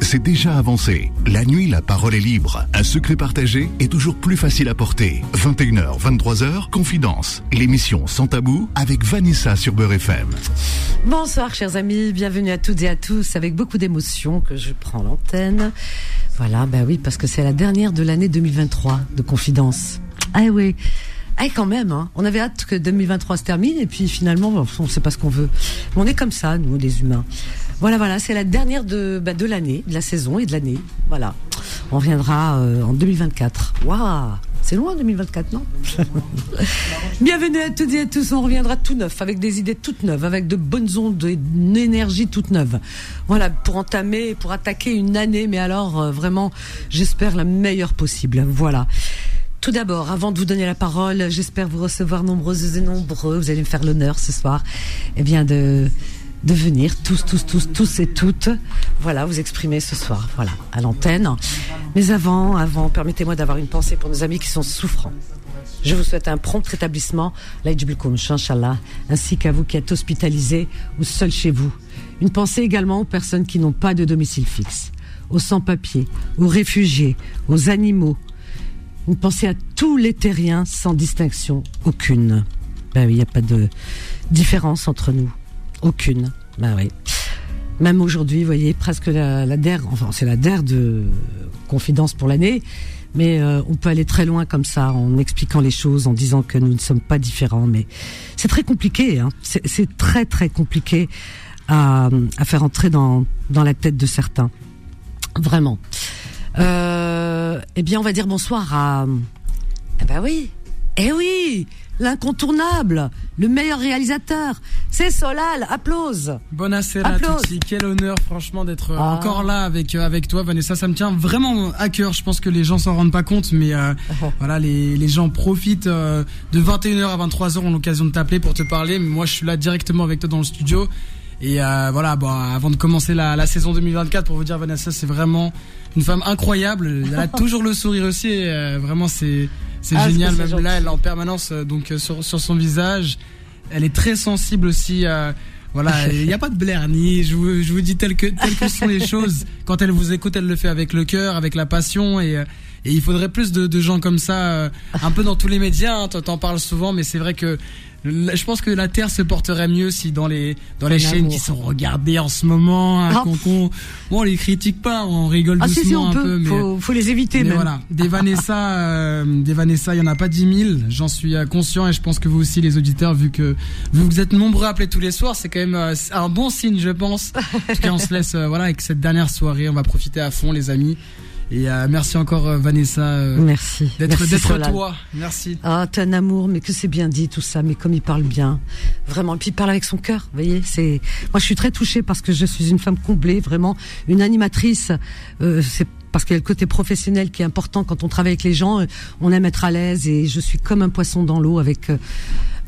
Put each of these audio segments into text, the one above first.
c'est déjà avancé. La nuit, la parole est libre. Un secret partagé est toujours plus facile à porter. 21h, 23h, Confidence. L'émission Sans Tabou avec Vanessa sur Beurre FM. Bonsoir chers amis, bienvenue à toutes et à tous avec beaucoup d'émotion que je prends l'antenne. Voilà, ben oui, parce que c'est la dernière de l'année 2023 de Confidence. Ah oui. Ah, quand même, hein. on avait hâte que 2023 se termine et puis finalement, on ne sait pas ce qu'on veut. On est comme ça, nous, les humains. Voilà, voilà, c'est la dernière de, bah, de l'année, de la saison et de l'année. Voilà. On reviendra euh, en 2024. Waouh c'est loin 2024, non? Bienvenue à toutes et à tous. On reviendra tout neuf, avec des idées toutes neuves, avec de bonnes ondes, une énergie toute neuve. Voilà, pour entamer, pour attaquer une année, mais alors euh, vraiment, j'espère la meilleure possible. Voilà. Tout d'abord, avant de vous donner la parole, j'espère vous recevoir nombreuses et nombreux. Vous allez me faire l'honneur ce soir, eh bien de de venir tous, tous, tous, tous et toutes, voilà, vous exprimer ce soir, voilà, à l'antenne. Mais avant, avant, permettez-moi d'avoir une pensée pour nos amis qui sont souffrants. Je vous souhaite un prompt rétablissement, Inchallah, ainsi qu'à vous qui êtes hospitalisés ou seuls chez vous. Une pensée également aux personnes qui n'ont pas de domicile fixe, aux sans-papiers, aux réfugiés, aux animaux, vous pensez à tous les terriens sans distinction aucune. Ben il n'y a pas de différence entre nous. Aucune. Ben oui. Même aujourd'hui, vous voyez, presque la, la DER, enfin c'est la DER de confidence pour l'année, mais euh, on peut aller très loin comme ça en expliquant les choses, en disant que nous ne sommes pas différents. Mais c'est très compliqué, hein. c'est très très compliqué à, faire entrer dans, la tête de certains. Vraiment. Euh, eh bien, on va dire bonsoir à. Eh ben oui, eh oui, l'incontournable, le meilleur réalisateur, c'est Solal. Applause. Buonasera à tutti. Quel honneur, franchement, d'être ah. encore là avec euh, avec toi, Vanessa. Ça me tient vraiment à cœur. Je pense que les gens s'en rendent pas compte, mais euh, voilà, les, les gens profitent euh, de 21h à 23h ont l'occasion de t'appeler pour te parler. Mais moi, je suis là directement avec toi dans le studio. Et euh, voilà, bon, avant de commencer la, la, saison 2024, pour vous dire, Vanessa, c'est vraiment une femme incroyable. Elle a toujours le sourire aussi. Euh, vraiment, c'est c'est ah, génial. Même là, elle est en permanence euh, donc sur, sur son visage. Elle est très sensible aussi. voilà, il n'y a pas de blaire ni je vous, je vous dis tel que tel que sont les choses. Quand elle vous écoute, elle le fait avec le cœur, avec la passion et et il faudrait plus de, de gens comme ça, un peu dans tous les médias. Hein, T'en parles souvent, mais c'est vrai que je pense que la Terre se porterait mieux si dans les dans les chaînes qui sont regardées en ce moment, hein, ah. bon, on les critique pas, on rigole ah, doucement un peu, mais faut, faut les éviter. Mais voilà, des Vanessa, euh, des Vanessa, il y en a pas dix mille. J'en suis euh, conscient et je pense que vous aussi, les auditeurs, vu que vous êtes nombreux à appeler tous les soirs, c'est quand même euh, un bon signe, je pense. En tout cas, on se laisse, voilà, avec cette dernière soirée, on va profiter à fond, les amis. Et euh, merci encore euh, Vanessa. Euh, merci. D'être d'être toi. Merci. Ah, t'es un amour, mais que c'est bien dit tout ça, mais comme il parle bien, vraiment. Et puis il parle avec son cœur. Vous voyez, c'est. Moi, je suis très touchée parce que je suis une femme comblée, vraiment une animatrice. c'est parce qu'il y a le côté professionnel qui est important quand on travaille avec les gens. On aime être à l'aise et je suis comme un poisson dans l'eau avec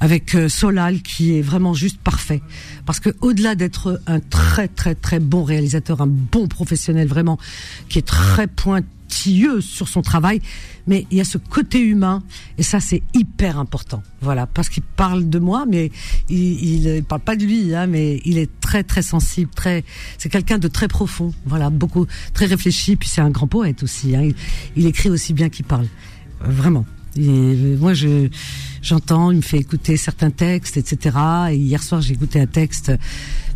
avec euh, Solal qui est vraiment juste parfait. Parce que au-delà d'être un très très très bon réalisateur, un bon professionnel vraiment, qui est très pointilleux sur son travail, mais il y a ce côté humain et ça c'est hyper important. Voilà, parce qu'il parle de moi, mais il, il, parle pas de lui, hein, mais il est très très sensible, très. C'est quelqu'un de très profond. Voilà, beaucoup très réfléchi. Puis c'est un grand poète aussi. Hein, il, il écrit aussi bien qu'il parle. Vraiment. Et moi, je j'entends, il me fait écouter certains textes, etc. Et hier soir, j'ai écouté un texte.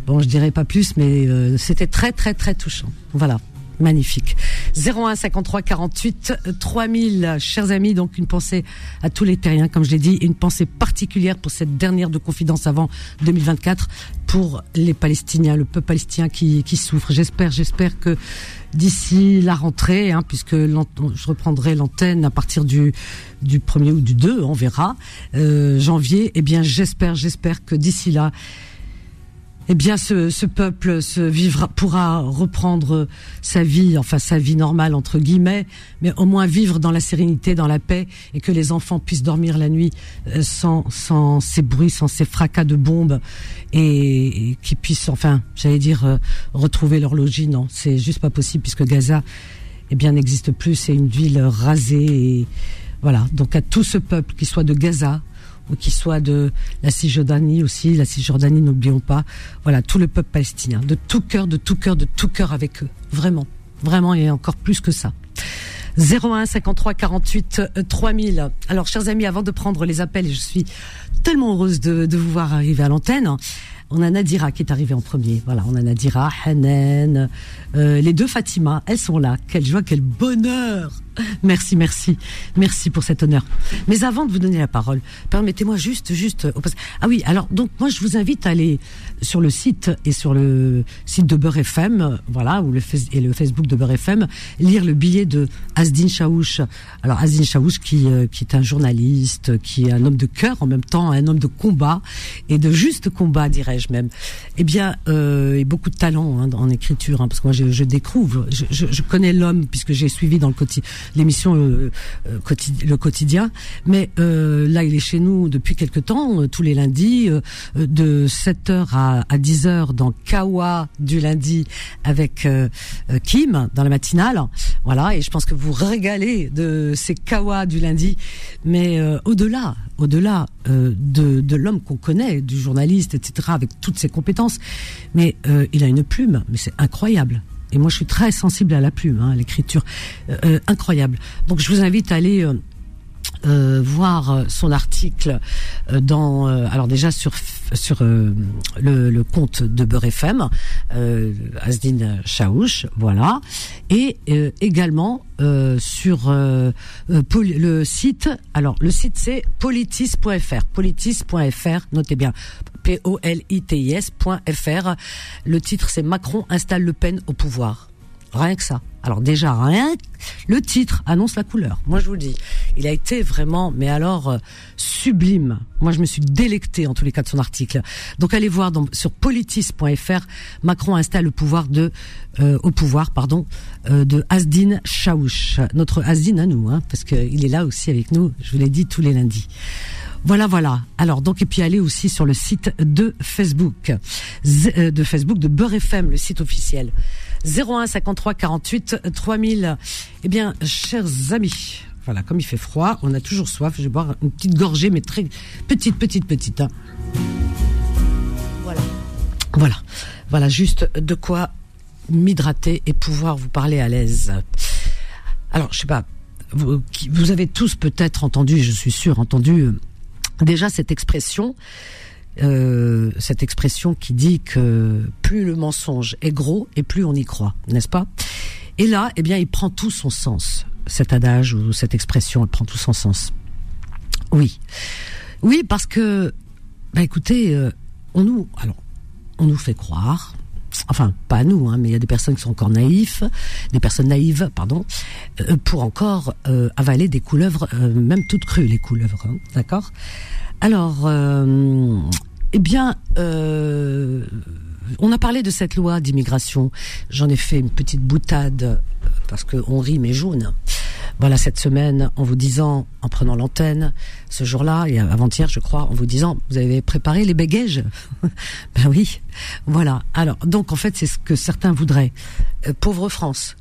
Bon, je dirais pas plus, mais euh, c'était très, très, très touchant. Voilà. Magnifique. 01 53 48 3000, chers amis. Donc une pensée à tous les terriens, comme je l'ai dit, une pensée particulière pour cette dernière de confidence avant 2024 pour les Palestiniens, le peuple palestinien qui, qui souffre. J'espère, j'espère que d'ici la rentrée, hein, puisque je reprendrai l'antenne à partir du du premier ou du 2, on verra, euh, janvier. Eh bien, j'espère, j'espère que d'ici là, eh bien, ce, ce, peuple se vivra, pourra reprendre sa vie, enfin sa vie normale entre guillemets, mais au moins vivre dans la sérénité, dans la paix, et que les enfants puissent dormir la nuit euh, sans, sans ces bruits, sans ces fracas de bombes, et, et qu'ils puissent, enfin, j'allais dire, euh, retrouver leur logis. Non, c'est juste pas possible puisque Gaza, eh bien, n'existe plus. C'est une ville rasée. Et voilà. Donc à tout ce peuple, qui soit de Gaza qui soit de la Cisjordanie aussi, la Cisjordanie, n'oublions pas, voilà, tout le peuple palestinien, de tout cœur, de tout cœur, de tout cœur avec eux, vraiment, vraiment, et encore plus que ça. 01 53 48 3000. Alors, chers amis, avant de prendre les appels, je suis tellement heureuse de, de vous voir arriver à l'antenne. On a Nadira qui est arrivée en premier. Voilà, on a Nadira, Hanen, euh, les deux Fatima, elles sont là. Quelle joie, quel bonheur. Merci, merci, merci pour cet honneur. Mais avant de vous donner la parole, permettez-moi juste, juste. Ah oui, alors donc moi je vous invite à aller sur le site et sur le site de Beurre FM, voilà, ou le Facebook de Beurre FM, lire le billet de Asdin Chaouch. Alors Asdin Chaouch qui euh, qui est un journaliste, qui est un homme de cœur en même temps, un homme de combat et de juste combat, dirais-je même. Eh bien, euh, et beaucoup de talent hein, en écriture, hein, parce que moi je, je découvre, je connais l'homme puisque j'ai suivi dans le quotidien l'émission euh, euh le quotidien. Mais euh, là, il est chez nous depuis quelque temps, euh, tous les lundis, de 7h à, à 10h dans Kawa du lundi avec Kim dans la matinale. Voilà, et je pense que vous régalez de ces Kawa du lundi. Mais au-delà, au-delà de, de l'homme qu'on connaît, du journaliste, etc., avec toutes ses compétences, mais il a une plume, mais c'est incroyable. Et moi, je suis très sensible à la plume, hein, à l'écriture, euh, euh, incroyable. Donc, je vous invite à aller euh, euh voir son article dans, alors déjà sur sur le, le, compte de Beurre FM, Asdin Chaouch, voilà, et également sur le site. Alors, le site c'est politis.fr, politis.fr, notez bien, P-O-L-I-T-I-S.fr. Le titre, c'est Macron installe Le Pen au pouvoir. Rien que ça. Alors déjà, rien le titre annonce la couleur. Moi, je vous le dis. Il a été vraiment, mais alors, euh, sublime. Moi, je me suis délecté en tous les cas de son article. Donc, allez voir sur politis.fr. Macron installe le pouvoir de, euh, au pouvoir, pardon, euh, de Asdin Chaouch. Notre Asdin à nous, hein, parce qu'il est là aussi avec nous, je vous l'ai dit, tous les lundis. Voilà, voilà. Alors donc et puis allez aussi sur le site de Facebook, euh, de Facebook de Beurre FM, le site officiel. 01 53 48 3000. Eh bien, chers amis, voilà, comme il fait froid, on a toujours soif. Je vais boire une petite gorgée, mais très petite, petite, petite. Hein. Voilà. Voilà. Voilà, juste de quoi m'hydrater et pouvoir vous parler à l'aise. Alors, je sais pas, vous, vous avez tous peut-être entendu, je suis sûr, entendu euh, déjà cette expression, euh, cette expression qui dit que plus le mensonge est gros et plus on y croit, n'est-ce pas? Et là, eh bien, il prend tout son sens. Cet adage ou cette expression, elle prend tout son sens. Oui, oui, parce que, bah écoutez, euh, on nous, alors, on nous fait croire, enfin pas nous, hein, mais il y a des personnes qui sont encore naïfs, des personnes naïves, pardon, euh, pour encore avaler des couleuvres, même toutes crues les couleuvres, hein, d'accord? Alors, eh bien, on a parlé de cette loi d'immigration. J'en ai fait une petite boutade parce qu'on rit mais jaune voilà cette semaine en vous disant, en prenant l'antenne ce jour-là et avant-hier, je crois, en vous disant, vous avez préparé les bagages? ben oui, voilà. Alors donc en fait, c'est ce que certains voudraient. Euh, pauvre France.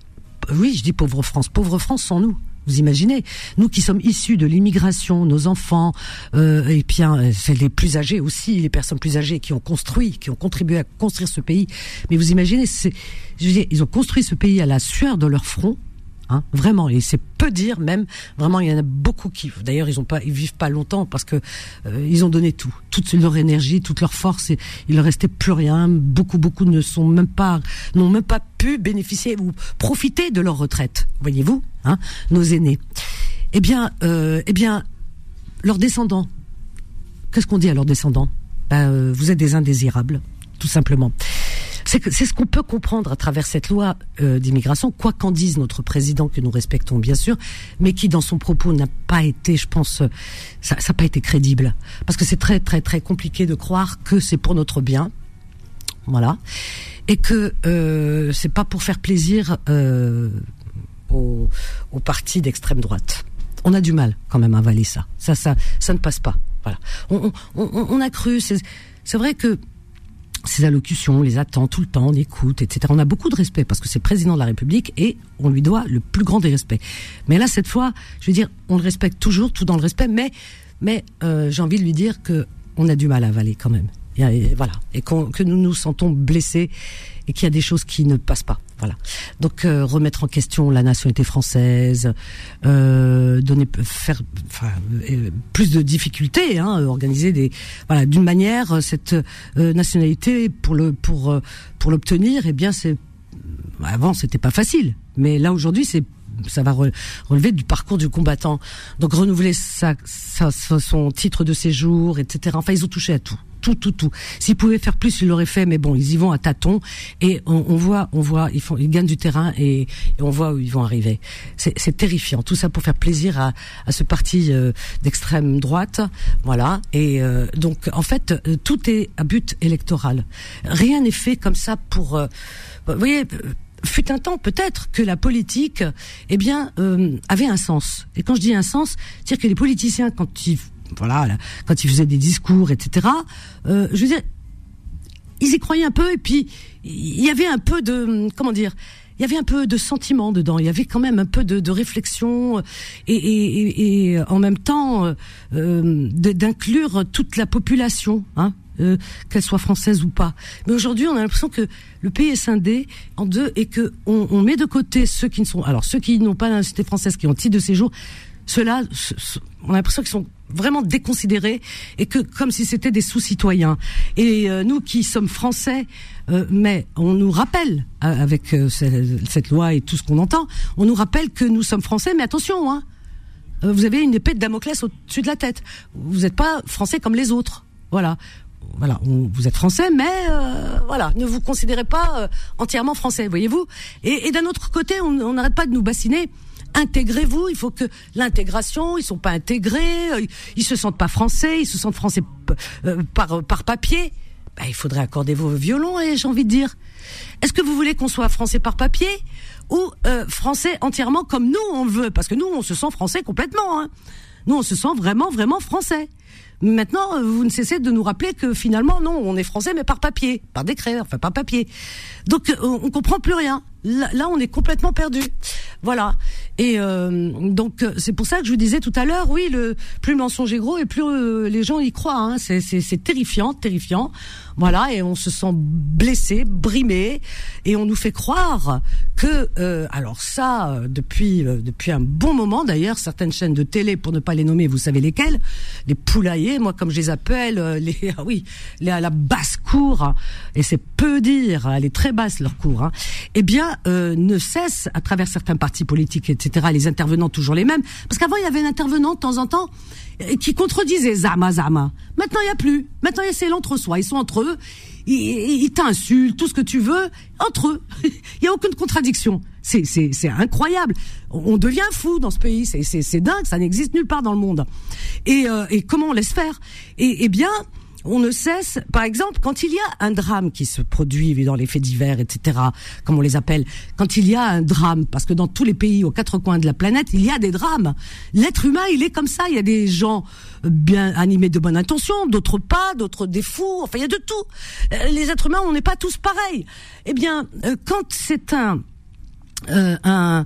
Oui, je dis pauvre France. Pauvre France sans nous. Vous imaginez, nous qui sommes issus de l'immigration, nos enfants, euh, et bien euh, c'est les plus âgés aussi, les personnes plus âgées qui ont construit, qui ont contribué à construire ce pays. Mais vous imaginez, ils ont construit ce pays à la sueur de leur front, Hein, vraiment, et c'est peu dire même. Vraiment, il y en a beaucoup qui, d'ailleurs, ils ont pas, ils vivent pas longtemps parce que euh, ils ont donné tout, toute leur énergie, toute leur force, et il leur restait plus rien. Beaucoup, beaucoup ne sont même pas, n'ont même pas pu bénéficier ou profiter de leur retraite. Voyez-vous, hein, nos aînés. Eh bien, euh, eh bien, leurs descendants. Qu'est-ce qu'on dit à leurs descendants? Ben, euh, Vous êtes des indésirables, tout simplement. C'est ce qu'on peut comprendre à travers cette loi euh, d'immigration, quoi qu'en dise notre président, que nous respectons bien sûr, mais qui dans son propos n'a pas été, je pense, euh, ça n'a pas été crédible. Parce que c'est très très très compliqué de croire que c'est pour notre bien, voilà, et que euh, c'est pas pour faire plaisir euh, aux, aux partis d'extrême droite. On a du mal quand même à avaler ça. Ça, ça, ça ne passe pas. Voilà. On, on, on, on a cru. C'est vrai que ses allocutions, les attend tout le temps, on écoute, etc. On a beaucoup de respect parce que c'est président de la République et on lui doit le plus grand des respects. Mais là, cette fois, je veux dire, on le respecte toujours, tout dans le respect, mais mais euh, j'ai envie de lui dire que on a du mal à avaler quand même. Et, voilà, et que nous nous sentons blessés et qu'il y a des choses qui ne passent pas. Voilà. Donc euh, remettre en question la nationalité française, euh, donner, faire, enfin, euh, plus de difficultés, hein, organiser des, voilà, d'une manière cette euh, nationalité pour le pour pour l'obtenir, eh bien c'est avant c'était pas facile, mais là aujourd'hui c'est ça va relever du parcours du combattant. Donc renouveler sa, sa, son titre de séjour, etc. Enfin, ils ont touché à tout tout, tout, tout. S'ils pouvaient faire plus, ils l'auraient fait, mais bon, ils y vont à tâtons et on, on voit, on voit, ils font, ils gagnent du terrain et, on voit où ils vont arriver. C'est terrifiant. Tout ça pour faire plaisir à, à ce parti euh, d'extrême droite, voilà. Et euh, donc, en fait, euh, tout est à but électoral. Rien n'est fait comme ça pour. vous voyez fut un temps peut-être que la politique, eh bien, avait un sens. Et quand je dis un sens, c'est-à-dire que les politiciens, quand ils voilà, quand il faisait des discours, etc. Euh, je veux dire, ils y croyaient un peu, et puis il y avait un peu de, comment dire, il y avait un peu de sentiment dedans. Il y avait quand même un peu de, de réflexion et, et, en même temps euh, d'inclure toute la population, hein, euh, qu'elle soit française ou pas. Mais aujourd'hui, on a l'impression que le pays est scindé en deux et que on, met de côté ceux qui ne sont, alors ceux qui n'ont pas la française, qui ont titre de séjour, ceux-là, on a l'impression qu'ils sont vraiment déconsidérés et que comme si c'était des sous-citoyens. Et euh, nous qui sommes français, euh, mais on nous rappelle euh, avec cette loi et tout ce qu'on entend, on nous rappelle que nous sommes français, mais attention, hein, vous avez une épée de Damoclès au-dessus de la tête. Vous n'êtes pas français comme les autres. Voilà. Voilà, vous êtes français, mais voilà, ne vous considérez pas entièrement français, voyez-vous. Et, et d'un autre côté, on n'arrête pas de nous bassiner intégrez-vous. Il faut que l'intégration, ils sont pas intégrés, euh, ils se sentent pas français, ils se sentent français euh, par par papier. Ben, il faudrait accorder vos violons, et j'ai envie de dire. Est-ce que vous voulez qu'on soit français par papier ou euh, français entièrement comme nous on veut? Parce que nous, on se sent français complètement. Hein. Nous, on se sent vraiment, vraiment français. Maintenant, vous ne cessez de nous rappeler que finalement, non, on est français, mais par papier, par décret, enfin par papier. Donc, on comprend plus rien. Là, on est complètement perdu. Voilà. Et euh, donc euh, c'est pour ça que je vous disais tout à l'heure, oui, le plus le mensonge est gros et plus euh, les gens y croient. Hein. C'est, c'est, terrifiant, terrifiant. Voilà, et on se sent blessé, brimé, et on nous fait croire que, alors ça, depuis depuis un bon moment d'ailleurs, certaines chaînes de télé, pour ne pas les nommer, vous savez lesquelles, les poulaillers, moi comme je les appelle, les ah oui, les à la basse cour, et c'est peu dire, elle est très basse leur cour. Hein, eh bien, ne cesse à travers certains partis politiques, etc les intervenants toujours les mêmes. Parce qu'avant, il y avait un intervenant de temps en temps euh, qui contredisait Zama Zama. Maintenant, il n'y a plus. Maintenant, c'est l'entre-soi. Ils sont entre eux. Ils, t'insultent, tout ce que tu veux, entre eux. il n'y a aucune contradiction. C'est, incroyable. On devient fou dans ce pays. C'est, dingue. Ça n'existe nulle part dans le monde. Et, euh, comment on laisse faire? Eh bien, on ne cesse, par exemple, quand il y a un drame qui se produit dans les faits divers, etc., comme on les appelle, quand il y a un drame, parce que dans tous les pays, aux quatre coins de la planète, il y a des drames. L'être humain, il est comme ça. Il y a des gens bien animés de bonne intention, d'autres pas, d'autres des fous. Enfin, il y a de tout. Euh, les êtres humains, on n'est pas tous pareils. Eh bien, euh, quand c'est un euh, un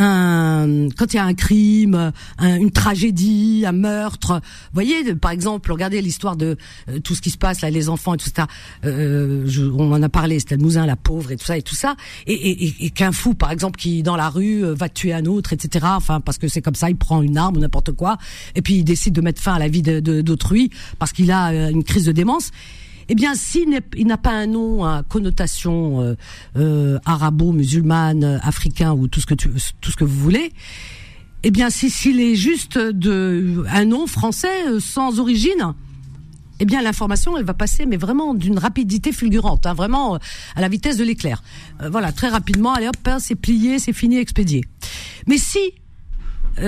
un, quand il y a un crime, une tragédie, un meurtre. Vous voyez, par exemple, regardez l'histoire de euh, tout ce qui se passe là, les enfants et tout ça. Euh, je, on en a parlé, c'était Mouzin, la pauvre et tout ça et tout ça. Et, et, et qu'un fou, par exemple, qui dans la rue euh, va tuer un autre, etc. Enfin, parce que c'est comme ça, il prend une arme ou n'importe quoi, et puis il décide de mettre fin à la vie d'autrui parce qu'il a euh, une crise de démence eh bien, s'il n'a pas un nom à connotation euh, euh, arabo-musulmane, africain ou tout ce que tout ce que vous voulez, eh bien, s'il est juste de un nom français euh, sans origine, eh bien, l'information, elle va passer, mais vraiment d'une rapidité fulgurante, hein, vraiment à la vitesse de l'éclair. voilà, très rapidement, allez hop, hein, c'est plié, c'est fini, expédié. Mais si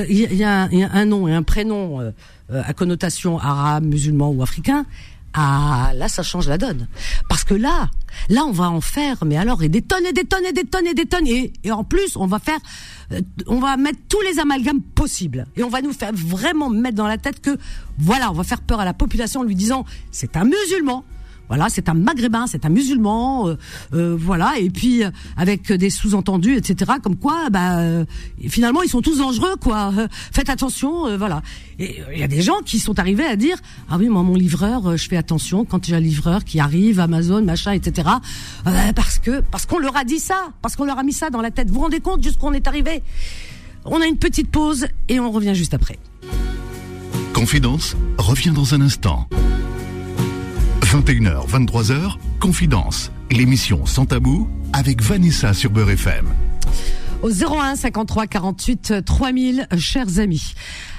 il y, a un nom et un prénom à connotation arabe, musulman ou africain, ah, là, ça change la donne. Parce que là, là, on va en faire, mais alors, et des tonnes et des tonnes et des tonnes et des tonnes. Et, en plus, on va faire, euh, on va mettre tous les amalgames possibles. Et on va nous faire vraiment mettre dans la tête que, voilà, on va faire peur à la population en lui disant, c'est un musulman. Voilà, c'est un maghrébin, c'est un musulman, euh, euh, voilà, et puis avec des sous-entendus, etc. Comme quoi, bah, finalement, ils sont tous dangereux, quoi. faites attention, voilà. Et il y a des gens qui sont arrivés à dire, ah oui, moi, mon livreur, je fais attention quand j'ai un livreur qui arrive, Amazon, machin, etc. parce que, parce qu'on leur a dit ça, parce qu'on leur a mis ça dans la tête. Vous vous rendez compte jusqu'où on est arrivé? On a une petite pause et on revient juste après. Confidence revient dans un instant. 21h, 23h, Confidence, l'émission sans tabou avec Vanessa sur Beurre FM. Au 01 53 48 3000, chers amis.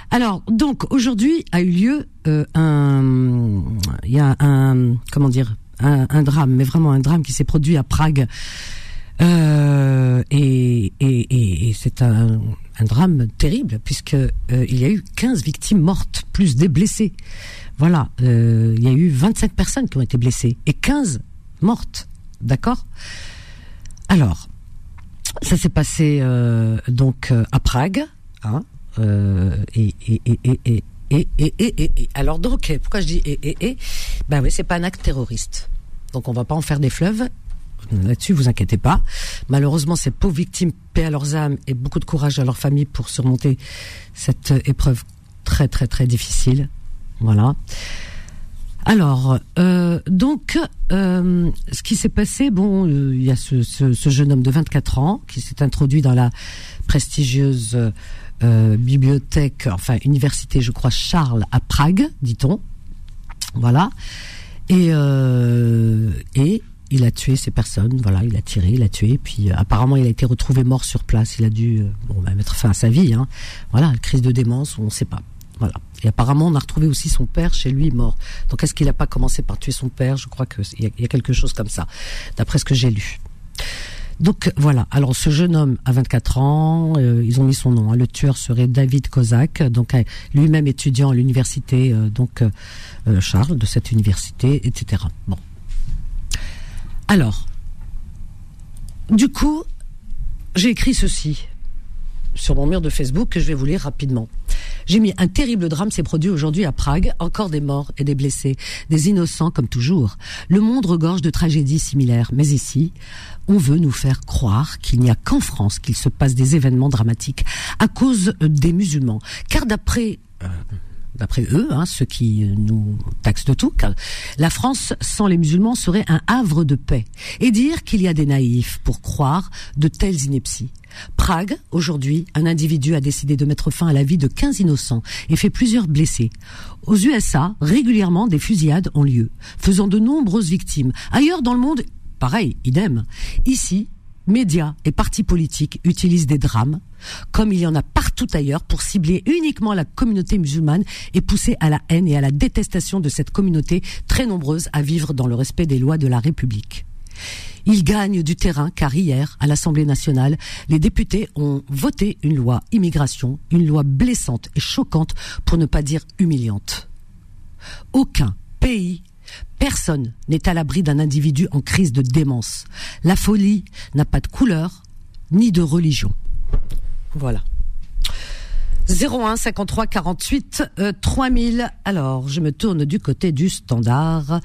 Alors, donc, aujourd'hui a eu lieu euh, un... Il y a un... Comment dire un, drame, mais vraiment un drame qui s'est produit à Prague. Euh, et, c'est un, un drame terrible puisque euh, il y a eu 15 victimes mortes plus des blessés. Voilà, euh, il y a eu 25 personnes qui ont été blessées et 15 mortes. D'accord Alors, ça s'est passé euh, donc à Prague, hein, et, et, et, et, et, et, et, et, alors donc pourquoi je dis et et et ben oui c'est pas un acte terroriste donc on va pas en faire des fleuves Là-dessus, vous inquiétez pas. Malheureusement, ces pauvres victimes paient à leurs âmes et beaucoup de courage à leur famille pour surmonter cette épreuve très très très difficile. Voilà. Alors, euh, donc, euh, ce qui s'est passé, bon, euh, il y a ce, jeune homme de 24 ans qui s'est introduit dans la prestigieuse bibliothèque, enfin université, je crois, Charles à Prague, dit-on. Voilà. Et, et il a tué ces personnes, voilà, il a tiré, il a tué, puis apparemment il a été retrouvé mort sur place, il a dû bon, bah, mettre fin à sa vie, hein. voilà, crise de démence, on ne sait pas, voilà. Et apparemment on a retrouvé aussi son père chez lui mort. Donc est-ce qu'il n'a pas commencé par tuer son père? Je crois qu'il y, y, a quelque chose comme ça, d'après ce que j'ai lu. Donc voilà. Alors ce jeune homme a 24 ans, euh, ils ont mis son nom. Hein. Le tueur serait David Kozak, donc lui-même étudiant à l'université donc Charles de cette université, etc. Bon, alors, du coup, j'ai écrit ceci sur mon mur de Facebook que je vais vous lire rapidement. J'ai mis un terrible drame s'est produit aujourd'hui à Prague, encore des morts et des blessés, des innocents comme toujours. Le monde regorge de tragédies similaires, mais ici, on veut nous faire croire qu'il n'y a qu'en France qu'il se passe des événements dramatiques à cause des musulmans. Car d'après euh, d'après eux, hein, ceux qui nous taxent de tout, la France sans les musulmans serait un havre de paix. Et dire qu'il y a des naïfs pour croire de telles inepties. Prague, aujourd'hui, un individu a décidé de mettre fin à la vie de 15 innocents et fait plusieurs blessés. Aux USA, régulièrement, des fusillades ont lieu, faisant de nombreuses victimes. Ailleurs dans le monde, pareil, idem. Ici, médias et partis politiques utilisent des drames, comme il y en a partout ailleurs, pour cibler uniquement la communauté musulmane et pousser à la haine et à la détestation de cette communauté très nombreuse à vivre dans le respect des lois de la République. Ils gagnent du terrain car hier, à l'Assemblée nationale, les députés ont voté une loi immigration, une loi blessante et choquante pour ne pas dire humiliante. Aucun pays Personne n'est à l'abri d'un individu en crise de démence. La folie n'a pas de couleur ni de religion. Voilà. 01 53 48 3000. Alors, je me tourne du côté du standard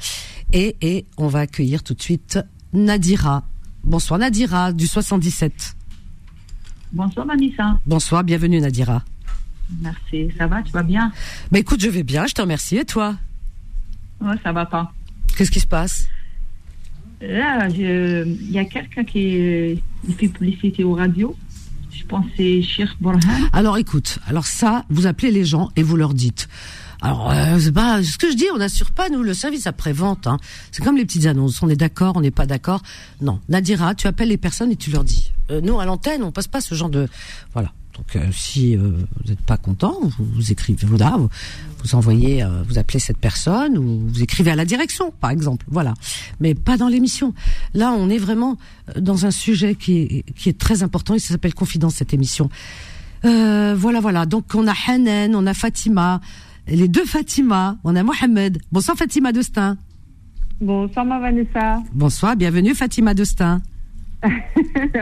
et, et on va accueillir tout de suite Nadira. Bonsoir Nadira du 77. Bonsoir Vanessa. Bonsoir, bienvenue Nadira. Merci, ça va, tu vas bien? Bah écoute, je vais bien, je te remercie. Et toi? Ouais, ça va pas. Qu'est-ce qui se passe? Là, il y a quelqu'un qui, fait publicité aux radios. Je pense que c'est Cheikh Borhan. Alors écoute, alors ça, vous appelez les gens et vous leur dites. Alors, euh, pas ce que je dis, on n'assure pas, nous, le service après-vente. Hein. C'est comme les petites annonces, on est d'accord, on n'est pas d'accord. Non, Nadira, tu appelles les personnes et tu leur dis. Euh, nous, à l'antenne, on passe pas ce genre de... Voilà. Donc, euh, si euh, vous n'êtes pas content, vous, vous écrivez, vous, vous, envoyez, euh, vous appelez cette personne ou vous écrivez à la direction, par exemple. Voilà, mais pas dans l'émission. Là, on est vraiment dans un sujet qui est, qui est très important et ça s'appelle Confidence cette émission. voilà, voilà. Donc, on a Hanen, on a Fatima, les deux Fatima, on a Mohamed. Bonsoir Fatima Dostin. Bonsoir ma Vanessa. Bonsoir, bienvenue Fatima Dostin.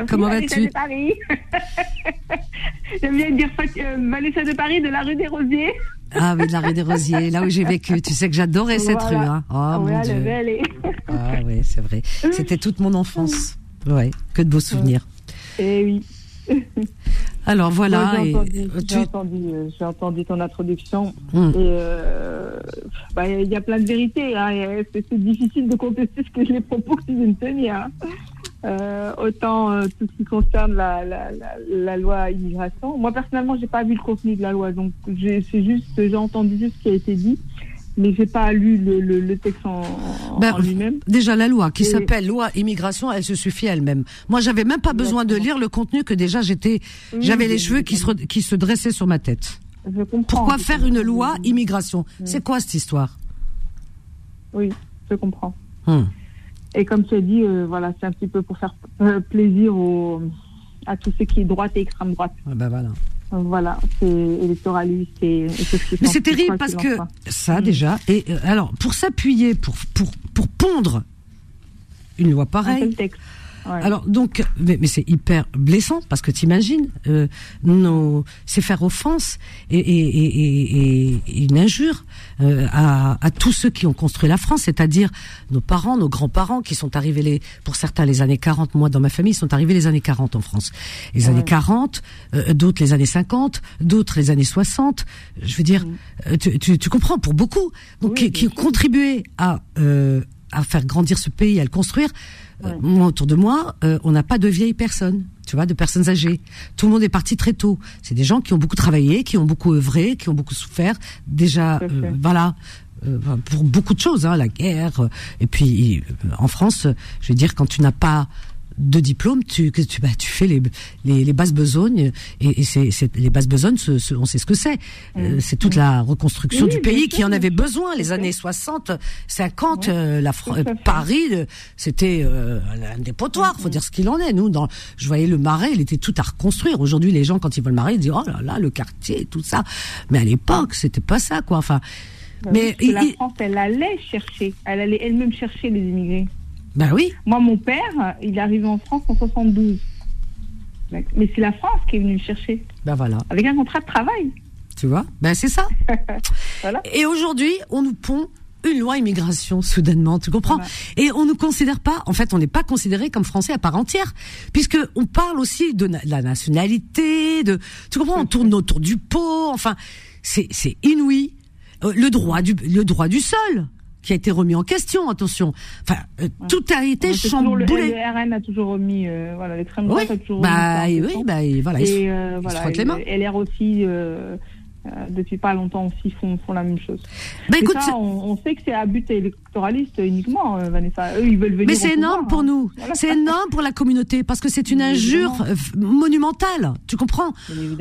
Comment vas-tu de Paris. J'aime bien dire euh, Vanessa de Paris de la rue des Rosiers. Ah oui, de la rue des Rosiers, là où j'ai vécu. Tu sais que j'adorais cette rue. Hein. Oh ah, mon Dieu. Ah oui, c'est vrai. C'était toute mon enfance. Ouais, que de beaux souvenirs. Eh oui. Alors voilà. J'ai entendu, euh, entendu, ton introduction. Et euh, bah, il y a plein de vérités. Hein. C'est difficile de contester ce que les propos que tu viens de tenir. Hein. Euh, autant tout ce qui concerne la, la, la, loi immigration. Moi personnellement, j'ai pas vu le contenu de la loi, donc c'est juste, j'ai entendu juste ce qui a été dit mais j'ai pas lu le, le, le texte en, ben, lui-même. Déjà la loi qui s'appelle loi immigration, elle se suffit elle-même. Moi, j'avais même pas besoin de lire le contenu que déjà j'étais, j'avais les cheveux qui se qui se dressaient sur ma tête. Je comprends. Pourquoi faire une loi immigration? C'est quoi cette histoire? Oui, je comprends. Hum. Et comme tu as dit, euh, voilà, c'est un petit peu pour faire euh, plaisir aux, à tous ceux qui est droite et extrême droite. Ah ben voilà. Voilà, c'est électoraliste et, Mais c'est terrible parce que ça déjà. Et euh, alors, pour s'appuyer, pour, pour, pour pondre une loi pareille. Alors donc, mais, c'est hyper blessant parce que t'imagines, euh, nos, c'est faire offense et, et, et, et une injure euh, à, à, tous ceux qui ont construit la France, c'est-à-dire nos parents, nos grands-parents qui sont arrivés les, pour certains les années 40. Moi, dans ma famille, ils sont arrivés les années 40 en France. Les années 40, euh, d'autres les années 50, d'autres les années 60. Je veux dire, euh, tu, tu, tu, comprends pour beaucoup, donc qui, qui ont contribué à à faire grandir ce pays, à le construire. Moi, autour de moi, on n'a pas de vieilles personnes tu vois, de personnes âgées. Tout le monde est parti très tôt. C'est des gens qui ont beaucoup travaillé, qui ont beaucoup œuvré, qui ont beaucoup souffert. Déjà, euh, voilà, euh, pour beaucoup de choses, hein, la guerre. Euh, et puis, en France, je veux dire, quand tu n'as pas de diplôme, tu, que tu, bah, tu fais les, les, les bases besognes et, et c'est, les bases besognes, on sait ce que c'est. Euh, mm. c'est toute la reconstruction du pays qui en avait besoin. Les années 60, 50, euh, la Paris, euh, c'était un dépotoir. Faut mm. dire ce qu'il en est. Nous, dans, je voyais le Marais, il était tout à reconstruire. Aujourd'hui, les gens quand ils voient le Marais, ils disent oh là là, le quartier, tout ça. Mais à l'époque, c'était pas ça, quoi. Enfin. Mais la France, elle allait chercher, elle allait elle-même chercher les immigrés. Ben oui. Moi, mon père, il est arrivé en France en 72. Mais c'est la France qui est venue le chercher. Ben voilà. Avec un contrat de travail. Tu vois? Ben c'est ça. voilà. Et aujourd'hui, on nous pond une loi immigration soudainement, tu comprends? Et on ne considère pas, en fait, on n'est pas considéré comme français à part entière, puisque on parle aussi de la nationalité, de, tu comprends? On tourne autour du pot, enfin, c'est c'est inouï. Euh, le droit du le droit du sol qui a été remis en question, attention. Enfin, euh, tout a été chamboulé. Le, le, RN a toujours remis, euh, voilà, l'extrême droite a toujours bah, remis. Oui, bah, voilà, et, euh, voilà, les mains. LR aussi, euh, depuis pas longtemps aussi font, font la même chose. Bah, écoute, ça, on, on, sait que c'est à but électoraliste uniquement, Vanessa. Eux, ils veulent venir. Mais c'est énorme pour hein. nous. C'est énorme pour la communauté parce que c'est une injure monumentale. Tu comprends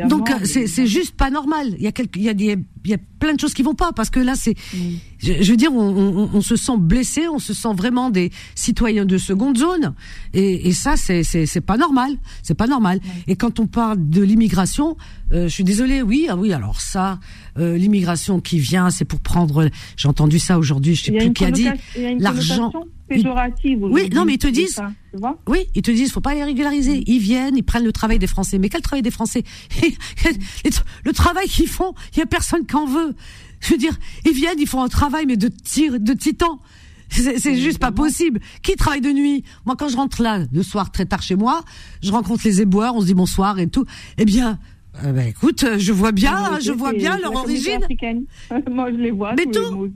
Donc c'est juste pas normal. Il y a quelques, il y a des, y a plein de choses qui vont pas parce que là c'est, je, veux dire, on, on, on, se sent blessé, on se sent vraiment des citoyens de seconde zone et, et ça c'est c'est pas normal. C'est pas normal. Et quand on parle de l'immigration, je suis désolée, oui, ah oui, alors ça, euh, l'immigration qui vient, c'est pour prendre. J'ai entendu ça aujourd'hui, je sais plus qui a dit l'argent. Oui, non, mais ils te disent. oui, ils te disent, faut pas les régulariser. Ils viennent, ils prennent le travail des Français. Mais quel travail des Français Le travail qu'ils font, il y a personne qui en veut. Je veux dire, ils viennent, ils font un travail, mais de tir, de titan. C'est juste pas possible. Qui travaille de nuit Moi, quand je rentre là, le soir, très tard chez moi, je rencontre les éboueurs, on se dit bonsoir et tout. Eh bien, euh, bah, écoute, je vois bien, je vois bien leur origine. Moi, je les vois. Mais tout.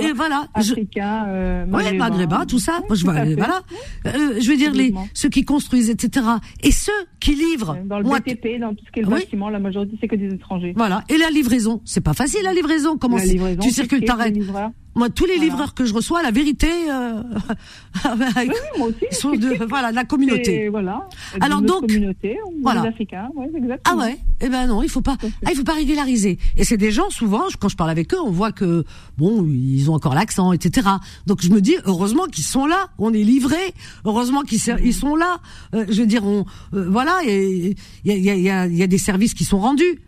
et voilà. Africains, euh, maghrébins, tout ça. Moi, je vois, voilà. Euh, je veux dire les ceux qui construisent, etc. Et ceux qui livrent. Dans le BTP, dans tout ce qui est le bâtiment, la majorité c'est que des étrangers. Voilà. Et la livraison, c'est pas facile la livraison. Comment tu circules, t'arrêtes. Moi, tous les livreurs que je reçois, la vérité, euh, oui, moi aussi. sont de voilà la communauté. Voilà. Alors donc, communauté, voilà. Les Africains, ouais, exactement. Ah ouais? Eh ben non, il faut pas. Ah, il faut pas régulariser. Et c'est des gens souvent, quand je parle avec eux, on voit que bon, ils ont encore l'accent, etc. Donc je me dis heureusement qu'ils sont là. On est livrés. Heureusement qu'ils ils sont là. Euh, je veux dire, on euh, voilà, il y a, y, a, y, a, y a des services qui sont rendus.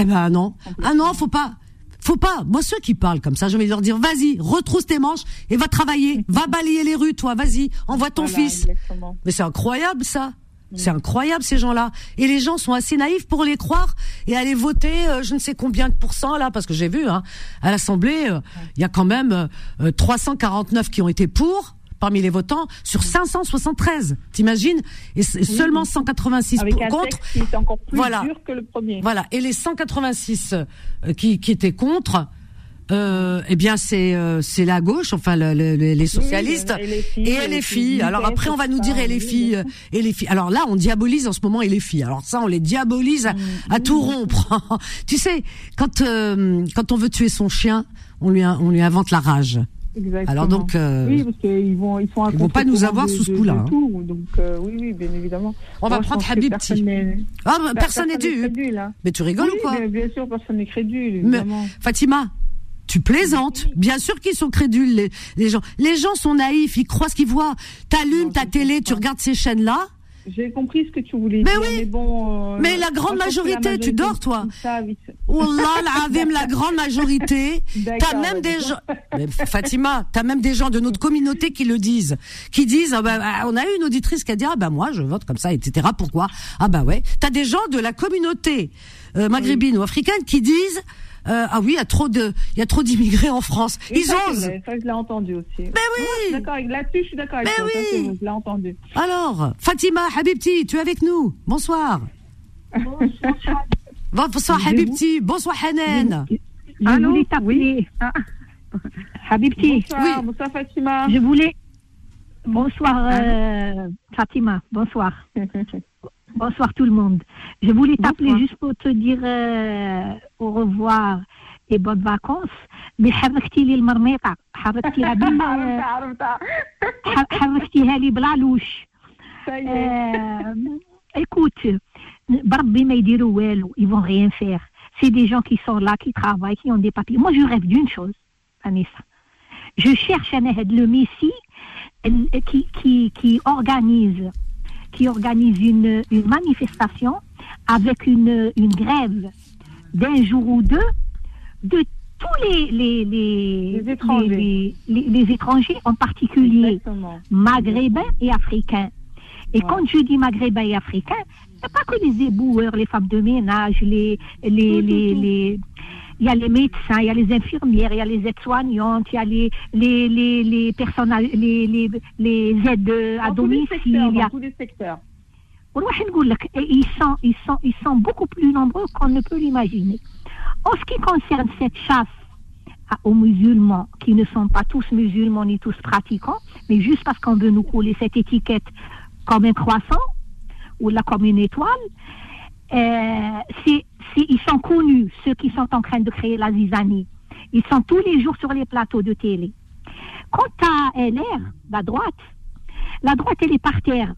Eh ben non. Ah non, faut pas. Faut pas. Moi, ceux qui parlent comme ça, je vais leur dire, vas-y, retrousse tes manches et va travailler. va balayer les rues, toi. Vas-y, envoie ton fils. Mais c'est incroyable, ça. C'est incroyable ces gens-là. Et les gens sont assez naïfs pour les croire et aller voter euh, je ne sais combien de pourcents là, parce que j'ai vu hein, à l'Assemblée, euh, il y a quand même 349 qui ont été pour parmi les votants sur 573. T'imagines? Et seulement 186 Avec un contre. Texte encore plus voilà. dur que le premier. Voilà. Et les 186 euh, qui, qui étaient contre. Euh, eh bien, c'est euh, c'est la gauche, enfin le, les socialistes et les filles. Alors après, on va nous dire et les filles et les filles. Alors là, on diabolise en ce moment et les filles. Alors ça, on les diabolise à, à tout rompre. tu sais, quand euh, quand on veut tuer son chien, on lui on lui invente la rage. Exactement. Alors donc, euh, oui, parce qu'ils vont, ils ils vont pas nous avoir sous ce coup-là. Hein. Donc euh, oui, oui, bien évidemment. On va prendre Habibti. Ah, bah, personne n'est dû. Hein. Mais tu rigoles ou quoi bien, bien, sûr, personne n'est crédule. Évidemment. Fatima, tu plaisantes. Bien sûr qu'ils sont crédules, les, les, gens. Les gens sont naïfs, ils croient ce qu'ils voient. T'allumes ta télé, tu regardes ces chaînes-là. J'ai compris ce que tu voulais mais dire. Oui. Mais bon. Euh, mais la grande majorité, tu dors, toi. Wallah, la grande majorité. T'as même des gens. Mais Fatima, t'as même des gens de notre communauté qui le disent. Qui disent, ah bah, ah, on a eu une auditrice qui a dit, ah bah moi, je vote comme ça, etc. Pourquoi? Ah bah ouais. T'as des gens de la communauté euh, maghrébine ou africaine qui disent, euh, ah oui, il y a trop de, il y a trop d'immigrés en France. Ils ça, osent. Ça, je l'ai entendu aussi. Mais oui. D'accord, là-dessus, je suis d'accord avec Mais toi. oui. Ça, je l'ai entendu. Alors, Fatima Habibti, tu es avec nous. Bonsoir. Bonsoir. Bonsoir Habibti. Bonsoir Hanan. Voulais t'appeler. Ah. Habibti. Bonsoir, oui. bonsoir Fatima. Je voulais. Bonsoir euh, Fatima. Bonsoir. Bonsoir tout le monde. Je voulais t'appeler juste pour te dire euh, au revoir et bonnes vacances. Mais حركتي لي المرميطة حركتيها بال حركتيها لي بلا لوش écoute بربي ما يديروا والو ils vont rien faire c'est des gens qui sont là qui travaillent qui ont des papiers moi je rêve d'une chose Anissa je cherche un le Messie qui, qui, qui organise qui organise une, une manifestation avec une, une grève d'un jour ou deux de tous les, les, les, les étrangers. Les, étrangers, en particulier Exactement. maghrébins et africains. Et Ouais. quand je dis maghrébins et africains, c'est pas que les éboueurs, les femmes de ménage, les, les, Tout, tout, les, tout il y a les médecins, il y a les infirmières, il y a les aides-soignantes, il y a les, les, les, les, les, les, les aides à domicile. Il y a... Tous les secteurs. Ils sont, ils, sont, ils sont beaucoup plus nombreux qu'on ne peut l'imaginer. En ce qui concerne cette chasse aux musulmans, qui ne sont pas tous musulmans ni tous pratiquants, mais juste parce qu'on veut nous coller cette étiquette comme un croissant ou là comme une étoile, c'est- c'est- ils sont connus, ceux qui sont en train de créer la zizanie. Ils sont tous les jours sur les plateaux de télé. Quant à LR, la droite, la droite, elle est par terre.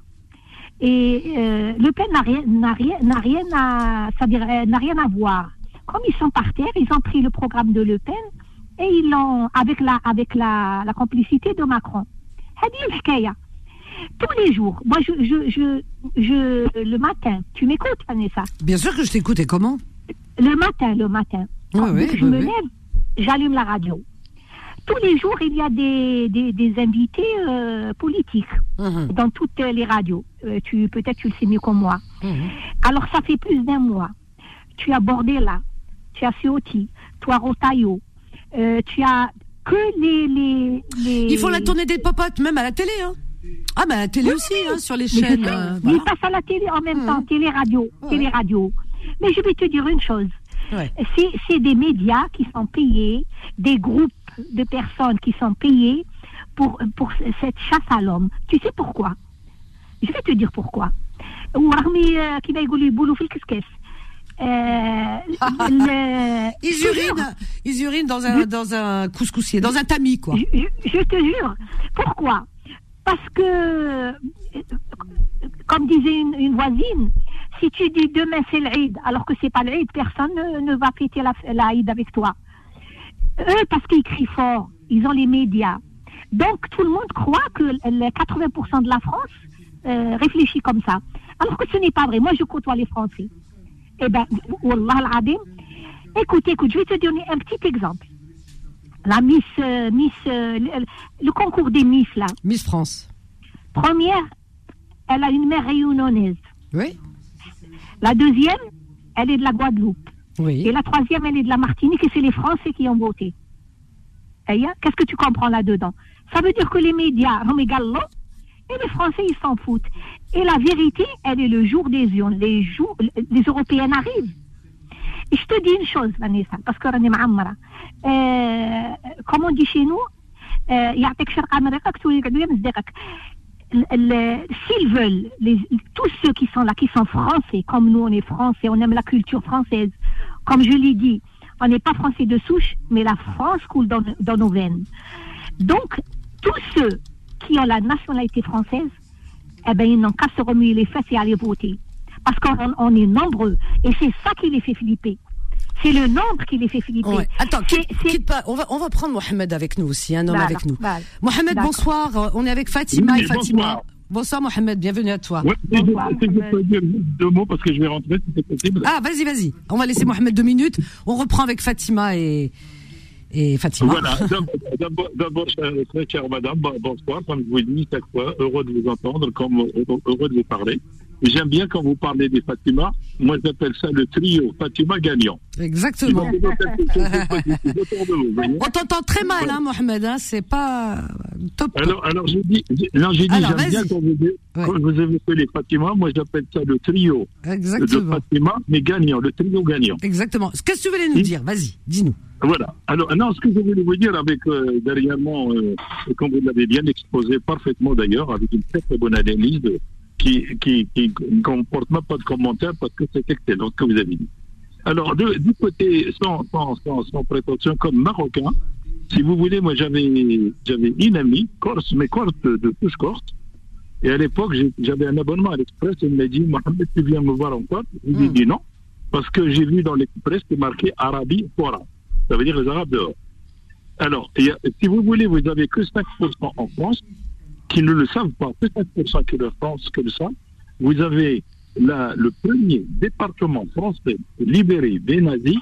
Et euh, Le Pen n'a rien, n'a rien, n'a rien à, c'est-à-dire, euh, n'a rien à voir. Comme ils sont par terre, ils ont pris le programme de Le Pen et ils l'ont avec la, avec la, la complicité de Macron. هذه الحكاية. Tous les jours, moi je, je, je, je, le matin, tu m'écoutes Vanessa? Bien sûr que je t'écoute. Et comment? Le matin, le matin, je me lève, j'allume la radio. Tous les jours, il y a des, des, des invités euh, politiques Mhm, dans toutes les radios. Euh, tu peut-être tu le sais mieux que moi. mhm. Alors ça fait plus d'un mois. Tu as Bordella, tu as Ciotti, tu as Rotaillot, euh, tu as que les les, les Ils font la tournée des popotes, même à la télé. Hein. Ah ben télé aussi. Hein, sur les chaînes. Il passe à la télé en même temps, hum. télé-radio, télé-radio. Mais je vais te dire une chose. C'est des médias qui sont payés, des groupes de personnes qui sont payés pour, pour cette chasse à l'homme. Tu sais pourquoi? Je vais te dire pourquoi. Euh, euh, le... ils, urinent, ils dans un, je... dans un dans un tamis, quoi. Je te jure. Pourquoi? Parce que, euh, comme disait une, une voisine, si tu dis demain c'est l'Aïd, alors que c'est pas l'Aïd, personne ne, va fêter la, l'Aïd avec toi. Eux, parce qu'ils crient fort, ils ont les médias. Donc tout le monde croit que les 80% de la France euh, réfléchit comme ça. Alors que ce n'est pas vrai. Moi, je côtoie les Français. Eh ben, Wallah al-Adim. Écoute, écoute, je vais te donner un petit exemple. La Miss, euh, Miss, euh, le, le concours des Miss là. Miss France. Première, elle a une mère réunionnaise. Oui. La deuxième, elle est de la Guadeloupe. Oui. Et la troisième, elle est de la Martinique et c'est les Français qui ont voté. Qu'est-ce que tu comprends là-dedans? Ça veut dire que les médias, et les Français, ils s'en foutent. Et la vérité, elle est le jour des urnes. Les, jours, les Européennes arrivent. Je te dis une chose, Vanessa, parce que euh, comme on dit chez nous, euh, s'ils veulent, tous ceux qui sont là, qui sont français, comme nous on est français, on aime la culture française, comme je l'ai dit, on n'est pas français de souche, mais la France coule dans, dans nos veines. Donc, tous ceux qui ont la nationalité française, eh ben, ils n'ont qu'à se remuer les fesses et aller voter. Parce qu'on est nombreux. Et c'est ça qui les fait flipper. C'est le nombre qui les fait flipper. Attends, quitte, pas. On va, on va prendre Mohamed avec nous aussi, un homme avec nous. Mohamed, bonsoir. On est avec Fatima et Fatima. Bonsoir. Mohamed, bienvenue à toi. Je dire deux mots parce que je vais rentrer si c'est possible. Ah, vas-y, vas-y. On va laisser Mohamed deux minutes. On reprend avec Fatima et, et Fatima. Voilà, d'abord, très chère madame, bonsoir, comme je vous dis chaque fois, heureux de vous entendre, comme heureux de vous parler. J'aime bien quand vous parlez des Fatima, moi j'appelle ça le trio Fatima gagnant. Exactement. On t'entend très mal, hein, Mohamed, hein, c'est pas top. Alors, alors j'ai dit, non, j'ai dit, j'aime bien quand vous, quand vous avez fait les Fatima, moi j'appelle ça le trio Exactement. de Fatima, mais gagnant, le trio gagnant. Exactement. Qu'est-ce que tu voulais nous dire Vas-y, dis-nous. Voilà. Alors, non, ce que je voulais vous dire avec, euh, dernièrement, euh, comme vous l'avez bien exposé parfaitement d'ailleurs, avec une très très bonne analyse qui, qui, qui ne comporte même pas de commentaires parce que c'est excellent ce que vous avez dit. Alors, de, du côté, sans, sans, sans, sans, prétention, comme marocain, si vous voulez, moi j'avais j'avais une amie, corse, mais corse de, touche corse, et à l'époque, j'avais un abonnement à l'Express, elle m'a dit, Mohamed, tu viens me voir encore Je lui ai dit non, parce que j'ai vu dans l'Express, c'est marqué Arabie Fora. Ça veut dire les Arabes dehors. Alors, si vous voulez, vous n'avez que 5% en France qui ne le savent pas, que 5% qui le pensent que le savent. Vous avez la, le premier département français libéré des nazis,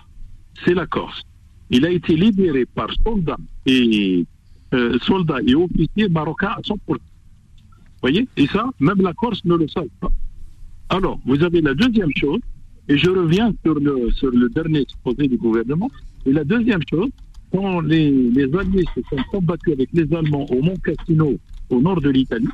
c'est la Corse. Il a été libéré par soldats et euh, soldats et officiers marocains à 100%. Vous voyez? Et ça, même la Corse ne le savent pas. Alors, vous avez la deuxième chose, et je reviens sur le, sur le dernier exposé du gouvernement. Et la deuxième chose, quand les, les Alliés se sont combattus avec les Allemands au Mont Cassino, au nord de l'Italie,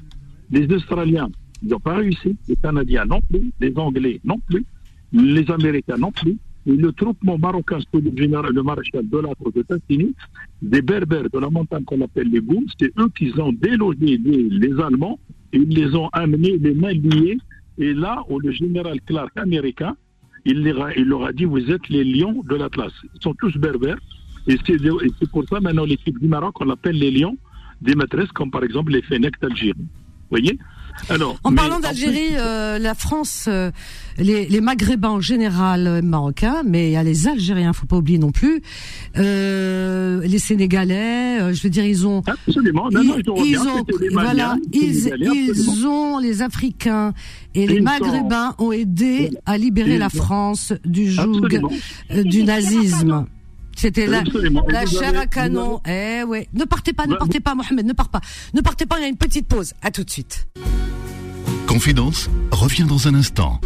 les Australiens n'ont pas réussi, les Canadiens non plus, les Anglais non plus, les Américains non plus, et le troupement marocain sous le général, le maréchal de l'Atre de Tassini, des Berbères de la montagne qu'on appelle les Gouls, c'est eux qui ont délogé les, Allemands et ils les ont amenés les mains liées. Et là où le général Clark américain, il, leur a dit vous êtes les lions de l'Atlas. Ils sont tous berbères. Et c'est pour ça maintenant l'équipe du Maroc, on l'appelle les lions des maîtresses, comme par exemple les Fenech d'Algérie. Vous voyez alors, en parlant d'Algérie, euh, la France, euh, les, les, Maghrébins en général euh, marocains, mais il y a les Algériens, faut pas oublier non plus, les Sénégalais, je veux dire, ils ont, absolument, non, ils, non, ils ont, les voilà, ils, ils ont les Africains et les Maghrébins ont aidé à libérer la France du joug du nazisme. C'était la, la chair à canon. Eh ouais. Ne partez pas, ne partez pas, Mohamed, ne partez pas. Ne partez pas, il y a une petite pause. À tout de suite. Confidence revient dans un instant.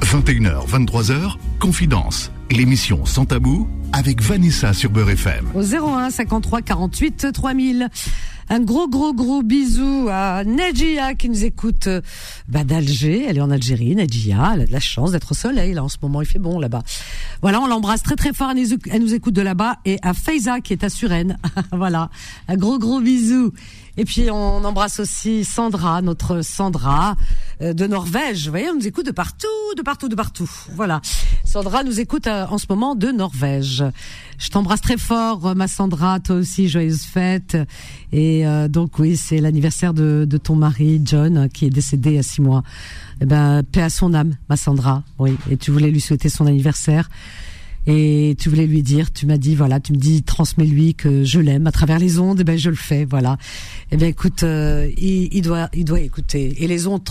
21h, 23h, Confidence, l'émission sans tabou avec Vanessa sur Beurre FM. Au 01 53 48 3000. Un gros, gros, gros bisou à Najia qui nous écoute bah, d'Alger. Elle est en Algérie, Najia. Elle a de la chance d'être au soleil. Là, en ce moment, il fait bon là-bas. Voilà, on l'embrasse très, très fort. Elle nous écoute de là-bas. Et à Faiza qui est à Suresnes. voilà. Un gros, gros bisou. Et puis on embrasse aussi Sandra, notre Sandra euh, de Norvège. Vous voyez, on nous écoute de partout, de partout, de partout. Voilà. Sandra nous écoute euh, en ce moment de Norvège. Je t'embrasse très fort, euh, ma Sandra. Toi aussi, joyeuse fête. Et donc oui, c'est l'anniversaire de, de, ton mari John qui est décédé à six mois. Eh ben, paix à son âme, ma Sandra. Oui. Et tu voulais lui souhaiter son anniversaire et tu voulais lui dire, tu m'as dit voilà, tu me dis transmets-lui que je l'aime à travers les ondes, et eh ben je le fais, voilà. Eh bien écoute, euh, il, il, doit il doit écouter et les ondes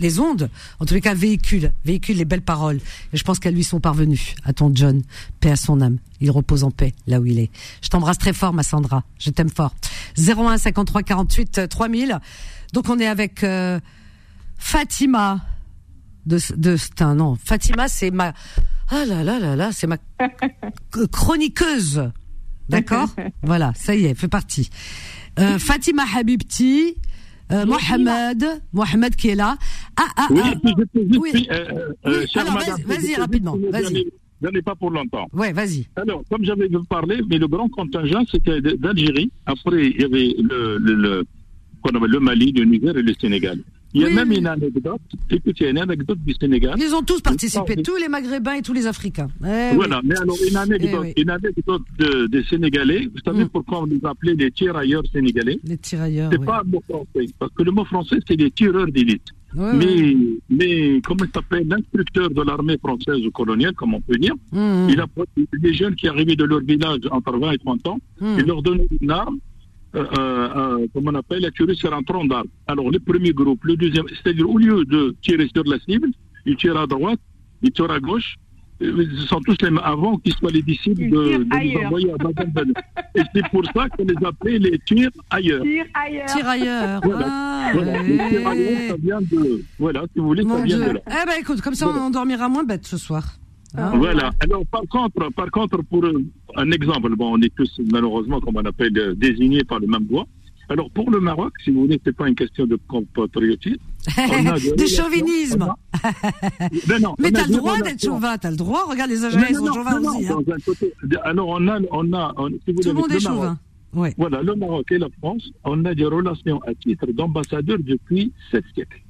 les ondes en tous les cas véhiculent véhiculent les belles paroles et je pense qu'elles lui sont parvenues à ton John, paix à son âme. Il repose en paix là où il est. Je t'embrasse très fort ma Sandra, je t'aime fort. 01 53 48 3000. Donc on est avec euh, Fatima de de non Fatima c'est ma ah là là là là c'est ma chroniqueuse d'accord? Voilà ça y est fait partie euh, Fatima Habibti euh, Mohamed, Mohamed qui est là. Ah, ah, oui, ah. oui. Euh, euh, vas-y, rapidement, vas-y. Je n'ai pas pour longtemps. Ouais, vas-y. Alors, comme j'avais parlé, mais le grand contingent, c'était d'Algérie. Après, il y avait le, le, le, le Mali, le Niger et le Sénégal. Il y a même une anecdote, écoutez, une anecdote du Sénégal. Ils ont tous participé, tous les Maghrébins et tous les Africains. Eh voilà, mais alors une anecdote, eh une anecdote des Sénégalais, vous savez mm. pourquoi on les appelait les tirailleurs sénégalais? Les tirailleurs. C'est pas un mot français, parce que le mot français, c'est les tireurs d'élite. mais, mais, comment il s'appelle, l'instructeur de l'armée française ou coloniale, comme on peut dire, mm. il a des jeunes qui arrivaient de leur village entre 20 et 30 ans, mm. il leur donnait une arme, euh, euh, euh, comme on appelle, la curie sur un tronc d'arbre. Alors, le premier groupe, le deuxième, c'est-à-dire au lieu de tirer sur la cible, ils tirent à droite, ils tirent à gauche. Ils sont tous les mêmes avant qu'ils soient les disciples de, de envoyer à Et c'est pour ça qu'on les appelait les tirs ailleurs. Tirs ailleurs. Tire ailleurs. Voilà. Ah, voilà. Les tirs ailleurs, ça vient de. Voilà, si vous voulez, ça vient de là. Eh ben écoute, comme ça, on dormira moins bête ce soir. Ah. Voilà. Alors, par contre, par contre, pour un exemple, bon, on est tous malheureusement, comme on appelle, désignés par le même bois. Alors, pour le Maroc, si vous voulez, c'est pas une question de compatriotisme. de chauvinisme. Mais, non, Mais t'as le droit d'être chauvin, t'as le droit. Regarde, les Algériens, sont chauvins aussi. Hein. alors, on a, on a, si vous Tout le monde est chauvin. Ouais. Voilà, le Maroc et la France, on a des relations à titre d'ambassadeur depuis sept siècles.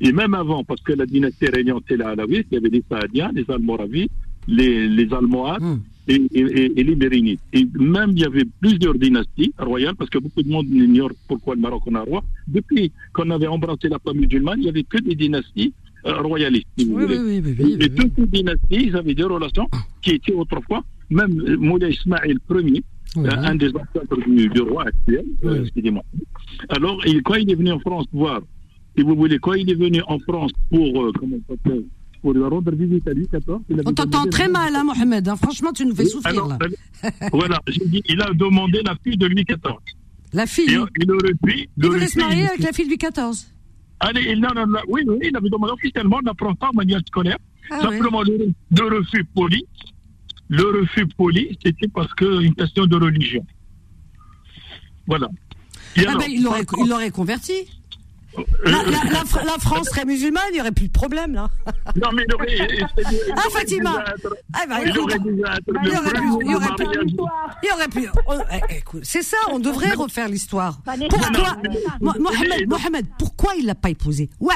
Et même avant, parce que la dynastie régnante, c'est la Alaouite, il y avait les Saadiens, les Almoravides, les, les Almohades hmm. et, et, et, les Mérinides. Et même, il y avait plusieurs dynasties royales, parce que beaucoup de monde ignore pourquoi le Maroc en a un roi. Depuis qu'on avait embrassé la femme musulmane, il n'y avait que des dynasties euh, royalistes. oui, oui, oui, et toutes ces dynasties, ils avaient des relations qui étaient autrefois, même Moulay Ismail Ier, euh, un des ancêtres du, du, roi actuel, euh, excusez-moi. Alors, il, quand il est venu en France voir si vous voulez, quand il est venu en France pour, euh, comment pour rendre visite à Louis XIV. On t'entend très mal, hein, Mohamed. Hein. Franchement, tu nous fais souffrir. là. voilà, j'ai dit, il a demandé la fille de Louis XIV. La fille Il aurait pu. Il voulait se marier avec la fille de Louis XIV. Allez, il, non, non, oui, oui, il avait demandé officiellement, on n'apprend pas en manuel scolaire. Ah, Simplement, le, le, refus poli. Le refus poli, c'était parce qu'une question de religion. Voilà. ah ben, il l'aurait converti. La, la, la, France serait musulmane, il n'y aurait plus de problème, là. Non, mais il aurait. ah, Fatima ah, bah, Il aurait plus. Il y aurait plus. Il y aurait plus. Écoute, c'est ça, on devrait refaire l'histoire. Pourquoi Mohamed, Mohamed, pourquoi il l'a pas épousée Ouais,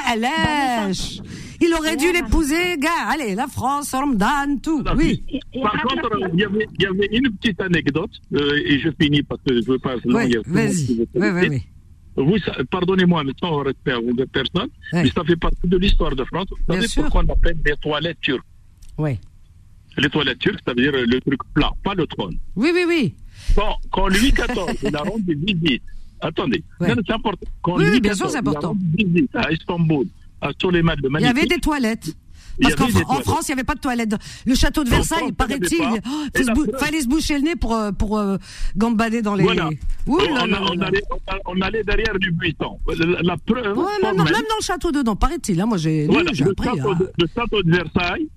Il aurait dû l'épouser, gars. Allez, la France, Ramadan, tout. Oui. Par contre, il y avait, il y avait une petite anecdote, euh, et je finis parce que je veux pas. Oui, vas-y. Oui, oui, oui. Vous, pardonnez-moi, mais sans respect de personne, mais ça fait partie de l'histoire de France. Vous savez pourquoi on appelle des toilettes turques? Oui. Les toilettes turques, ça veut dire le truc plat, pas le trône. Oui, oui, oui. Bon, quand Louis XIV, il a rendu visite, attendez, c'est important. Quand oui, Louis bien sûr, c'est important. Il a rendu visite à Istanbul, à Soleiman de Il y avait des toilettes. Parce qu'en France, il n'y avait pas de toilettes. Le château de Versailles, paraît-il, oh, il fallait se boucher le nez pour, euh, pour euh, gambader dans les. Voilà. on, allait, on, allait, derrière du buisson. La, preuve. même, dans, le château dedans, paraît-il. Hein, moi, j'ai voilà, le, appris, château de, le château de Versailles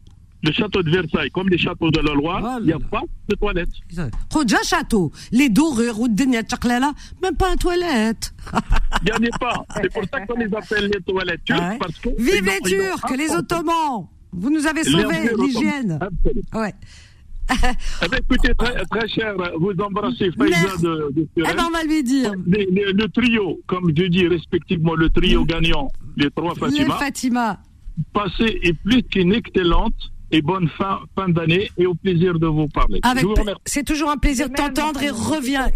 le château de Versailles, comme les châteaux de la Loire, il n'y a pas de toilettes. Déjà château, les dorures ou de même pas une toilette. Il n'y en a pas. C'est pour ça qu'on les appelle les toilettes turques. Parce que Vive les Turcs, les Ottomans Vous nous avez sauvé l'hygiène. Ouais. eh bien, écoutez, très, très, cher, vous embrassez Faïza de, de Eh ben, on va lui dire. le trio, comme je dis respectivement, le trio gagnant, les trois Fatima. Les Fatima. Passé est plus qu'une excellente et bonne fin, fin d'année et au plaisir de vous parler. C'est toujours un plaisir de t'entendre et revient.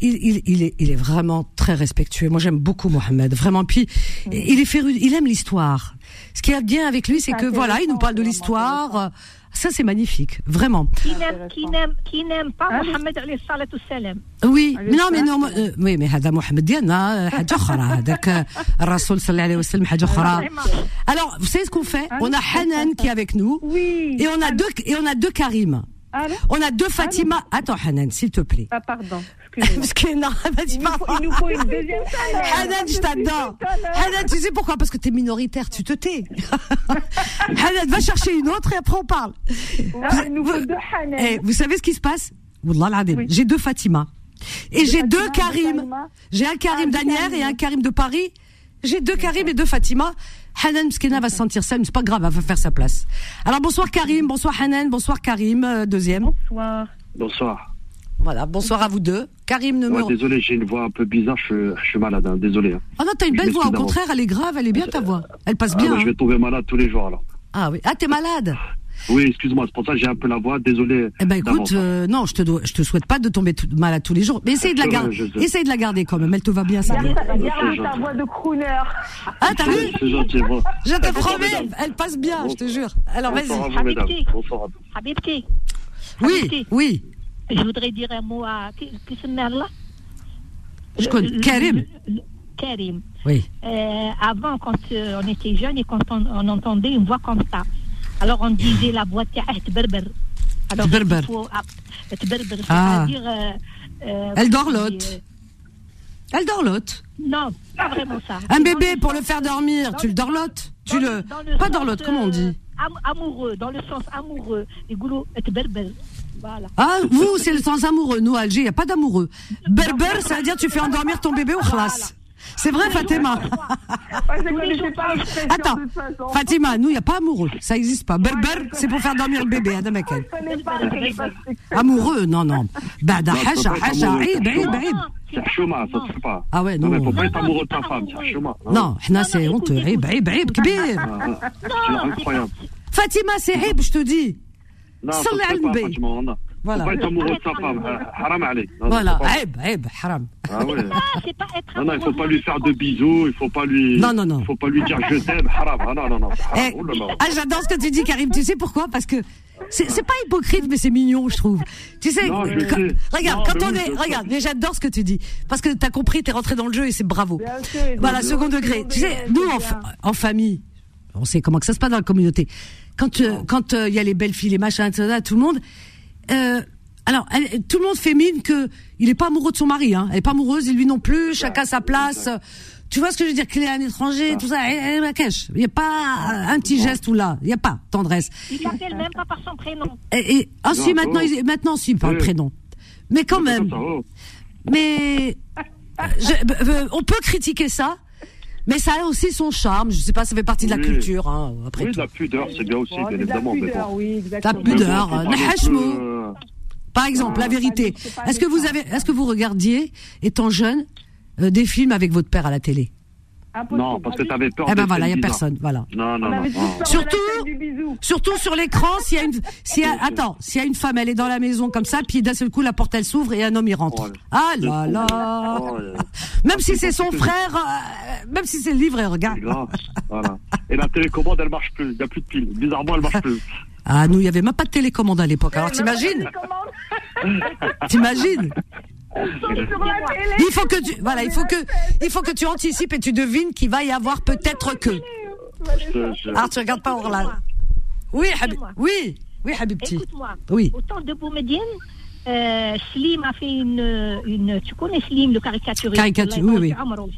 Il, il, il, est, il est vraiment très respectueux. Moi, j'aime beaucoup Mohamed, vraiment. Puis, il est féru, il aime l'histoire. Ce qui est bien avec lui, c'est que voilà, il nous parle de l'histoire. Ça, c'est magnifique, vraiment. Qui n'aime, qui n'aime, qui n'aime pas Mohamed alayhi salatu salam. Oui, mais non, mais non, oui, mais هذا محمد ديالنا حاجة أخرى هذاك الرسول صلى الله عليه وسلم حاجة أخرى. Alors, vous savez ce qu'on fait On a Hanan qui est avec nous. Oui. Et on a deux, et on a deux Karim. On a deux Fatima. Attends, Hanan, s'il te plaît. Ah, pardon. Parce que non, il, nous faut, il nous faut une deuxième Hanan, je t'adore. Hanan, tu sais pourquoi? Parce que t'es minoritaire, tu te tais. Hanan, va chercher une autre et après on parle. il nous faut deux Hanan. Eh, vous savez ce qui se passe? Wallah oui. J'ai deux Fatima. Et j'ai deux Karim. J'ai un Karim ah, d'Anières et un Karim de Paris. J'ai deux Karim et deux Fatima. Hanan Mskena va se sentir seule, mais c'est pas grave, elle va faire sa place. Alors bonsoir Karim, bonsoir Hanan, bonsoir Karim, euh, deuxième. Bonsoir. Bonsoir. Voilà, bonsoir à vous deux. Karim ne me... désolé, j'ai une voix un peu bizarre, je, suis malade, hein, désolé. Hein. Ah non, t'as une belle voix, au contraire, elle est grave, elle est bien ta voix. Elle passe ah, bien. Bah, je vais tomber malade tous les jours alors. Ah oui, ah t'es malade? Oui, excuse-moi, c'est pour ça que j'ai un peu la voix, désolé. Eh ben écoute, euh, non, je te dois, je te souhaite pas de tomber malade tous les jours, mais essaye de la garder, essaye de la garder quand même, elle te va bien, ça. Garde ta voix de crooner. Ah t'as vu? C'est gentil, bon. Je te promets, elle passe bien, je te jure. Alors vas-y. Habibti. Habibti. Oui, oui. Je voudrais dire un mot à qui ce mère-là Je connais Karim. Karim. Oui. Euh, avant, quand euh, on était jeune et quand on, on entendait une voix comme ça. Alors on disait la voix de berber. Alors berber. Ah. C'est-à-dire. Euh, euh, Elle dort l'autre. Elle. Non, pas vraiment ça. Un bébé pour le faire dormir, tu le dorlotes? Tu le. Pas dorlote, comment on dit? Amoureux, dans le sens amoureux. Les goulots, berber. Voilà. Ah, vous, c'est le sens amoureux. Nous, à Alger, il n'y a pas d'amoureux. Berber, ça veut dire tu fais endormir ton bébé au khlas. C'est vrai, Fatima. Attends, Fatima, nous, il n'y a pas amoureux. Ça n'existe pas. Berber, c'est pour faire dormir le bébé. Hein, amoureux, non, non. Bah, haja, haja, aïb, aïb, aïb. C'est chouma, ça se fait pas. Ah ouais, non. Non, mais faut pas être amoureux de ta femme, c'est chouma. Hein. Non, c'est honteux. Aïb, aïb, aïb, kbir. Ah, ah, ah, c'est incroyable. Fatima, c'est aïb, je te dis. Non, ça se pas, Fatima, voilà. Faut pas être amoureux de sa femme. Haram allez. Voilà, aïb, aïb, haram. Ah ouais. Non, non, il faut pas lui faire de bisous, il faut pas lui. Non, non, non. Il faut pas lui dire je t'aime, haram. Ah non, non, non. Eh, oh ah, j'adore ce que tu dis, Karim. Tu sais pourquoi? Parce que c'est pas hypocrite, mais c'est mignon, je trouve. Tu sais, non, quand, regarde, quand on est, regarde, mais j'adore ce que tu dis, parce que t'as compris, t'es rentré dans le jeu et c'est bravo. Sûr, voilà, second degré. Tu sais, nous en, en, famille, on sait comment que ça se passe dans la communauté. Quand euh, quand il euh, y a les belles filles, les machins, tout le monde. Euh, alors, tout le monde fait mine que il est pas amoureux de son mari, hein. Elle est pas amoureuse, et lui non plus, chacun sa place. Tu vois ce que je veux dire Qu'il est un étranger, tout ça. Il n'y a pas un petit geste ou là. Il n'y a pas tendresse. Il l'appelle même pas par son prénom. Et, et ah si, maintenant, il, maintenant, si, par le prénom. Mais quand même. Mais je, on peut critiquer ça. Mais ça a aussi son charme. Je sais pas, ça fait partie de la culture. Hein, après oui, la pudeur, c'est bien aussi, bien évidemment. La pudeur, oui, exactement. La pudeur. Par exemple, la vérité. Est-ce que vous avez, est-ce que vous regardiez, étant jeune, euh, des films avec votre père à la télé? Non, parce que t'avais peur. Eh ben voilà, il y a personne, voilà. Non, non, non. Surtout, surtout sur l'écran, s'il y a une, s'il y a, attends, s'il y a une femme, elle est dans la maison comme ça, puis d'un seul coup la porte elle s'ouvre et un homme y rentre. ah là là. même si c'est son frère, euh, même si c'est le livre, regarde. Voilà. Et la télécommande, elle marche plus. Il n'y a plus de pile. Bizarrement, elle marche plus. Ah, nous, il n'y avait même pas de télécommande à l'époque. Alors, t'imagines T'imagines il faut que tu, voilà, il faut que, il faut que tu anticipes et tu devines qu'il va y avoir peut-être que. Ah, tu regardes pas Orlan. Oui, oui, oui, Habibti. Écoute-moi. Oui. Au temps de Boumedienne, euh, Slim a fait une, une, tu connais Slim, le caricaturiste? Caricature, oui, oui.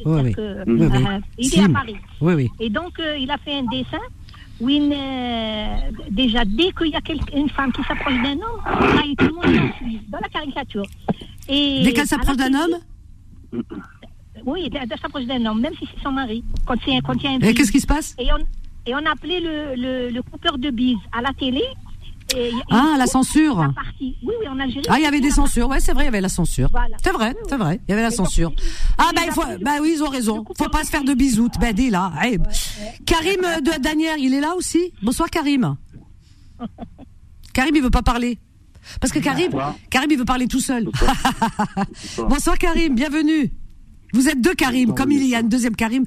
oui, oui. Que, oui, oui. Euh, il est à Paris. Oui, oui. Et donc, euh, il a fait un dessin où euh, déjà, dès qu'il y a une femme qui s'approche d'un homme, tout le monde dans la caricature. Et dès qu'elle s'approche d'un homme Oui, elle s'approche d'un homme, même si c'est son mari. Quand, quand il y a un Et qu'est-ce qui se passe? Et on, et on appelait le, le, le coupeur de bise à la télé ah, la censure. Oui, oui, en Algérie. Ah, il y avait des censures. Ouais, c'est vrai, il y avait la censure. C'est vrai, c'est vrai. Il y avait la censure. Ah, bah, il faut, bah oui, ils ont raison. Faut pas se faire de bisous. Ben, dis là. Karim de Danière, il est là aussi? Bonsoir, Karim. Karim, il veut pas parler. Parce que Karim, Karim, il veut parler tout seul. Bonsoir, Karim. Bienvenue. Vous êtes deux Karim. Comme il y a une deuxième Karim.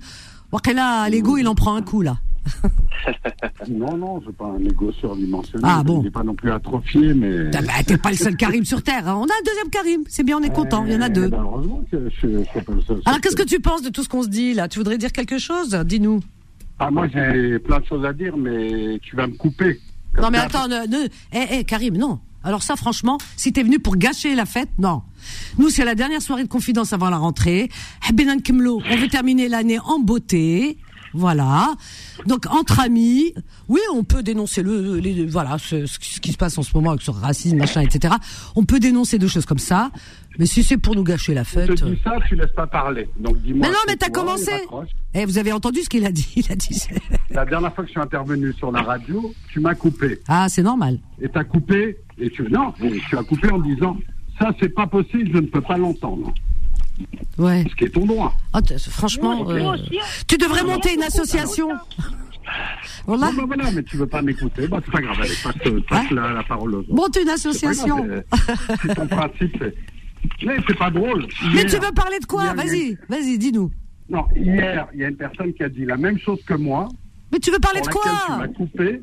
là, l'ego, il en prend un coup, là. non, non, c'est pas un égo surdimensionné. Ah bon. Il pas non plus atrophié, mais. Ah bah, t'es pas le seul Karim sur Terre. Hein. On a un deuxième Karim. C'est bien, on est content. Il y en a eh deux. Ben, heureusement que je, je suis pas le seul. Alors, qu'est-ce que tu penses de tout ce qu'on se dit là? Tu voudrais dire quelque chose? Dis-nous. Ah, moi, j'ai plein de choses à dire, mais tu vas me couper. Non, mais attends, ne, ne... Eh, eh, Karim, non. Alors ça, franchement, si t'es venu pour gâcher la fête, non. Nous, c'est la dernière soirée de confidence avant la rentrée. On veut terminer l'année en beauté. Voilà. Donc entre amis, oui, on peut dénoncer le, les, voilà ce, ce, qui se passe en ce moment avec ce racisme, machin, etc. On peut dénoncer deux choses comme ça. Mais si c'est pour nous gâcher la fête. Je te dis ça, tu laisses pas parler. Donc dis-moi. Mais non, mais t'as commencé. Eh, vous avez entendu ce qu'il a dit? Il a dit. La dernière fois que je suis intervenu sur la radio, tu m'as coupé. Ah, c'est normal. Et t'as coupé et tu non, tu as coupé en disant ça c'est pas possible, je ne peux pas l'entendre. Ouais. Ce qui est ton droit. Oh, franchement, euh, tu devrais monter une association. Voilà. Non, bah, voilà, mais tu veux pas m'écouter, bah, c'est pas grave, allez, passe, passe hein la, la, parole aux autres. Monte une association. C'est ton principe, mais c'est pas drôle. mais tu veux parler de quoi Vas-y, vas-y, dis-nous. Non, hier, il y a une personne qui a dit la même chose que moi. Mais tu veux parler de quoi Tu m'as coupé.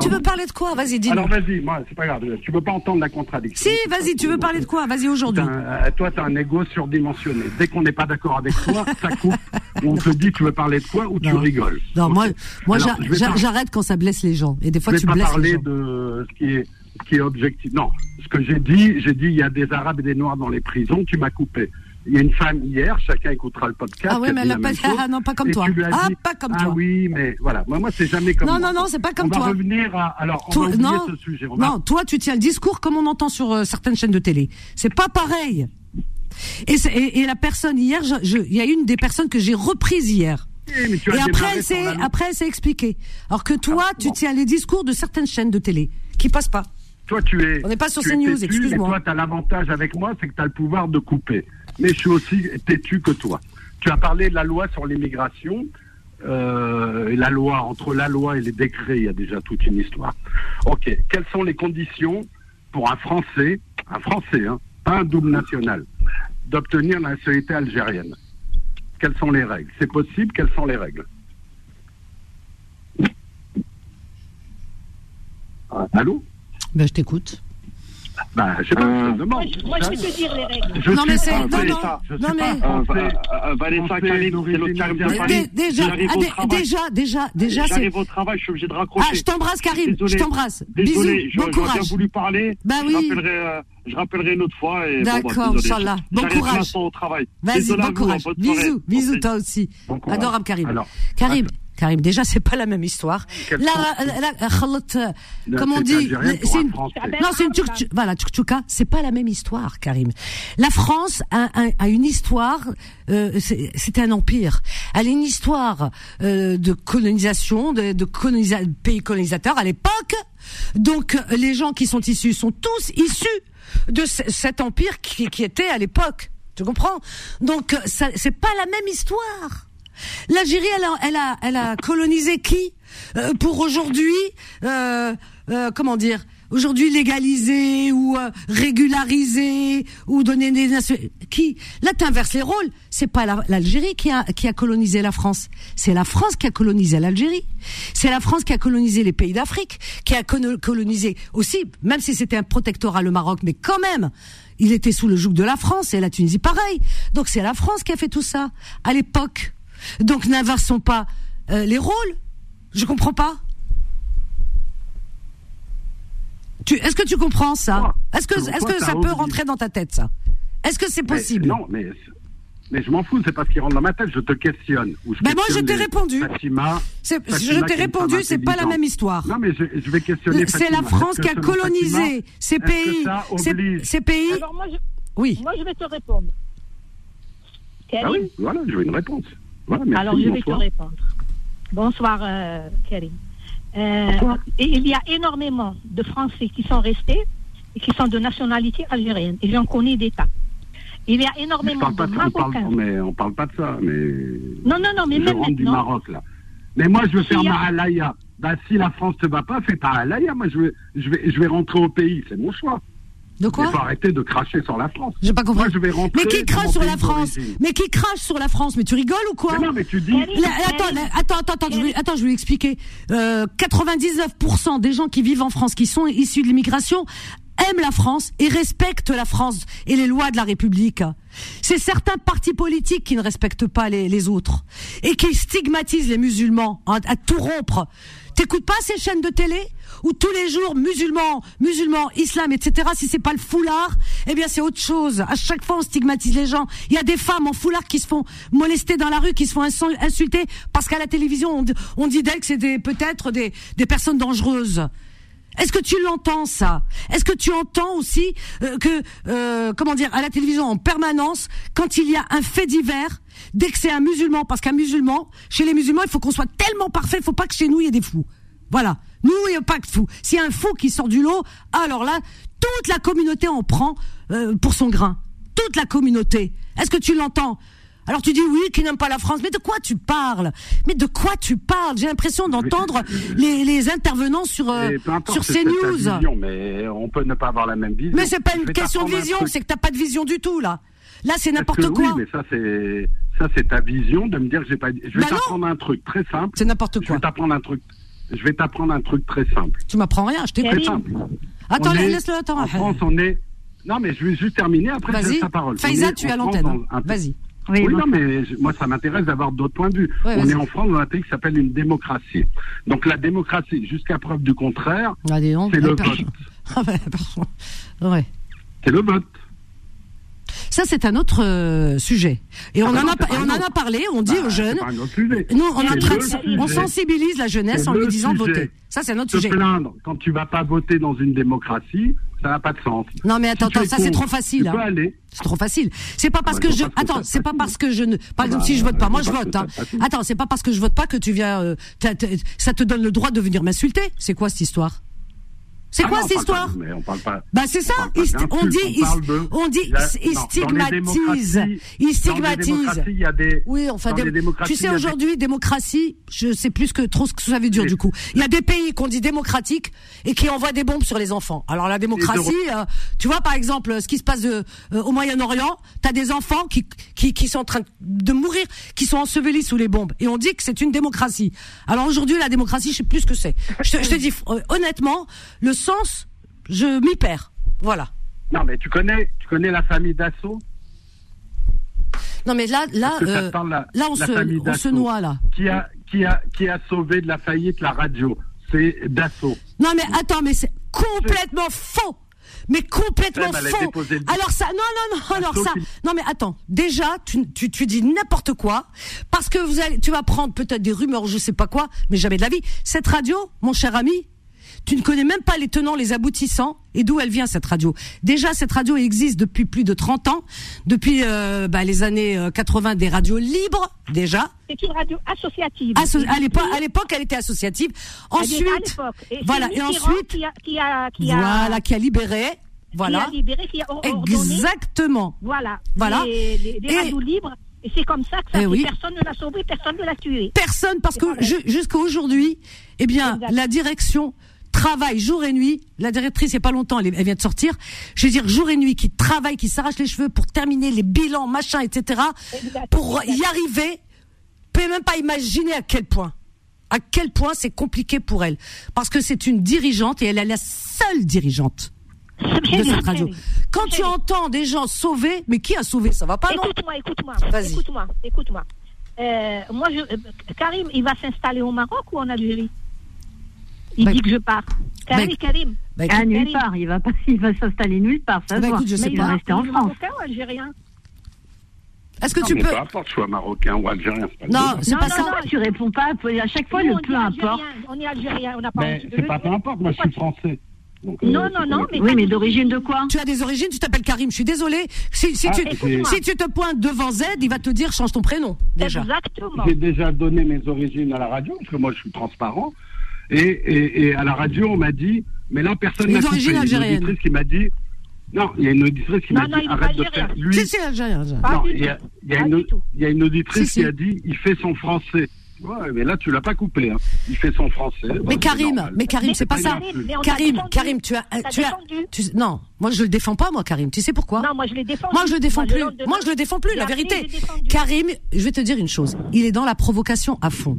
Tu veux parler de quoi? Vas-y, dis-nous. Alors vas-y, moi, c'est pas grave. Tu veux pas entendre la contradiction. Si, vas-y, tu veux parler de quoi? Vas-y aujourd'hui. Euh, toi, tu as un ego surdimensionné. Dès qu'on n'est pas d'accord avec toi, ça coupe. On te dit tu veux parler de quoi ou tu rigoles? Non, moi, moi j'arrête quand ça blesse les gens. Et des fois, tu blesses les gens. Parler de ce qui est, ce qui est objectif. Non, ce que j'ai dit, j'ai dit il y a des Arabes et des Noirs dans les prisons. Tu m'as coupé. Il y a une femme hier, chacun écoutera le podcast. Ah oui, mais elle n'a pas, ah, non, pas comme toi. Ah, pas comme ah toi. Ah oui, mais voilà. Moi, moi c'est jamais comme Non, moi. non, non, c'est pas comme on toi. Va revenir à, alors, on va oublier non, ce sujet. On non, toi, tu tiens le discours comme on entend sur euh, certaines chaînes de télé. C'est pas pareil. Et, et, et, la personne hier, il y a une des personnes que j'ai reprise hier. Oui, et après elle, s'est, après, elle s'est expliquée. Alors que toi, ah, tu tiens les discours de certaines chaînes de télé qui passent pas. Toi, tu es. On n'est pas sur CNews, excuse-moi. Toi, tu as l'avantage avec moi, c'est que tu as le pouvoir de couper mais je suis aussi têtu que toi. Tu as parlé de la loi sur l'immigration. Euh, la loi, entre la loi et les décrets, il y a déjà toute une histoire. Ok, quelles sont les conditions pour un Français, un Français, hein, pas un double national, d'obtenir la nationalité algérienne? Quelles sont les règles? C'est possible? Quelles sont les règles? Allô? Ben, Je t'écoute. Bah, je sais pas, euh, je demande. Moi, je, peux te dire les règles. Je non, mais c'est. Non, non, non, mais. Vanessa Kalim, c'est. Déjà, déjà, déjà, déjà, c'est. J'arrive au travail, je suis obligé de raccrocher. Ah, je t'embrasse, Karim. Je t'embrasse. Bisous. Bon courage. J'aurais voulu parler. Bah oui. Je rappellerai une autre fois. D'accord, Inch'Allah. Bon courage. au travail. Vas-y, bon courage. Bisous, bisous, toi aussi. Adorable, Karim. Karim. Karim, déjà c'est pas la même histoire. Là, la, comme on dit, c'est une, non, c'est une voilà, c'est pas la même histoire, Karim. La France a, a, une histoire, euh, c'était un empire. Elle a une histoire euh, de colonisation, de, de pays colonisateurs à l'époque. Donc les gens qui sont issus sont tous issus de cet empire qui, qui était à l'époque. Tu comprends? Donc c'est pas la même histoire. L'Algérie, elle a, elle a, elle a colonisé qui euh, pour aujourd'hui, euh, euh, comment dire, aujourd'hui légaliser ou euh, régulariser ou donner des nations. Qui Là, t'inverses les rôles. C'est pas l'Algérie qui a qui a colonisé la France. C'est la France qui a colonisé l'Algérie. C'est la France qui a colonisé les pays d'Afrique, qui a colonisé aussi, même si c'était un protectorat le Maroc, mais quand même. Il était sous le joug de la France et la Tunisie pareil. Donc c'est la France qui a fait tout ça à l'époque. Donc n'inversons pas euh, les rôles? Je comprends pas. Est-ce que tu comprends ça? Est-ce que, est-ce que ça peut rentrer dans ta tête ça? Est-ce que c'est possible? Non, mais mais je m'en fous, c'est pas ce qui rentre dans ma tête, je te questionne. ben moi je t'ai répondu. je t'ai répondu, c'est pas la même histoire. Non mais je, vais questionner. C'est la France qui a colonisé ces pays. Ces, pays. Alors moi je, oui. Moi je vais te répondre. Ah oui, voilà, je veux une réponse. Alors, je vais te répondre. Bonsoir, euh, Karim. Euh, il y a énormément de Français qui sont restés et qui sont de nationalité algérienne. Et j'en connais des tas. Il y a énormément de Marocains. mais on parle pas de ça. Mais non, non, non, mais même du Maroc, là. Mais moi, je veux faire ma halaya. Ben, si la France ne va pas, fais ta halaya. Moi, je vais, je, vais, je vais rentrer au pays. C'est mon choix. De quoi Il faut arrêter de cracher sur la France. J'ai pas compris. Moi, je vais rentrer mais qui crache sur la France Mais qui crache sur la France Mais tu rigoles ou quoi mais Non, mais tu dis. attends, attends, attends, attends, je vais, attends, je vais expliquer. Euh, 99% des gens qui vivent en France, qui sont issus de l'immigration, aiment la France et respectent la France et les lois de la République. C'est certains partis politiques qui ne respectent pas les, les autres et qui stigmatisent les musulmans à tout rompre. T'écoutes pas ces chaînes de télé où tous les jours musulmans, musulmans, islam, etc. Si c'est pas le foulard, eh bien c'est autre chose. À chaque fois on stigmatise les gens. Il y a des femmes en foulard qui se font molester dans la rue, qui se font insulter parce qu'à la télévision on, dit d'elles que c'est peut-être des, des personnes dangereuses. Est-ce que tu l'entends ça? Est-ce que tu entends aussi euh, que euh, comment dire à la télévision en permanence quand il y a un fait divers dès que c'est un musulman parce qu'un musulman chez les musulmans il faut qu'on soit tellement parfait, il faut pas que chez nous il y ait des fous. Voilà. Nous, il n'y a pas de fous. S'il un fou qui sort du lot, alors là, toute la communauté en prend euh, pour son grain. Toute la communauté. Est-ce que tu l'entends? Alors tu dis oui, qui n'aime pas la France, mais de quoi tu parles? Mais de quoi tu parles? J'ai l'impression d'entendre les, les, intervenants sur euh, sur CNews. Vision, mais on peut ne pas avoir la même vision. Mais c'est pas une question de vision, c'est que t'as pas de vision du tout là. Là, c'est n'importe quoi. Oui, mais ça c'est ça c'est ta vision de me dire que j'ai pas. Je vais bah t'apprendre un truc très simple. C'est n'importe quoi. Je vais t'apprendre un truc je vais t'apprendre un truc très simple. Tu m'apprends rien, je t'écoute. simple. Attends, laisse-le, attends. En France, on est. Non, mais je vais juste terminer, après je laisse ta parole. Faïza, tu es à l'antenne. Vas-y. Oui, oui non, mais moi, ça m'intéresse d'avoir d'autres points de vue. on est en France dans un pays qui s'appelle une démocratie. Donc, la démocratie, jusqu'à preuve du contraire, ah, c'est le vote. Ah, ouais. C'est le vote. Ça, c'est un autre euh, sujet. Et on, ah en, a, et on en a parlé, on dit bah, aux jeunes. Nous, on, on sensibilise la jeunesse en lui disant de voter. Ça, c'est un autre sujet. plaindre quand tu vas pas voter dans une démocratie, ça n'a pas de sens. Non, mais attends, attends ça, c'est trop facile. Hein. C'est trop facile. C'est pas parce que je. Attends, c'est pas parce que je ne. Par exemple, si je vote pas, moi je vote. Hein. Attends, c'est pas parce que je vote pas que tu viens. Euh, ça te donne le droit de venir m'insulter. C'est quoi cette histoire? C'est ah quoi cette histoire on parle pas, Bah c'est ça. On, dit, on, dit, il stigmatise, il stigmatise. Il y a des, oui, enfin, tu sais aujourd'hui démocratie, je sais plus que trop ce que ça veut dire du coup. Il y a des pays qu'on dit démocratiques et qui envoient des bombes sur les enfants. Alors la démocratie, euh, tu vois par exemple ce qui se passe de, euh, au Moyen-Orient, t'as des enfants qui, qui qui sont en train de mourir, qui sont ensevelis sous les bombes et on dit que c'est une démocratie. Alors aujourd'hui la démocratie, je sais plus ce que c'est. Je te, je te dis euh, honnêtement, le sens, je m'y perds. Voilà. Non, mais tu connais, tu connais la famille Dassault Non, mais là, là, euh, là, on, se, on se noie là. Qui a, qui a, qui a sauvé de la faillite la radio? C'est Dassault. Non, mais attends, mais c'est complètement faux mais complètement faux. Alors ça, non, non, non, alors ça, non mais attends, déjà, tu, tu, tu dis n'importe quoi, parce que vous allez, tu vas prendre peut-être des rumeurs, je sais pas quoi, mais jamais de la vie. Cette radio, mon cher ami, tu ne connais même pas les tenants, les aboutissants et d'où elle vient cette radio? Déjà, cette radio existe depuis plus de 30 ans, depuis euh, bah, les années 80 euh, des radios libres déjà. C'est une radio associative. à l'époque, à l'époque, elle était associative. Ensuite, voilà, et ensuite, qui a, qui a, qui a, voilà, qui a libéré. Voilà. Qui a libéré, qui a ordonné, Exactement. Voilà. Voilà. Les, radios libres. Et c'est comme ça que ça, eh personne ne l'a sauvé, personne ne l'a tué. Personne, parce que jusqu'à aujourd'hui, eh bien, la direction travaille jour et nuit. La directrice, il n'y a pas longtemps, elle, vient de sortir. Je veux dire, jour et nuit, qui travaille, qui s'arrache les cheveux pour terminer les bilans, machin, etc. Pour y arriver. Vous pouvez même pas imaginer à quel point. À quel point c'est compliqué pour elle. Parce que c'est une dirigeante et elle est la seule dirigeante de cette radio. Quand tu entends des gens sauver, mais qui a sauvé? Ça va pas, non? Écoute-moi, écoute-moi. Écoute-moi, écoute-moi. Euh, moi, je, euh, Karim, il va s'installer au Maroc ou en Algérie? Il bah, dit que je pars. Karim, bah, Karim. Bah, ah, nulle part. Il va pas, il va s'installer nulle part. Ça bah, écoute, je sais Mais pas. Il va rester en France. Marocain ou algérien? Est-ce que non, tu peux. Peu importe, soit marocain ou algérien. Non, c'est pas ça. Non, tu réponds pas. À chaque fois, Nous, le peu importe. On est algérien, on n'a pas. Mais c'est pas peu importe. Moi, je suis français. Donc, non, euh, non, non, mais. Oui, mais d'origine de quoi? Tu as des origines, tu t'appelles Karim, je suis désolé. Si, si, ah, tu, si tu te pointes devant Z, il va te dire change ton prénom, déjà. Exactement. J'ai déjà donné mes origines à la radio, parce que moi, je suis transparent. Et, et, et à la radio, on m'a dit, mais là, personne n'a coupé. Il y a une auditrice qui m'a dit, non, il y a une auditrice qui m'a dit, arrête de faire lui. Si, si, algérien. Non, il y, a, il, y a une, il y a une auditrice qui a dit, il fait son français. Ouais, mais là, tu l'as pas couplé. Hein. Il fait son français. Mais Karim, mais Karim, c'est pas ça. Karim, Karim, tu as, tu as, tu, non, moi je le défends pas, moi, Karim. Tu sais pourquoi? Non, moi je le défends. Moi je le défends plus. Moi je le défends plus. La vérité, Karim, je vais te dire une chose. Il est dans la provocation à fond.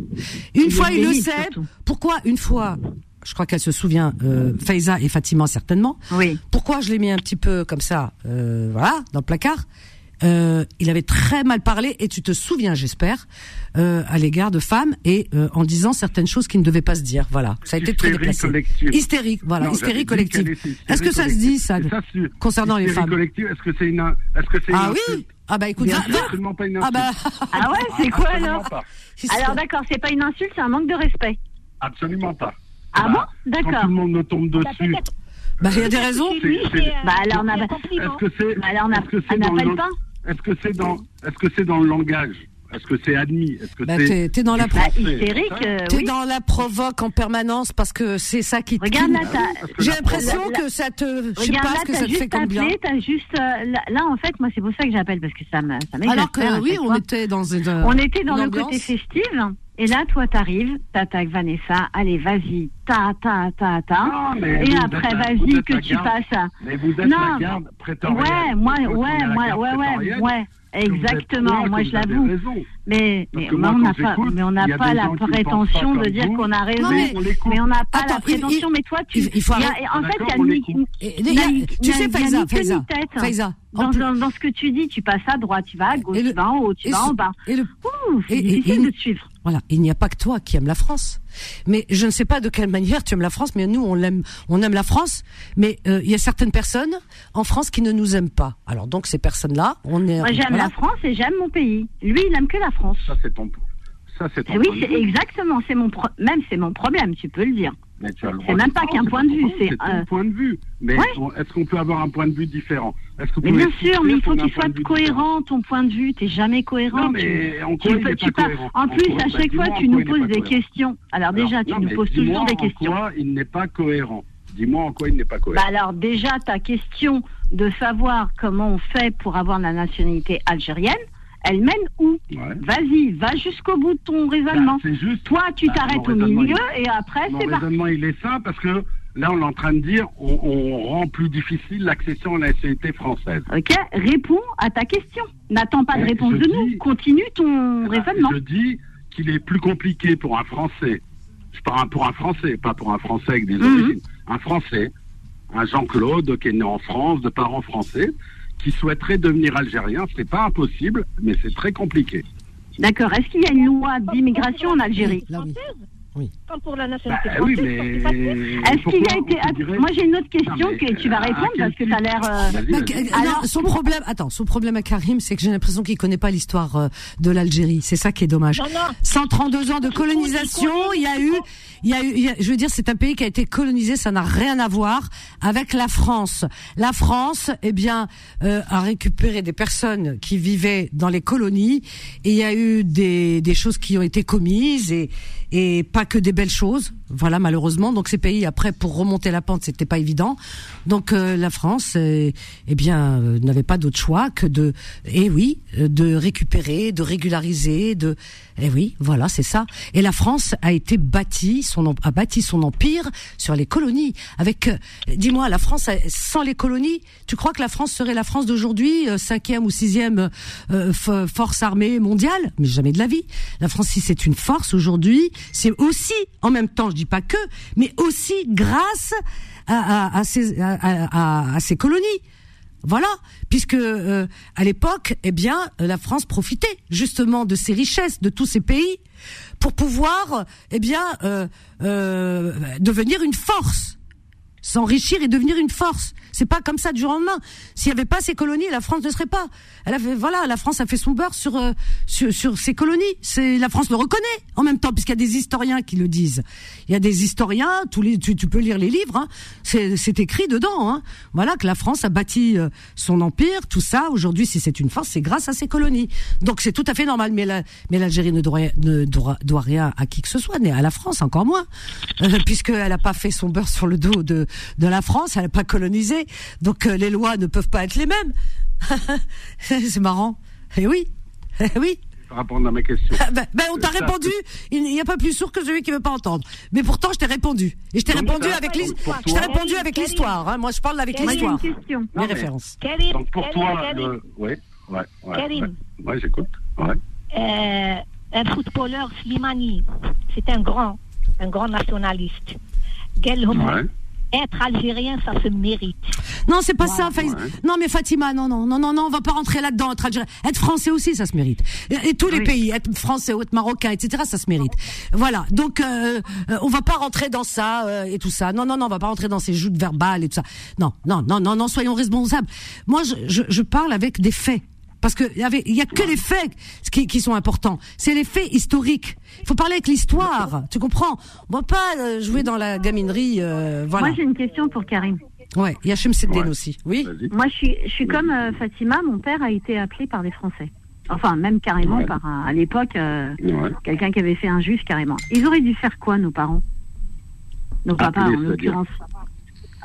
Une fois, il le sait. Pourquoi une fois je crois qu'elle se souvient, euh, Faiza et Fatima certainement. Oui. Pourquoi je l'ai mis un petit peu comme ça, euh, voilà, dans le placard? Euh, il avait très mal parlé, et tu te souviens, j'espère, euh, à l'égard de femmes et euh, en disant certaines choses qui ne devaient pas se dire. Voilà, ça a été très déplacé. Collective. Hystérique, voilà, hystérie collective. Est-ce que ça se dit ça, concernant les femmes Est-ce que c'est une, est-ce que c'est Ah oui. Ah bah écoute, va, absolument pas une ah bah ah ouais, c'est quoi alors Alors d'accord, c'est pas une insulte, c'est un manque de respect. Absolument pas. Ah Bah, bon D'accord. Quand tout le monde me tombe dessus. Bah il y a des raisons. Bah alors on n'a Est-ce que c'est, Bah alors on a- est-ce que on c'est dans n'appelle le, pas est-ce que c'est dans, est-ce que c'est dans le langage? Est-ce que c'est admis? Est-ce que Bah, c'est t'es- dans la pro- français, hystérique, euh, T'es oui. dans la provoque en permanence parce que c'est ça qui. Regarde là, que J'ai la l'impression provoque- que ça te, je sais pas là, ce que ça te fait juste comme bien? appelé, t'as juste euh, là, là, en fait moi c'est pour ça que j'appelle parce que ça me ça Alors que oui, on était dans une. On était dans le côté festif, et là, toi, t'arrives, t'attaques Vanessa, allez, vas-y, ta, ta, ta, ta, Non, mais et après, vas-y, que tu garde. passes. Mais vous êtes Non. la garde prétorienne. Ouais, moi, ouais, moi, ouais, ouais, ouais, exactement, loin, moi, je l'avoue. Mais, mais, moi, on n'a pas, mais on n'a pas la prétention pas de dire qu'on a raison. mais on l'écoute. Mais on n'a pas Attends, la prétention, il- mais toi, tu, il- il faut y a- arrêter. en fait, il y a ni, tu sais, Faiza, Faiza, Dans, plus- dans, dans ce que tu dis, tu passes à droite, tu vas à gauche, tu vas en haut, tu et vas en bas. et le- Ouh, c'est et- et- difficile et- de te suivre. Voilà, il n'y a pas que toi qui aime la France. Mais je ne sais pas de quelle manière tu aimes la France, mais nous on l'aime, on aime la France. Mais euh, il y a certaines personnes en France qui ne nous aiment pas. Alors donc ces personnes-là, on est. Moi, j'aime voilà. la France et j'aime mon pays. Lui, il n'aime que la France. Ça, c'est ton, ça, c'est ton Et oui, c'est exactement, c'est mon pro- même c'est mon problème, tu peux le dire. C'est même pas qu'un point de vue, c'est, euh, point de vue. Mais Ouais. est-ce qu'on peut avoir un point de vue différent? Que Mais bien sûr, mais il faut un qu'il soit cohérent ton point de vue. T'es jamais cohérent. Non, mais tu, en tu quoi tu pas cohérent? En En plus, à chaque fois, en tu nous poses des questions. Alors Alors, déjà, tu non, nous poses toujours des en questions. quoi il n'est pas cohérent Dis-moi en quoi il n'est pas cohérent. Bah alors déjà, ta question de savoir comment on fait pour avoir la nationalité algérienne, elle mène où Ouais. Vas-y, va jusqu'au bout de ton raisonnement. Bah, c'est juste. Toi, tu Bah, t'arrêtes au milieu il- et après, c'est parti. raisonnement, il est simple parce que là, on est en train de dire on, on rend plus difficile l'accession à la nationalité française. Ok Réponds à ta question. N'attends pas de réponse de nous. dis- Continue ton Bah, raisonnement. Je dis qu'il est plus compliqué pour un Français, je parle pour un Français, pas pour un Français avec des Mhm. origines, un Français, un Jean-Claude qui est né en France, de parents français, qui souhaiterait devenir algérien. C'est pas impossible, mais c'est très compliqué. D'accord. Est-ce qu'il y a une loi d'immigration en Algérie? Là, oui. Comme pour la Bah, nationalité oui, française, mais. c'est facile. Est-ce qu'il a été. dirait- Moi, j'ai une autre question Non, mais, que tu vas répondre parce que tu as l'air. euh, Alors, son problème, attends, son problème à Karim, c'est que j'ai l'impression qu'il connaît pas l'histoire euh, de l'Algérie. C'est ça qui est dommage. Non, non. 132 ans de colonisation, il y a eu, il y a eu, il y a- je veux dire, c'est un pays qui a été colonisé, ça n'a rien à voir avec la France. La France, eh bien, euh, a récupéré des personnes qui vivaient dans les colonies et il y a eu des, des choses qui ont été commises et, et pas que des belles choses. Voilà, malheureusement. Donc ces pays, après, pour remonter la pente, c'était pas évident. Donc euh, la France, euh, eh bien, euh, n'avait pas d'autre choix que de, eh oui, euh, de récupérer, de régulariser, de, eh oui, voilà, c'est ça. Et la France a été bâtie, son a bâti son empire sur les colonies. Avec, euh, dis-moi, la France a- sans les colonies, tu crois que la France serait la France d'aujourd'hui, euh, cinquième ou sixième euh, force armée mondiale? Mais jamais de la vie. La France, si c'est une force aujourd'hui, c'est aussi, en même temps, je dis pas que, mais aussi grâce à, à, colonies. Voilà, puisque euh, à l'époque, eh bien, la France profitait justement de ces richesses de tous ces pays pour pouvoir, eh bien, euh, euh, devenir une force, s'enrichir et devenir une force. C'est pas comme ça du jour au lendemain. S'il y avait pas ces colonies, la France ne serait pas. Elle a fait, voilà, la France a fait son beurre sur euh, sur, sur ces colonies. C'est la France le reconnaît en même temps, puisqu'il y a des historiens qui le disent. Il y a des historiens, tous les, tu, tu peux lire les livres. Hein, c'est c'est écrit dedans. Hein, voilà que la France a bâti euh, son empire, tout ça. Aujourd'hui, si c'est une force, c'est grâce à ces colonies. Donc c'est tout à fait normal. Mais la, mais l'Algérie ne doit, ne doit, doit rien à qui que ce soit, ni à la France encore moins, euh, puisqu'elle n'a pas fait son beurre sur le dos de de la France, elle n'est pas colonisée, donc euh, les lois ne peuvent pas être les mêmes. c'est marrant. Eh oui, eh oui. Répondre à ma question. Ah, ben, ben, on t'a euh, répondu. Il n'y a pas plus sourd que celui qui ne veut pas entendre. Mais pourtant, je t'ai répondu. Et je t'ai répondu, avec l'histoire. Je Moi, je parle avec l'histoire. Les références. Karim, Donc pour Karim, toi, Karim. Le... oui, ouais, ouais, Karim. Ouais, j'écoute. Euh, un footballeur, Slimani, c'est un grand, un grand nationaliste être algérien, ça se mérite. Non, c'est pas ça, Faïs. Non, mais Fatima, non, non, non, non, non, on va pas rentrer là-dedans. Être algérien, être français aussi, ça se mérite. Et, et tous les pays, être français, ou être marocain, etc., ça se mérite. Voilà. Donc, euh, euh, on va pas rentrer dans ça euh, et tout ça. Non, non, non, on va pas rentrer dans ces joutes verbales et tout ça. Non, non, non, non, non, soyons responsables. Moi, je, je, je parle avec des faits. Parce que il y avait, il y a que les faits qui, qui sont importants. C'est les faits historiques. Il faut parler avec l'histoire. Tu comprends? On va pas euh, jouer dans la gaminerie. euh, voilà. Moi, j'ai une question pour Karim. Ouais, il y a Chemseddin aussi. Oui? Moi, je suis, je suis comme euh, Fatima. Mon père a été appelé par des Français. Enfin, même carrément par, un- à l'époque, euh, quelqu'un qui avait fait un juge carrément. Ils auraient dû faire quoi, nos parents? Nos papas, en l'occurrence.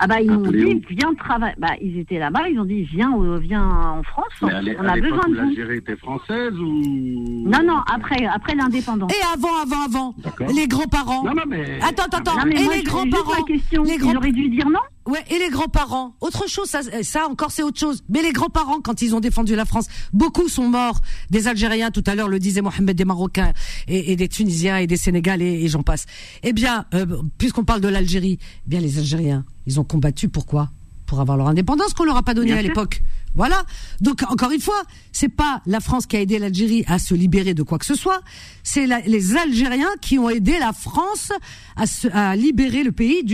Ah bah, ils m'ont dit, viens travailler. Bah, ils étaient là-bas, ils ont dit, viens, euh, viens en France, on, Mais à l'é- on à a besoin de vous. l'Algérie était française ou Non, non, après, après l'indépendance. Et avant, avant, avant, les grands-parents. Non, non, mais- Attends, attends, attends. Non, mais et moi, les ma question. Les Ils grands- auraient dû dire non Ouais, et les grands-parents. Autre chose, ça, ça encore c'est autre chose. Mais les grands-parents, quand ils ont défendu la France, beaucoup sont morts. Des Algériens, tout à l'heure le disait Mohamed, des Marocains et, et des Tunisiens et des Sénégalais et j'en passe. Eh bien, euh, puisqu'on parle de l'Algérie, eh bien les Algériens, ils ont combattu pourquoi? Pour avoir leur indépendance qu'on leur a pas donnée à l'époque. Voilà. Donc encore une fois, c'est pas la France qui a aidé l'Algérie à se libérer de quoi que ce soit. C'est les Algériens qui ont aidé la France à, libérer le pays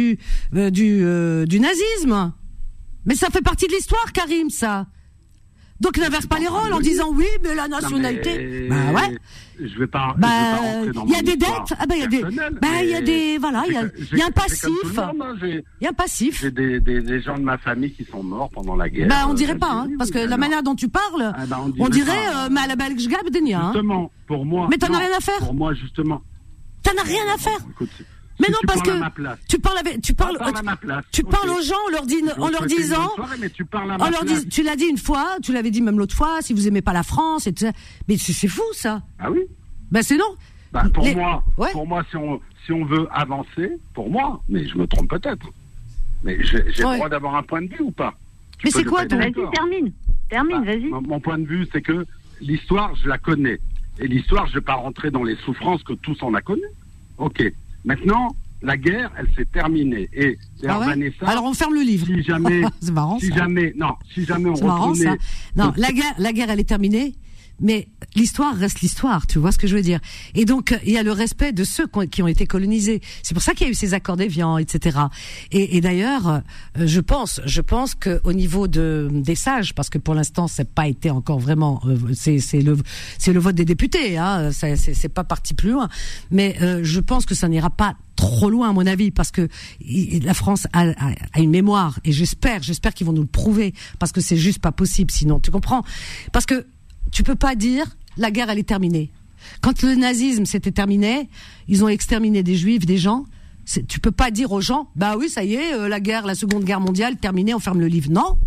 euh, euh, du nazisme. Mais ça fait partie de l'histoire, Karim, ça. Donc n'inverse pas les rôles en disant oui, mais la nationalité. Non, mais Bah ouais. Je vais pas. Bah, il y a des dettes. Ah bah il y a des. Bah il y a des. Voilà, il y a, y a un passif. hein, Il y a un passif. J'ai des, des, des gens de ma famille qui sont morts pendant la guerre. Bah on euh, dirait pas, hein, parce que la manière dont tu parles, Ah bah, on on dirait dirait pas. euh, mais à la belge hein. Justement, pour moi. Mais t'en as rien à faire. Pour moi, justement. T'en as rien à faire. Écoute, Mais non tu parce parles que tu parles avec, tu parles, parle tu parles aux gens en leur, dis- en leur disant, soirée, tu en leur dis- l'as dit une fois, tu l'avais dit même l'autre fois, si vous aimez pas la France et tout ça. Mais c'est c'est fou ça. Ah oui. Ben c'est non. Bah, pour Les- moi, Ouais. pour moi, si on, si on veut avancer, pour moi, mais je me trompe peut-être. Mais j'ai Ouais. le droit d'avoir un point de vue ou pas? Tu Mais c'est quoi ton- Vas-y, termine. Termine, Bah, vas-y. mon, mon point de vue, c'est que l'histoire, je la connais. Et l'histoire, je ne vais pas rentrer dans les souffrances que tous on a connues. Ok. Maintenant, la guerre, elle s'est terminée. Et Ah ouais Vanessa, Alors on ferme le livre. si jamais, marrant si ça. jamais, non, si jamais on marrant ça. Non, la guerre, la guerre, elle est terminée. Mais l'histoire reste l'histoire, tu vois ce que je veux dire. Et donc il y a le respect de ceux qui ont- été colonisés. C'est pour ça qu'il y a eu ces accords d'Évian, etc. Et, d'ailleurs, euh, je pense, je pense que au niveau de des sages, parce que pour l'instant, c'est pas été encore vraiment, euh, c'est c'est le c'est le vote des députés, hein. C'est pas parti plus loin. Mais euh, je pense que ça n'ira pas trop loin à mon avis parce que la France a, a- a une mémoire et j'espère j'espère qu'ils vont nous le prouver parce que c'est juste pas possible sinon tu comprends? Parce que tu peux pas dire la guerre elle est terminée. Quand le nazisme s'était terminé ils ont exterminé des juifs des gens tu peux pas dire aux gens bah oui ça y est euh, la guerre la seconde guerre mondiale terminée on ferme le livre. Non.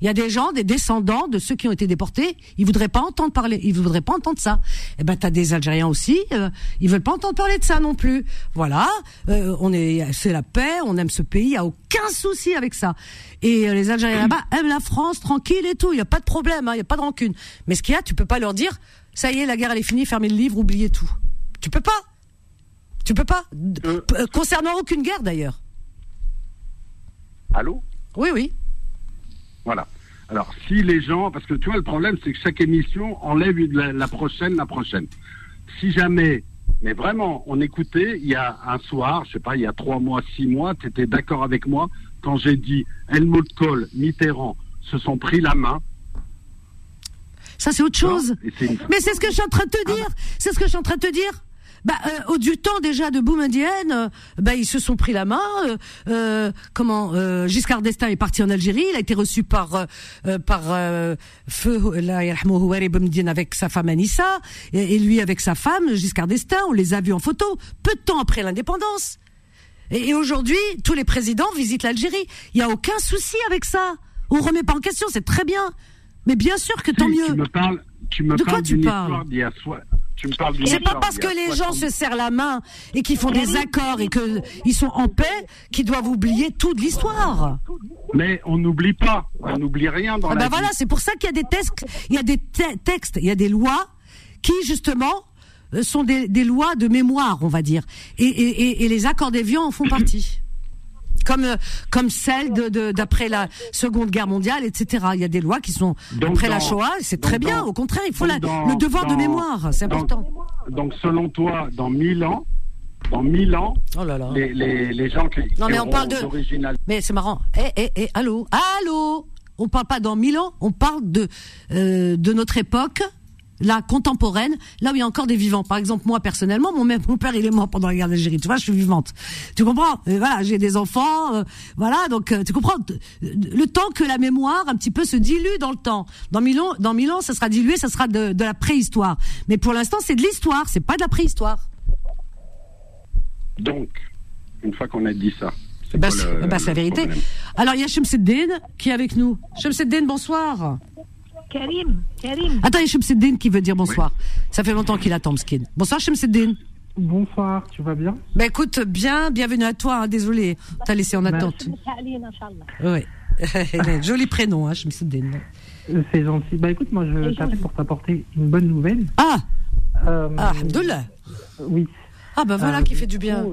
Il y a des gens des descendants de ceux qui ont été déportés ils voudraient pas entendre parler ils voudraient pas entendre ça. Et ben t'as des Algériens aussi euh, ils veulent pas entendre parler de ça non plus. Voilà. Euh, on est c'est la paix on aime ce pays y a aucun souci avec ça. Et euh, les Algériens là-bas aiment la France tranquille et tout il y a pas de problème hein, il y a pas de rancune. Mais ce qu'il y a tu peux pas leur dire ça y est la guerre elle est finie fermez le livre oubliez tout. Tu peux pas tu peux pas Euh. Euh, concernant aucune guerre d'ailleurs allô? Oui oui Voilà. Alors, si les gens, parce que tu vois, le problème, c'est que chaque émission enlève une- la, la prochaine, la prochaine. Si jamais, mais vraiment, on écoutait, il y a un soir, je sais pas, il y a trois mois, six mois, tu étais d'accord avec moi quand j'ai dit Helmut Kohl, Mitterrand se sont pris la main. Ça, c'est autre chose. Une- Mais c'est ce que je suis en train de te dire. C'est ce que je suis en train de te dire. Bah, euh, au du temps déjà de Boumedienne, euh, bah, ils se sont pris la main. euh, euh, comment euh, Giscard d'Estaing est parti en Algérie. Il a été reçu par par euh, feu Boumedienne avec sa femme Anissa et, et lui avec sa femme Giscard d'Estaing. On les a vus en photo peu de temps après l'indépendance. Et, et aujourd'hui, tous les présidents visitent l'Algérie. Il y a aucun souci avec ça. On remet pas en question. C'est très bien. Mais bien sûr que tant Si, mieux. Tu me parles, tu me De quoi parles d'une histoire d'il y a C'est pas parce que les gens 60 se serrent la main et qu'ils font des accords et que ils sont en paix qu'ils doivent oublier toute l'histoire. Mais on n'oublie pas, on n'oublie rien dans Ah la ben vie. voilà, c'est pour ça qu'il y a des textes, il y a des te- textes, il y a des lois qui justement euh, sont des, des lois de mémoire, on va dire. Et, et, et, et les accords d'Évian en font partie. Comme comme celle de d'après la Seconde Guerre mondiale, etc. Il y a des lois qui sont après la Shoah, c'est très bien. au contraire, il faut le devoir de mémoire, c'est important. Donc, selon toi, dans 1000 ans, dans 1000 ans, oh là là. Les, les, les, gens qui. Non, mais on parle de. Mais c'est marrant. Eh, eh, eh, allô? Allô? On parle pas dans 1000 ans, on parle de, euh, de notre époque, la contemporaine, là où il y a encore des vivants. Par exemple, moi personnellement, mon, mon père il est mort pendant la guerre d'Algérie. Tu vois, je suis vivante. Tu comprends? Et Voilà, j'ai des enfants. Euh, voilà, donc euh, tu comprends? Le temps que la mémoire un petit peu se dilue dans le temps. Dans mille ans, dans mille ans, ça sera dilué, ça sera de, de la préhistoire. Mais pour l'instant, c'est de l'histoire, c'est pas de la préhistoire. Donc, une fois qu'on a dit ça, c'est bah, bah la vérité. Alors, il y a Shemseddin qui est avec nous. Shemseddin, bonsoir. Karim, Karim. Attends, il y a Shemseddin qui veut dire bonsoir. Ça fait longtemps qu'il attend, Skin. Bonsoir, Shemseddin. Bonsoir, tu vas bien? Bah écoute, bien, bienvenue à toi, hein, désolé, t'as laissé en attente. Oui, joli prénom, hein, Shemseddin. Euh, c'est gentil. Bah écoute, moi je t'appelle pour t'apporter une bonne nouvelle. Ah euh, Ah, Oui. Ah bah voilà euh, qui fait du bien.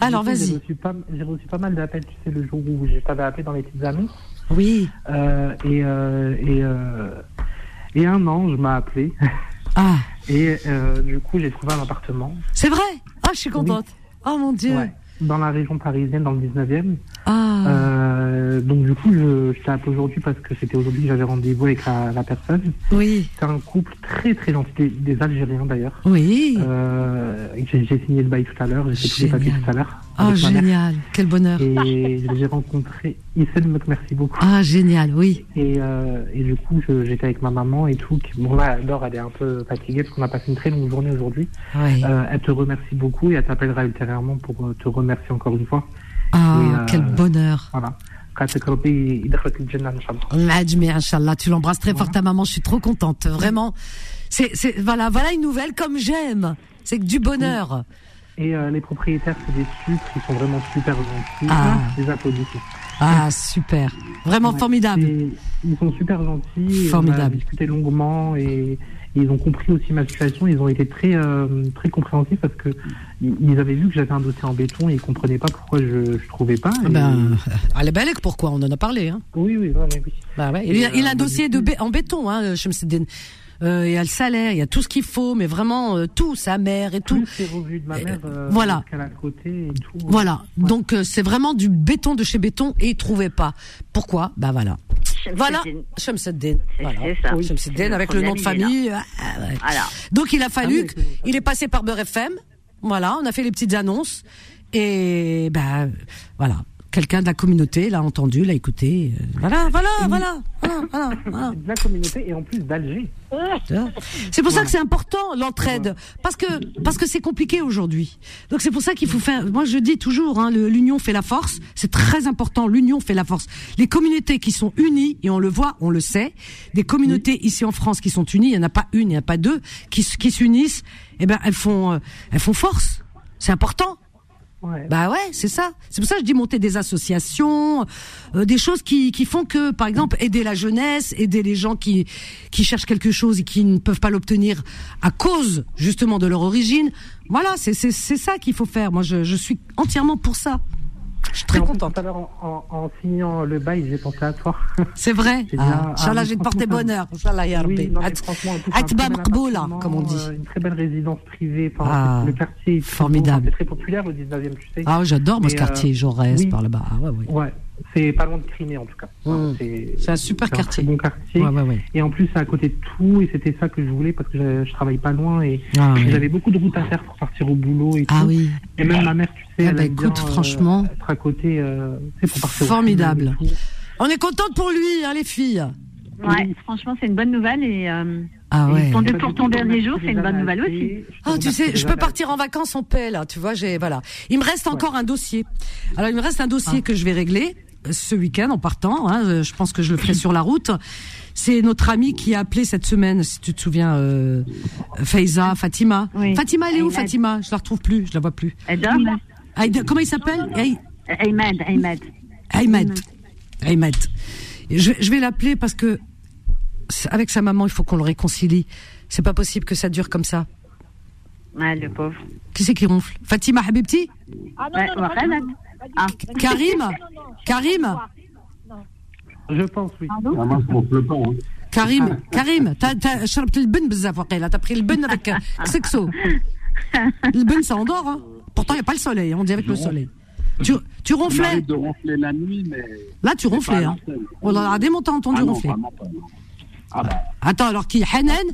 Alors vas-y. J'ai reçu, pas, mal d'appels, tu sais, le jour où je t'avais appelé dans les petites annonces. Oui. Euh, et, euh, et, et un ange m'a appelé. Ah. Et du coup, j'ai trouvé un appartement. C'est vrai? Ah, je suis contente. Oh mon Dieu. dans la région parisienne, dans le 19e. Ah. Euh, donc du coup, je, je t'ai appelé aujourd'hui parce que c'était aujourd'hui que j'avais rendez-vous avec la, la, personne. Oui. C'est un couple très très gentil, des, des Algériens d'ailleurs. Oui. Euh, j'ai signé le bail tout à l'heure, j'ai tous les papiers tout à l'heure. Ah génial, quel bonheur. Et j'ai rencontré Issel merci beaucoup. Ah génial, oui. Et, euh, et du coup, j'étais avec ma maman et tout. Bon là, Laure, elle est un peu fatiguée parce qu'on a passé une très longue journée aujourd'hui. Oui. Euh, elle te remercie beaucoup et elle t'appellera ultérieurement pour euh, te remercier encore une fois. Ah, euh, quel bonheur. Voilà. Tu l'embrasses très fort ta maman, je suis trop contente, vraiment. C'est, c'est, voilà, voilà une nouvelle comme j'aime. C'est que du bonheur. Et euh, les propriétaires, c'est des sucres, ils sont vraiment super gentils. Ah. Les applaudissements. Ah, super. Vraiment formidable. ils sont super gentils. Formidable. On a discuté longuement et, ils ont compris aussi ma situation. Ils ont été très euh, très compréhensifs parce que ils avaient vu que j'avais un dossier en béton et ils comprenaient pas pourquoi je ne trouvais pas. Ah ben, allez belle pourquoi? On en a parlé. Hein. Oui, oui, oui. Bah ouais. Il, a, il a un dossier de en béton, hein, Shemseddin. Euh, il y a le salaire, il y a tout ce qu'il faut, mais vraiment euh, tout, sa mère et tout. Les revenus de ma mère, euh, voilà. côté et tout. Voilà. Donc euh, c'est vraiment du béton de chez béton et il trouvait pas. Pourquoi? Bah voilà. Voilà, Shamsuddin. Voilà. Shamsuddin avec le nom de famille. Ah, voilà. Donc il a fallu, ah il est passé par Beurre FM. Voilà, on a fait les petites annonces et ben voilà quelqu'un de la communauté l'a entendu, l'a écouté. Euh, voilà, voilà, voilà, voilà, voilà, De la communauté et en plus d'Alger. C'est pour ça que c'est important l'entraide, parce que parce que c'est compliqué aujourd'hui. Donc c'est pour ça qu'il faut faire. Moi je dis toujours, hein, l'union fait la force. C'est très important. L'union fait la force. Les communautés qui sont unies et on le voit, on le sait. Des communautés ici en France qui sont unies, il y en a pas une, il n'y en a pas deux, qui qui s'unissent. Eh ben elles font euh, elles font force. C'est important. Bah ouais, c'est ça. C'est pour ça que je dis monter des associations, euh, des choses qui, qui font que, par exemple, aider la jeunesse, aider les gens qui, qui cherchent quelque chose et qui ne peuvent pas l'obtenir à cause justement de leur origine. Voilà, c'est ça qu'il faut faire. Moi, je, je suis entièrement pour ça. Je suis très contente. Tout à l'heure, en, en, signant le bail, j'ai pensé à toi. C'est vrai. Ah, Inch'Allah, ah, j'ai porté bonheur. Inch'Allah, ya oui, Atba Mqboula, comme on dit. Euh, une très belle résidence privée. Enfin, ah, le quartier est formidable. C'est très populaire au 19e, tu sais. Ah, j'adore, moi, ce quartier. Euh, Jaurès, oui. par là-bas. Ah, ouais, ouais. ouais. C'est pas loin de Crimée en tout cas. Mmh. C'est un super quartier. Un bon quartier. Ouais, ouais, ouais. Et en plus, c'est à côté de tout. Et c'était ça que je voulais parce que je, je travaille pas loin et ah, j'avais beaucoup de routes à faire pour partir au boulot et ah, tout. Oui. Et même ma mère, tu sais, ah, bah, écoute, bien, franchement, euh, être à côté, euh, pour partir Formidable. Au On est contente pour lui, hein, les filles. Ouais, oui. franchement, c'est une bonne nouvelle et. Euh... Ah ouais. Ton, pour ton dernier jour, c'est une bonne nouvelle aussi. Ah, tu sais, je peux partir en vacances en paix là. Tu vois, j'ai voilà. Il me reste encore un dossier. Alors, il me reste un dossier que je vais régler ce week-end en partant. Hein, je pense que je le ferai sur la route. C'est notre amie qui a appelé cette semaine, si tu te souviens, euh, Faiza, Fatima. Oui. Fatima, elle est où, Fatima? Je la retrouve plus, je la vois plus. Comment il s'appelle? Aymed. Aymed. Aymed. Aymed. Je, je vais l'appeler parce que avec sa maman, il faut qu'on le réconcilie. C'est pas possible que ça dure comme ça. Ouais, le pauvre. Qui c'est qui ronfle? Fatima Habibti ah, non, non, non, ah. Karim Karim Je pense, oui. Ah, moi, je gonfle pas. Hein. Karim, Karim, t'as t'as شربت البن بزاف وقيلا, t'as pris le ben avec euh, sexo. Le ben ça endort hein. Pourtant il y a pas le soleil, on dit avec le soleil. Tu, tu ronflais J'arrête de ronfler la nuit, mais. Là tu c'est ronflais pas hein. à l'antenne. On l'a des montants entendu Ah non, ronfler. vraiment pas, non. Ah bah, Attends, alors qui Hanan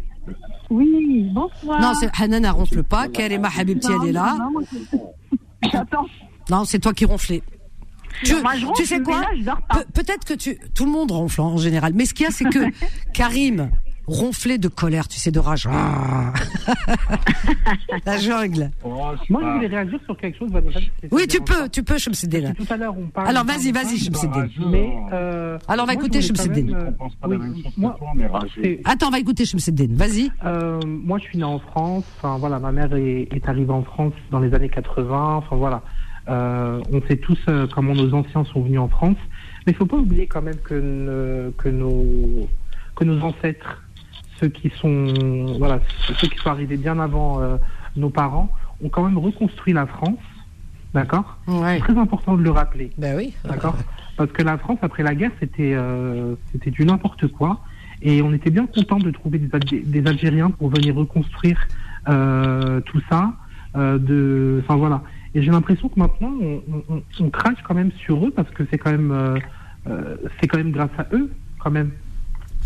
Oui, bonsoir. Non, c'est Hanan elle ronfle pas, Karima Habibti elle est là. Non, moi, je- J'attends. Non, c'est toi qui ronflais. Tu, Moi, je ronfle, tu sais quoi. Pe- Peut-être que tu. Tout le monde ronfle en général. Mais ce qu'il y a, c'est que Karim ronflait de colère, tu sais, de rage. Ah. La jungle. Moi, je voulais réagir sur quelque chose, Oui, tu peux, tu peux, Chemseddin. Tout à l'heure, on parle. Alors, vas-y, vas-y, Chemseddin. Mais, euh, Alors, on va moi, écouter Chemseddin. euh, oui, moi, Attends, on va écouter Chemseddin. Vas-y. Euh, moi, je suis né en France. Enfin, voilà, ma mère est, est arrivée en France dans les années 80. Enfin, voilà. Euh, on sait tous euh, comment nos anciens sont venus en France. Mais il faut pas oublier quand même que, ne- que, nos, que nos ancêtres, ceux qui sont, voilà, ceux qui sont arrivés bien avant euh, nos parents, ont quand même reconstruit la France. D'accord? Ouais. C'est très important de le rappeler. Ben oui. D'accord? Parce que la France, après la guerre, c'était euh, c'était du n'importe quoi. Et on était bien content de trouver des, Algé- des Algériens pour venir reconstruire euh, tout ça. Euh, de, enfin voilà. Et j'ai l'impression que maintenant, on, on- on- on crache quand même sur eux parce que c'est quand même, euh, euh, c'est quand même grâce à eux, quand même.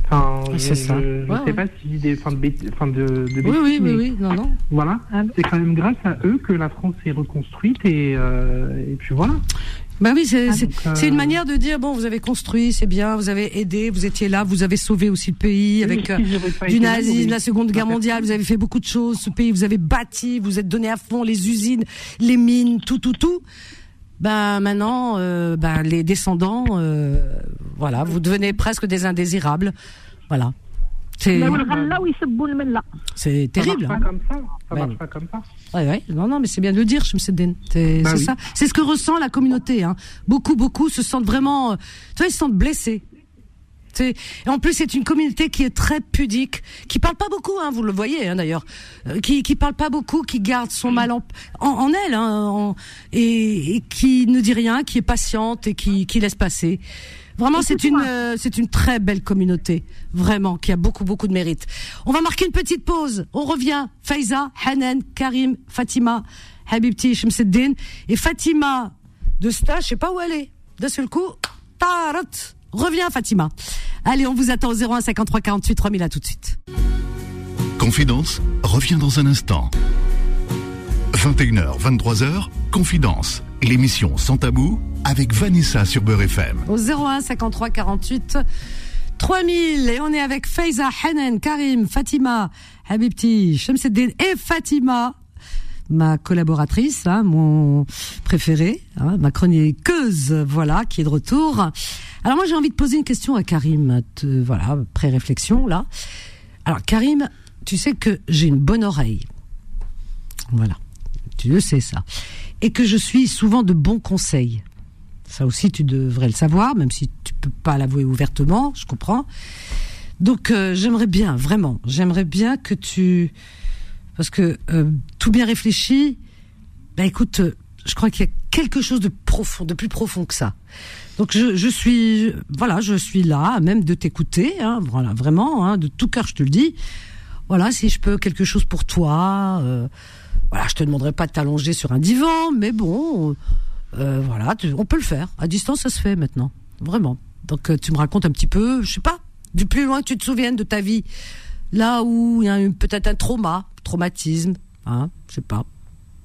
Enfin, je, C'est ça. je, je Ouais, sais ouais. pas si des fins de, bêt- enfin de, de Oui, bêtises, oui, oui, mais oui. Non, non. Voilà, c'est quand même grâce à eux que la France est reconstruite et, euh, et puis voilà. Ben oui, c'est une manière de dire bon, vous avez construit, c'est bien, vous avez aidé, vous étiez là, vous avez sauvé aussi le pays avec euh, du nazisme, la Seconde Guerre mondiale, vous avez fait beaucoup de choses, ce pays, vous avez bâti, vous êtes donné à fond les usines, les mines, tout, tout, tout. Ben maintenant, ben, les descendants, euh, voilà, vous devenez presque des indésirables, voilà. C'est terrible. Ça marche hein. marche pas comme ça. Ouais, ouais. Non, non, mais c'est bien de le dire, Chemseddin. C'est c'est oui. ça. C'est ce que ressent la communauté. Hein. Beaucoup, beaucoup se sentent vraiment, euh, tu vois, ils se sentent blessés. Et en plus, c'est une communauté qui est très pudique, qui parle pas beaucoup, hein, vous le voyez hein, d'ailleurs, euh, qui qui parle pas beaucoup, qui garde son mal en, en, en elle, hein, en- et, et qui ne dit rien, qui est patiente et qui, qui laisse passer. Vraiment, c'est une euh, c'est une très belle communauté, vraiment, qui a beaucoup beaucoup de mérite. On va marquer une petite pause. On revient. Faiza, Hanan, Karim, Fatima, Habibti, Shemseddin et Fatima de Sta, je sais pas où elle est. D'un seul coup, tarat, reviens Fatima. Allez, on vous attend au 01 53 48 3000 à tout de suite. Confidence revient dans un instant. 21h, 23h, Confidence, l'émission sans tabou avec Vanessa sur Beurre FM. Au 01 53 48 3000 et on est avec Faiza, Hanan, Karim, Fatima, Habibti, Shemseddin et Fatima. Ma collaboratrice, hein, mon préféré, hein, ma chroniqueuse, voilà, qui est de retour. Alors moi j'ai envie de poser une question à Karim, voilà, pré-réflexion là. Alors Karim, tu sais que j'ai une bonne oreille. Voilà. Tu le sais ça. Et que je suis souvent de bons conseils. Ça aussi, tu devrais le savoir, même si tu peux pas l'avouer ouvertement, je comprends. Donc, euh, j'aimerais bien, vraiment, j'aimerais bien que tu... Parce que euh, tout bien réfléchi, ben écoute, euh, je crois qu'il y a quelque chose de profond, de plus profond que ça. Donc, je, suis, voilà, je suis là, même de t'écouter, hein, voilà, vraiment, hein, de tout cœur, je te le dis. Voilà, si je peux quelque chose pour toi, voilà, je te demanderai pas de t'allonger sur un divan, mais bon, euh, voilà, on peut le faire. À distance, ça se fait maintenant, vraiment. Donc, euh, tu me racontes un petit peu, je sais pas, du plus loin que tu te souviennes de ta vie, là où il y a eu peut-être un trauma, traumatisme, hein, je sais pas,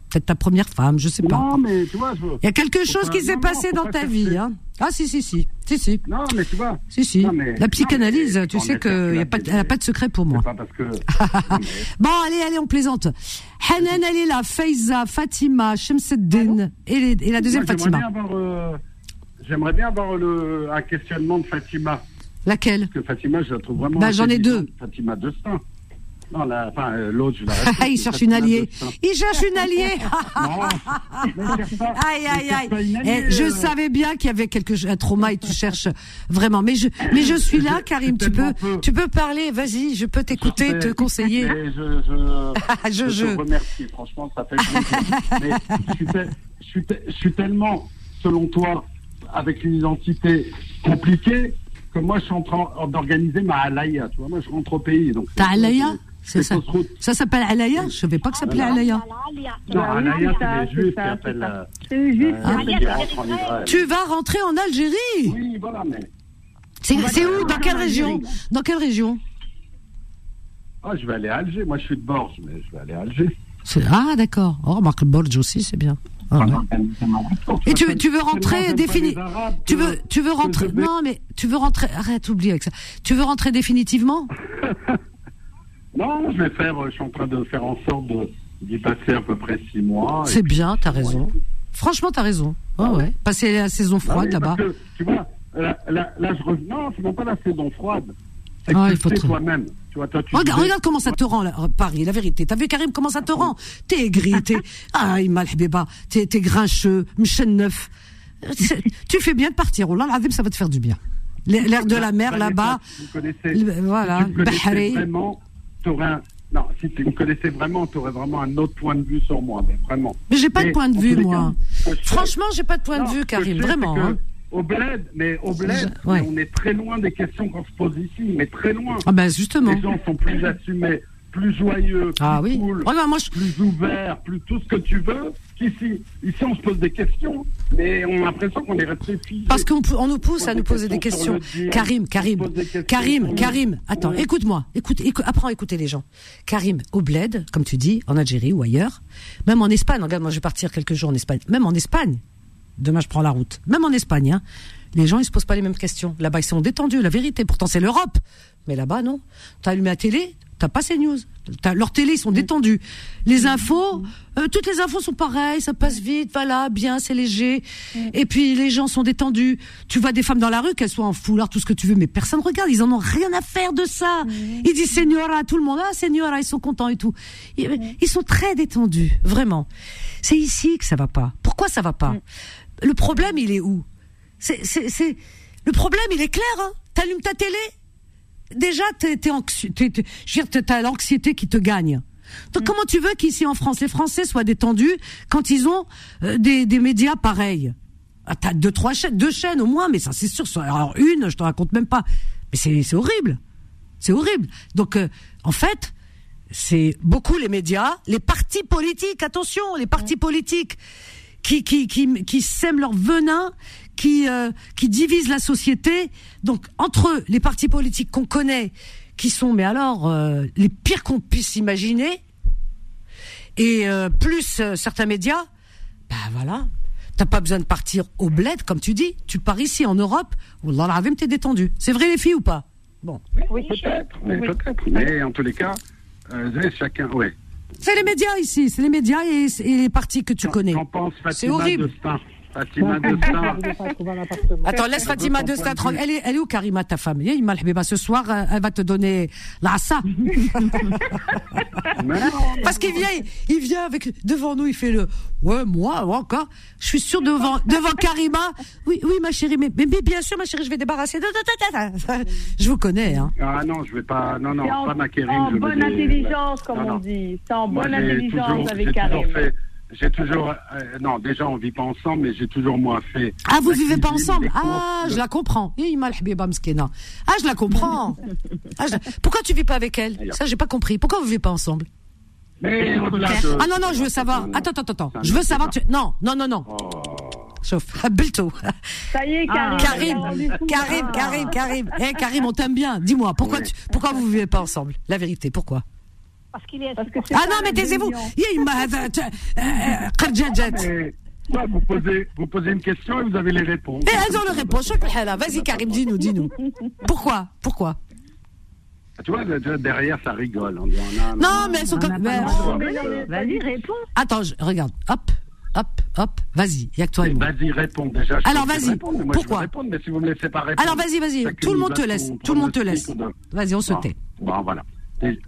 peut-être ta première femme, je sais pas. Non, mais tu vois, je... Il y a quelque chose qui s'est passé non, dans ta vie, hein. Ah si si si, si si. Non, mais tu vois. Si si. Non, mais- La psychanalyse, non, mais tu sais que y a pas, elle de secret pour moi. Pas parce que. Bon, allez, allez, on plaisante. Hanan, elle est là. Faiza, Fatima, Shemseddin et, les- et la deuxième Moi, j'aimerais Fatima. bien avoir, euh, J'aimerais bien avoir le, un questionnement de Fatima. Laquelle? Parce que Fatima, je la trouve vraiment. Bah, j'en ai deux. Fatima Destin. Non, la, enfin, euh, l'autre, je la Ah, il cherche une alliée. Il cherche une alliée. pas- Aïe, aïe, aïe. Eh, je euh. savais bien qu'il y avait quelque chose, un trauma et tu cherches vraiment. Mais je, mais je suis là, Karim. Tu peux, tu peux parler. Vas-y, je peux t'écouter, te conseiller. je, je, Je- je, te remercie, franchement, ça fait plaisir. mais je suis, tel- je suis tel- je suis tellement selon toi, avec une identité compliquée, que moi je suis en train d'organiser ma alaya. Tu vois, moi je rentre au pays. Donc Ta alaya? C'est ça. Ça s'appelle Alaya? Je ne savais pas que ça s'appelait Alaya. Non, Alaya, c'est les Juifs qui appellent. Juifs. Tu vas rentrer en Algérie? Oui, voilà, mais. C'est où? Dans quelle région? Dans quelle région? Ah, je vais aller à Alger. Moi, je suis de Borges, mais je vais aller à Alger. Ah, d'accord. Oh, remarque, Borges aussi, c'est bien. Ah, Et tu, tu veux rentrer définitivement Tu veux, tu veux rentrer Non, mais tu veux rentrer. Arrête, oublie avec ça. Tu veux rentrer définitivement? Non, je vais faire. Je suis en train de faire en sorte d'y passer à peu près six mois. C'est bien, t'as raison. Franchement, t'as raison. Oh, ouais. Passer la saison froide là-bas. Tu vois, là, là, je reviens. Non, c'est même pas la saison froide. C'est ah, il faut toi-même. Tu vois, toi, tu regarde, regarde comment ça te rend, là, Paris, la vérité. T'as vu, Karim, comment ça te rend T'es aigri, t'es. Ah, il m'a T'es grincheux, Michel neuf. Tu fais bien de partir. Oh là, ça va te faire du bien. L'air de la mer là-bas. Voilà. Vraiment, un, non, si tu me connaissais vraiment, tu aurais vraiment un autre point de vue sur moi, mais vraiment. Mais j'ai pas de point de vue, moi. Franchement, j'ai pas de point de vue, Karim, vraiment. Hein. Au bled, mais au bled, on est très loin des questions qu'on se pose ici, mais très loin. Ah ben justement. Les gens sont plus assumés plus joyeux, ah, plus oui. cool, moi plus ouvert, plus tout ce que tu veux. Ici, ici, on se pose des questions, mais on a l'impression qu'on est resté Parce qu'on on nous pousse à nous poser des questions. Karim, Karim, Karim, Karim, attends, écoute-moi, écoute, écoute, apprends à écouter les gens. Karim, au bled, comme tu dis, en Algérie ou ailleurs, même en Espagne, regarde, moi je vais partir quelques jours en Espagne, même en Espagne, demain je prends la route, même en Espagne, hein, les gens ils se posent pas les mêmes questions. Là-bas ils sont détendus, la vérité, pourtant c'est l'Europe. Mais là-bas non. T'as allumé la télé, T'as pas ces news. Leurs télé, ils sont détendus. Les infos, euh, toutes les infos sont pareilles, ça passe vite, voilà, bien, c'est léger. Et puis les gens sont détendus. Tu vois des femmes dans la rue, qu'elles soient en foulard, tout ce que tu veux, mais personne regarde. Ils en ont rien à faire de ça. Ils disent Señora, tout le monde, ah Señora, ils sont contents et tout. Ils, sont très détendus, vraiment. C'est ici que ça va pas. Pourquoi ça va pas? Le problème, il est où? C'est, c'est, le problème, il est clair. Hein T'allumes ta télé, déjà, t'es, t'es anxieux, t'es, t'as l'anxiété qui te gagne. Donc, mm. comment tu veux qu'ici en France, les Français soient détendus quand ils ont euh, des, des médias pareils? Ah, T'as deux, trois chaînes, deux chaînes au moins, mais ça c'est sûr. Alors une, je te raconte même pas. Mais c'est, c'est horrible, c'est horrible. Donc, euh, en fait, c'est beaucoup les médias, les partis politiques. Attention, les partis mm. politiques qui, qui, qui, qui sèment leur venin, qui, euh, qui divisent la société. Donc, entre les partis politiques qu'on connaît, qui sont, mais alors, euh, les pires qu'on puisse imaginer, et euh, plus certains médias, ben voilà, t'as pas besoin de partir au bled, comme tu dis. Tu pars ici, en Europe, Wallah t'es détendu. C'est vrai, les filles, ou pas? Bon. Oui, peut-être, mais peut-être. Mais en tous les cas, chacun, ouais. C'est les médias ici, c'est les médias et, les partis que tu connais. C'est horrible. Fatima Attends, laisse Fatima de Elle est, elle est où Karima, ta femme? Ce soir, euh, elle va te donner l'assa. Parce qu'il vient, il vient avec, devant nous, il fait le, ouais, moi, encore. Je suis sûr devant, devant Karima. Oui, oui, ma chérie, mais, mais, bien sûr, ma chérie, je vais débarrasser. Je vous connais, hein. Ah non, je vais pas, non, non, pas ma Kérim. En bonne intelligence, comme on dit. C'est en bonne intelligence avec Karim j'ai toujours, euh, non, déjà on vit pas ensemble, mais j'ai toujours moi fait. Ah, vous vivez pas ensemble Ah, je la comprends. Ah, je la comprends. Ah, Pourquoi tu vis pas avec elle Ça, j'ai pas compris. Pourquoi vous vivez pas ensemble mais Ah non non, je veux savoir. Attends attends attends. Je veux savoir. Non non non non. Chauffe. Bilto. Ça y est, Karim. Karim, Karim, Karim, Karim. Eh, Karim, on t'aime bien. Dis-moi, pourquoi, tu, pourquoi vous vivez pas ensemble La vérité, pourquoi parce qu'il est. Parce que ah non, mais taisez-vous vous posez, vous posez une question et vous avez les réponses. Et elles ont les réponses. Vas-y, Karim, dis-nous, dis-nous. Pourquoi? Pourquoi? Ah, tu vois, derrière, ça rigole. On non, mais elles sont comme. Vas-y, réponds. Attends, je, regarde. Hop, hop, hop. Vas-y, il a que toi et moi. Vas-y, réponds déjà. Alors, vas-y. Pourquoi? répondre, mais si vous me laissez pas répondre. Alors, vas-y, vas-y. Tout le monde te laisse. Tout le monde te laisse. Vas-y, on se tait. Bon, voilà.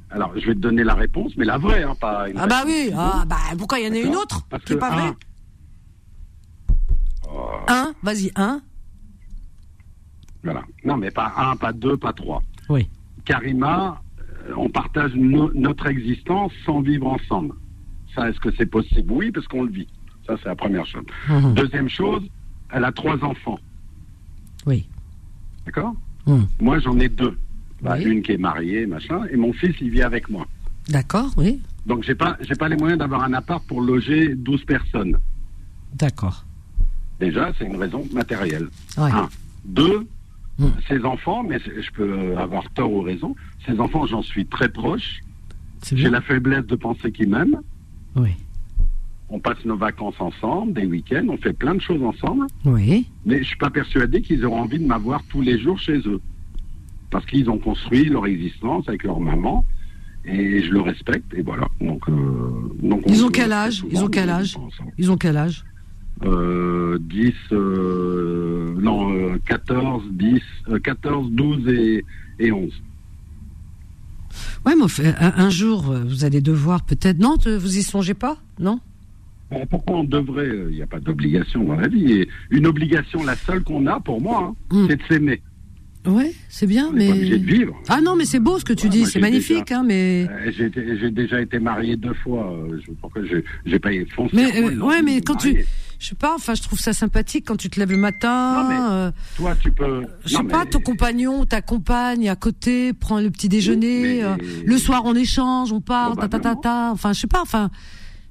Alors, je vais te donner la réponse, mais la vraie, hein, pas une Ah bah oui, ah, bah pourquoi il y en a une autre Parce qui n'est pas vraie Un, vas-y, un. Voilà. Non, mais pas un, pas deux, pas trois. Oui. Karima, euh, on partage notre existence sans vivre ensemble. Ça, est-ce que c'est possible? Oui, parce qu'on le vit. Ça, c'est la première chose. Mmh. Deuxième chose, elle a trois enfants. Oui. D'accord? Hmm. Moi, j'en ai deux. Bah, Oui. Une qui est mariée, machin, et mon fils, il vit avec moi. D'accord, oui. Donc, j'ai pas, j'ai pas les moyens d'avoir un appart pour loger 12 personnes. D'accord. Déjà, c'est une raison matérielle. Ouais. Un. Deux, Hmm. ces enfants, mais je peux avoir tort ou raison, ces enfants, j'en suis très proche. J'ai la faiblesse de penser qu'ils m'aiment. Oui. On passe nos vacances ensemble, des week-ends, on fait plein de choses ensemble. Oui. Mais je suis pas persuadé qu'ils auront envie de m'avoir tous les jours chez eux. Parce qu'ils ont construit leur existence avec leur maman. Et je le respecte. Et voilà. Donc, euh, donc on Ils ont quel âge souvent, Ils ont on quel âge. Ils ont quel âge euh, 10, euh, non, euh, 14, 10, euh, 14, 12 et, et 11. Ouais, mais un, un jour, euh, vous allez devoir peut-être. Non, te- vous y songez pas Non Pourquoi on devrait Il n'y a pas d'obligation dans la vie. Et une obligation, la seule qu'on a pour moi, hein, Hmm. c'est de s'aimer. Ouais, c'est bien, On n'est pas obligé mais. de vivre. Ah non, mais c'est beau ce que tu Ouais, dis, c'est magnifique, déjà- hein, mais. Euh, J'ai déjà été marié deux fois. euh, je, pourquoi j'ai pas foncé Mais euh, ouais, mais quand tu, je sais pas, enfin, je trouve ça sympathique quand tu te lèves le matin. Non, mais euh, Toi, tu peux. je sais pas, ton compagnon, ta compagne à côté, prend le petit déjeuner. mais- euh, le soir, on échange, on parle, ta ta ta ta. Enfin, je sais pas, enfin,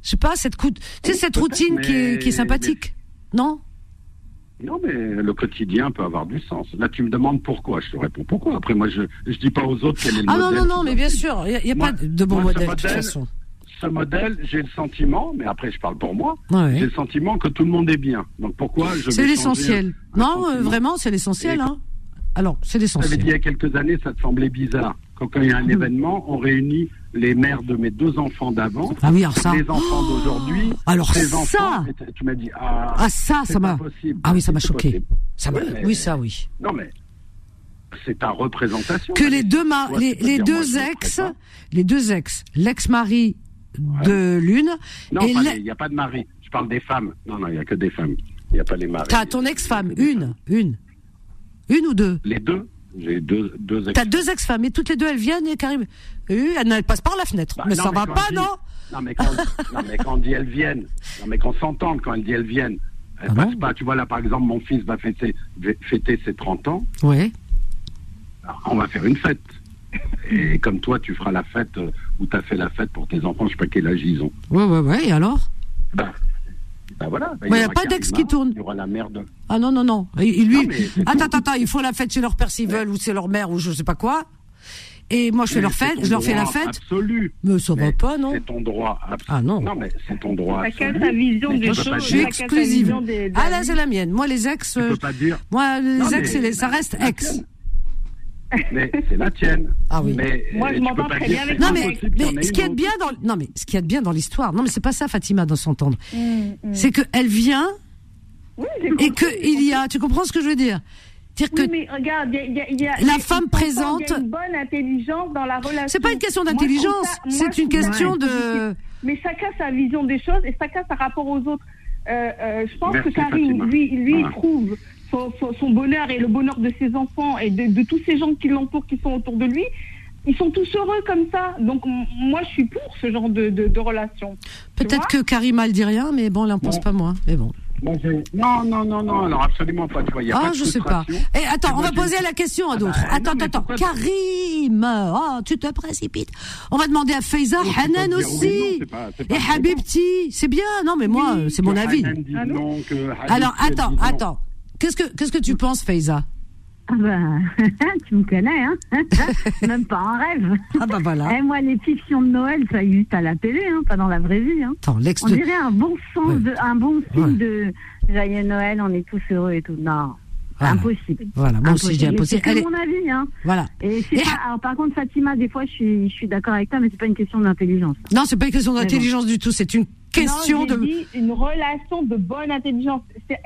je sais pas cette coup, tu sais cette routine qui est qui est sympathique, non? Non, mais le quotidien peut avoir du sens. Là, tu me demandes pourquoi. Je te réponds pourquoi. Après, moi, je je dis pas aux autres quel est le Ah non non non, mais bien sûr, il y a, Moi- pas de bon moi, modèle de toute modèle, façon. Ce modèle, j'ai le sentiment, mais après, je parle pour moi. Ouais. J'ai le sentiment que tout le monde est bien. Donc pourquoi je C'est l'essentiel. Non, euh, vraiment, c'est l'essentiel. Hein. Alors, c'est Je t'avais dit il l'essentiel. y a quelques années, ça te semblait bizarre. Quand, quand il y a un Hmm. événement, on réunit les mères de mes deux enfants d'avant, Ah oui, alors ça. les enfants d'aujourd'hui, Alors les ça. enfants. Tu m'as dit ah, Ah ça, ça m'a. Ah oui, ça m'a choqué. possible. Ça m'a. Oui, mais- Oui, ça, oui. Non mais c'est ta représentation. Que les deux ma- Toi, les, les deux ex, les deux ex, l'ex-mari de l'une Non, l'e- il n'y a pas de mari. Je parle des femmes. Non, non, il n'y a que des femmes. Il n'y a pas les maris. t'as ton ex-femme, une, une, une ou deux. Les deux. J'ai deux, deux ex. T'as deux ex-femmes et toutes les deux elles viennent et. Euh, elles elles passent par la fenêtre. Bah, mais non, ça mais va pas, dit- non Non, mais quand, non, mais quand on dit elles viennent, non, mais qu'on s'entende quand elle dit elles viennent. Elle Ah passe pas. Tu vois, là, par exemple, mon fils va fêter, ses 30 ans. Ouais. Alors, on va faire une fête. Et comme toi, tu feras la fête euh, où tu as fait la fête pour tes enfants, je sais pas quel âge ils ont. Ouais, ouais, ouais. Et alors? Ben, ben voilà. Ben, Ouais, y a pas d'ex qui tourne. Il y aura la mère de. Ah non, non, non. Et, lui, Non, attends, attends, attends, ils font la fête chez leur père s'ils veulent, ou c'est leur mère, ou je sais pas quoi. Et moi, je fais leur fête, je leur fais la fête. Absolu. Mais ça va Mais pas, non C'est ton droit. absolu. Ah non. Non, mais c'est ton droit. Chacun absolu. sa vision des choses, Je suis exclusive. vision des- des Ah là, c'est la mienne. Moi, les ex, Tu euh, peux pas dire. moi, les Non, ex, les- ça reste ex. Mais c'est la tienne. Ah oui. Mais, Moi, euh, je tu m'entends très bien avec Non mais, ce qui est bien dans non mais ce qui est bien dans l'histoire non mais c'est pas ça Fatima de s'entendre Mm, mm. c'est que elle vient Oui, et que il y a tu comprends ce que je veux dire? Dire que Oui, mais regarde, il y a, il y a- il y a- La femme il y a présente- une bonne intelligence dans la relation. c'est pas une question d'intelligence c'est une question de. Mais chacun sa vision des choses et chacun sa rapport aux autres. Euh, euh, je pense Merci, que Karim, Fatima. lui, lui il Voilà. trouve son, son- son bonheur et le bonheur de ses enfants et de, de tous ces gens qui l'entourent, qui sont autour de lui. Ils sont tous heureux comme ça. Donc, moi, je suis pour ce genre de, de, de relation. Peut-être que Karima elle dit rien mais bon elle en pense Non. pas moi mais bon Moi, non, non, non, non, alors absolument pas. Tu vois, y a ah pas de je sais pas frustration. et attends Et on va poser la question à Ah d'autres bah, attends non, attends pourquoi- Karim oh tu te précipites on va demander à Faiza Non, c'est pas Hanan aussi non, pas- et. Habibti c'est bien non mais moi Oui. c'est mon avis Hanan non, que alors attends non. attends qu'est-ce que qu'est-ce que tu penses Faiza? Ah ben, tu me connais, hein Même pas en rêve. ah bah voilà Eh, moi, les fictions de Noël, ça juste à la télé, hein, pas dans la vraie vie. Hein. attends On dirait un bon sens, Ouais. de, un bon film Ouais. de Joyeux Noël, on est tous heureux et tout. Non, Voilà. impossible. Voilà, moi aussi je dis impossible. C'est mon avis, hein. Voilà. Et c'est Et- pas, alors, par contre, Fatima, des fois, je suis, je suis d'accord avec toi, mais c'est pas une question d'intelligence. Non, c'est pas une question d'intelligence du tout, c'est une question non, de. dit une relation de bonne intelligence.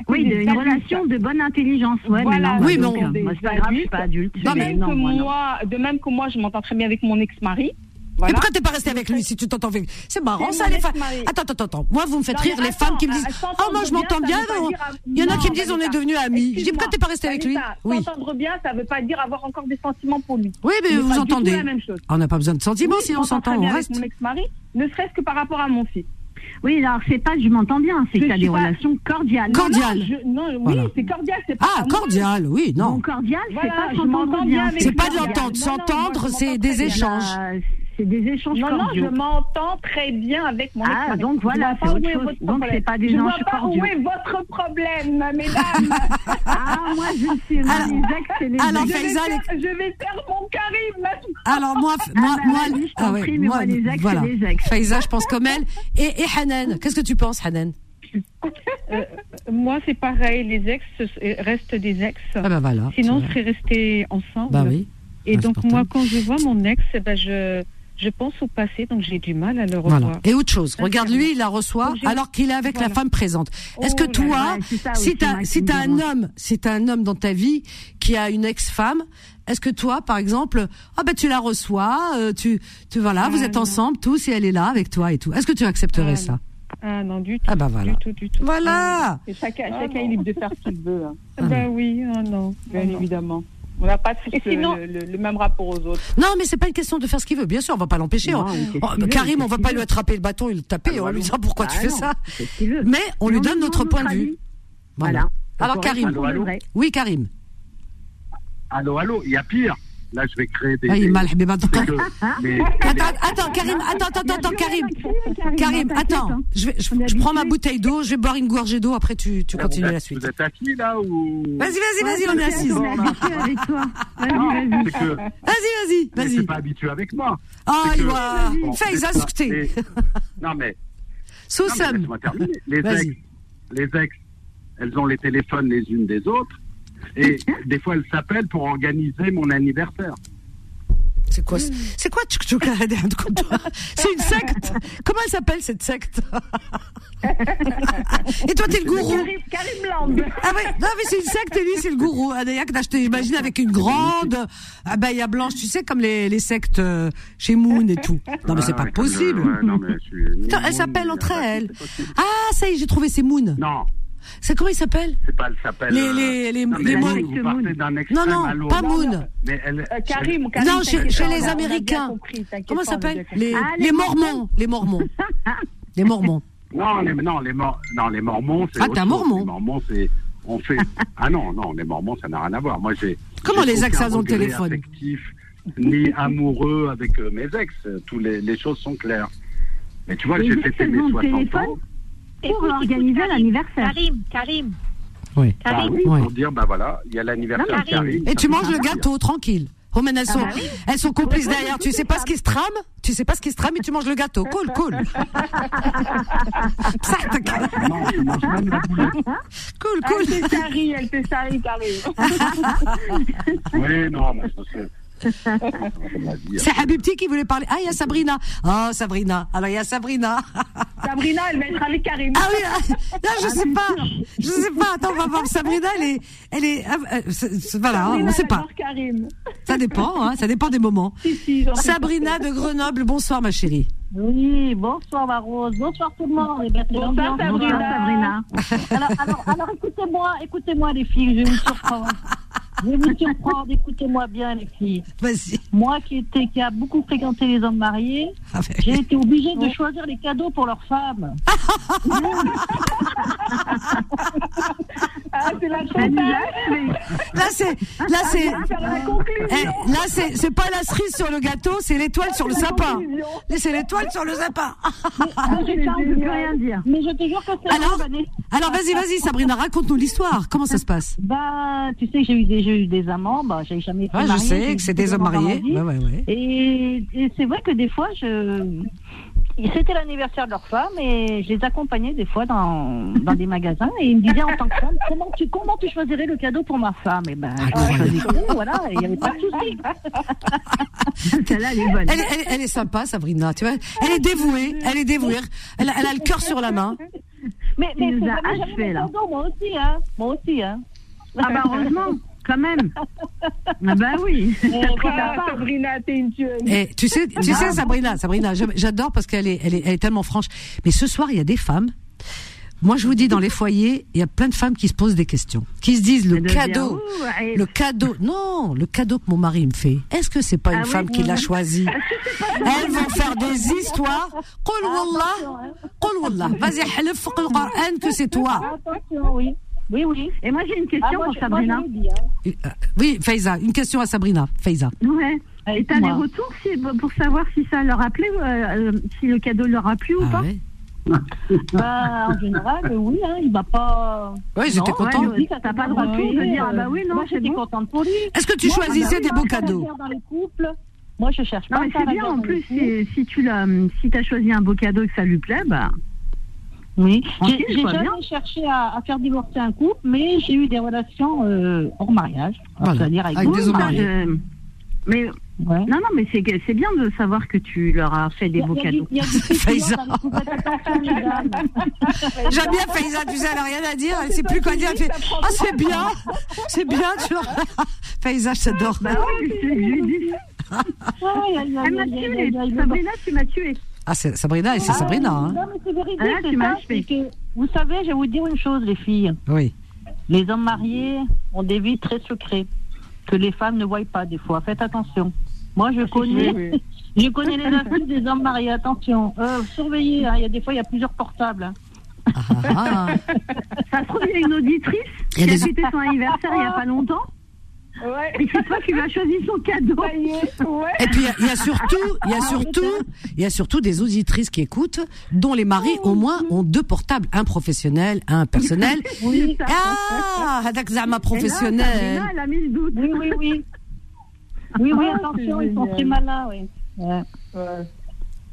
Oui, une adultes. relation de bonne intelligence. Ouais, Voilà, mais non, Oui, moi, mais donc, on- moi, c'est pas grave, je suis pas adulte. De Non, mais- même, non, que moi, non. moi, de même que moi, je m'entends très bien avec mon ex-mari. Mais Voilà. pourquoi t'es pas resté avec lui si tu t'entends avec C'est marrant C'est ça, les femmes. Attends, attends, attends. Moi, vous me faites Non, rire, les femmes qui me disent Oh, moi, je m'entends bien, pas Il y en a qui me disent On est devenus amis. Je dis Pourquoi t'es pas resté avec lui Oui. S'entendre bien, ça veut pas dire avoir encore des sentiments pour lui. Oui, mais C'est vous pas entendez. On n'a pas besoin de sentiments si on s'entend, on reste. Avec mon ex-mari, ne serait-ce que par rapport à mon fils. Oui, alors c'est pas je m'entends bien, c'est que tu as des relations cordiales. Cordiales. Non, non, oui, c'est cordial, c'est pas. Ah, cordial, oui, non. Bon, cordial, c'est Voilà, pas je s'entendre m'entends bien. bien C'est pas de l'entendre. S'entendre, c'est des échanges. C'est des échanges Non, non, cordiaux. je m'entends très bien avec mon Ah, donc voilà, Je c'est vois pas autre chose. votre Donc, c'est pas des Je vois échanges pas cordiaux. où est votre problème, mesdames. Ah, moi je pas. Alors- Les ex, c'est les alors, ex. je, vais faire, je vais faire mon maintenant. Alors moi, Ah, moi, bah, moi, je t'en ouais, prie, mais moi, les ex, voilà. c'est les ex. Faïza, je pense comme elle. Et, et Hanan, qu'est-ce que tu penses, Hanan? Euh, moi, c'est pareil. Les ex euh, restent des ex. Ah bah voilà. Sinon, on vois. serait restés ensemble. Bah oui. Et Ah, donc, moi, quand je vois mon ex, eh ben, je, je pense au passé, donc j'ai du mal à le revoir. Voilà. Et autre chose, regarde lui, il la reçoit alors qu'il est avec la femme présente. Est-ce Oh que là toi, là, si t'as si un homme, si t'as un homme dans ta vie qui a une ex-femme, est-ce que toi, par exemple, ah ben tu la reçois, euh, tu tu voilà, vous Ah, êtes non. ensemble tous et elle est là avec toi et tout. Est-ce que tu accepterais Ah, ça? Ah non, du tout. Ah bah voilà. Du tout, du tout. Voilà. Et chacun, Ah, chacun est libre de faire ce qu'il veut, hein, Ah, bah oui, ah non. bien Ah, non. évidemment. On n'a pas tous le- sinon- le, le- le même rapport aux autres. Non, mais c'est pas une question de faire ce qu'il veut. Bien sûr, on va pas l'empêcher. Non, On- fait ce on- Karim, on va pas lui attraper le bâton et le taper. on lui dira pourquoi tu Ah fais non, ça. Mais on lui donne notre point de vue. Voilà. Alors Karim. Oui, Karim. Allô, allô, il y a pire. Là, je vais créer des. Ah, il des- Attends, attends, Karim, attends, attends, attends, Karim. Karim, attends, je, vais, je, je prends ma bouteille d'eau, je vais boire une gorgée d'eau, après tu, tu vous continues êtes- la suite. Vous êtes assis là ou Vas-y, vas-y, vas-y, on est assis. On est habitué avec toi. Non, Vas-y, vas-y. Vas-y, vas-y, pas habitué avec moi. Oh, que- Iwa, Bon, fais Non mais, Sous ex, les ex, elles ont les téléphones les unes des autres et des fois elles s'appellent pour organiser mon anniversaire. C'est quoi, ce- c'est quoi C'est une secte Comment elle s'appelle cette secte? Et toi, t'es le gourou. Ah ouais, non mais c'est une secte et lui c'est le gourou. Adayak, je t'imagine avec une grande abaya blanche, tu sais comme les, les sectes euh, chez Moon et tout. Non mais c'est pas possible. le- ouais, non, mais je suis- Attends, ni elles Moon, s'appellent ni entre elles. Ah ça y est, j'ai trouvé c'est Moon. Non, C'est comment il s'appelle c'est pas, elle s'appelle. Les- euh, les- les- non, les Non pas Moon. Mais elle, Euh, Karim, Karim, Non, chez, les Américains. compris, Comment ça s'appelle les. Ah, les les Mormons. Les Mormons. Les Mormons. Non, les, non, les, mor- non, les Mormons, c'est. Ah, t'es un. Mormon. Les Mormons, c'est. On fait. ah non, non, les Mormons, ça n'a rien à voir. Moi, j'ai. Comment les ex, ont le téléphone affectif, ni amoureux avec euh, mes ex. Tous les, les choses sont claires. Mais tu vois, j'ai fêté mes ont le 60 ans. Pour organiser l'anniversaire. Karim, Karim. Oui. Bah Karim. Ouais. pour dire, bah voilà, il y a l'anniversaire qui arrive. Et tu fait manges le gâteau, tranquille. Romaine, elles sont, bah oui. elles sont complices derrière. Tu sais sais pas ce qui se trame Tu sais pas ce qui se trame et tu manges le gâteau. Cool, cool. Ça, boulette. cool, Elle cool. charrie, elle te charrie, Karim. Oui, non, mais c'est. dit, C'est Habibti qui voulait parler. Ah, il y a Sabrina. Oh, Sabrina. Alors, il y a Sabrina. Sabrina, elle va être avec Karim. Ah oui, ah, là, je sais pas. Je sais pas. Attends, on va voir. Sabrina, elle est, elle est, ah, euh, c'est- c'est- voilà, Sabrina, on sait pas. Karim. Ça dépend, hein, ça dépend des moments. Si, si, Sabrina de Grenoble, bonsoir, ma chérie. Oui, bonsoir ma Rose, bonsoir tout le monde. Eh bien, Bonsoir. Sabrina. Bonsoir, Sabrina. alors, alors, alors, écoutez-moi, écoutez-moi les filles, je vais vous surprendre. Je vais vous surprendre, écoutez-moi bien les filles. Vas-y. Moi qui, était, qui a beaucoup fréquenté les hommes mariés, Ah, ben, j'ai été obligée de choisir les cadeaux pour leurs femmes. Ah, c'est la. Là, c'est, là, c'est, eh, là, c'est, c'est pas la cerise sur le gâteau, c'est l'étoile sur le sapin. Là, C'est l'étoile sur le sapin. Ah, j'ai ça, on ne peut rien dire. Mais je te jure que c'est Alors, alors, vas-y, vas-y, Sabrina, raconte-nous l'histoire. Comment ça se passe? Bah, tu sais, j'ai eu des, j'ai eu des amants, bah, j'ai jamais été Ouais, je mariée, sais que c'est des hommes mariés. vie. Ouais, ouais, ouais. Et, et c'est vrai que des fois, je... c'était l'anniversaire de leur femme et je les accompagnais des fois dans, dans des magasins et ils me disaient en tant que femme, comment tu, comment tu choisirais le cadeau pour ma femme? Et ben, je Incroyable. choisissais, voilà, il n'y avait pas de souci. Elle est bonne. Elle, est- elle, est- elle est sympa, Sabrina, tu vois. Elle est dévouée, elle est dévouée. Elle, a- elle a le cœur sur la main. Mais, mais nous a achevé, là. moi aussi, hein. Moi aussi, hein. Ah bah heureusement, quand même. ah ben oui. Oh, Sabrina, une eh, tu sais, tu sais Sabrina, Sabrina, j'adore parce qu'elle est, elle est, elle est tellement franche. Mais ce soir, il y a des femmes. Moi, je vous dis, dans les foyers, il y a plein de femmes qui se posent des questions, qui se disent le cadeau, le cadeau, non, le cadeau que mon mari me fait. Est-ce que c'est pas une femme qui l'a choisi Elles vont faire des histoires. Qul wallah, wallah. Vas-y, halif que c'est toi. Attention, oui. Oui, oui. Et moi, j'ai une question Ah, moi, pour Sabrina. moi, dit, hein. Euh, Oui, Faiza, une question à Sabrina. Faiza. Ouais. Et t'as des retours si- pour savoir si ça leur a plu, euh, euh, si le cadeau leur a plu ou Ah pas ouais Bah, en général, oui, hein, il va pas. Ouais, j'étais Non, content. ouais, T'as pas de t'a retour de dire, ah bah oui, non, Moi, j'étais bon. contente pour lui. Est-ce que tu Moi, choisissais bah, des moi, beaux je cherche pas la cadeaux guerre dans les couples. Moi, je cherche Non, pas mais ça, c'est bien en plus, si, si tu l'as, si t'as choisi un beau cadeau et que ça lui plaît, bah. Oui, j'ai jamais bien. cherché à, à faire divorcer un couple, mais j'ai eu des relations euh, hors mariage, Voilà, c'est-à-dire avec, avec des hommes. Euh, mais Ouais. non, non, mais c'est bien de savoir que tu leur as fait des beaux cadeaux. Faiza. J'aime bien Faiza, tu sais, elle a rien à dire, elle sait plus quoi dire. Elle fait, ah, c'est bien, c'est bien, tu vois. Faiza, je t'adore. Bah oui, je je lui dis. Ouais, Sabrina, tu m'as tué. Ah, c'est Sabrina, et c'est Ah, Sabrina, hein. Non, mais c'est véridique, Ah, c'est ça, achevé. c'est que, vous savez, je vais vous dire une chose, les filles. Oui. Les hommes mariés ont des vies très secrètes que les femmes ne voient pas des fois. Faites attention. Moi, je connais, je connais les astuces des hommes mariés. Attention, euh, surveillez. hein, Il y a des fois, il y a plusieurs portables. hein. Ah, ah. Ça se trouve, il y a une auditrice qui a fêté son anniversaire il y a pas longtemps. Ouais. Et c'est toi qui lui as choisi son cadeau. Ça ouais. Et puis il y y, a surtout, il y a surtout, il y a surtout des auditrices qui écoutent, dont les maris au moins ont deux portables, un professionnel, un personnel. Oui, Ah, hadak là, professionnel. Sabrina, elle a mis le doute. oui, oui, oui. Oui, oui, Ah, attention, ils sont très malins, oui. Ouais.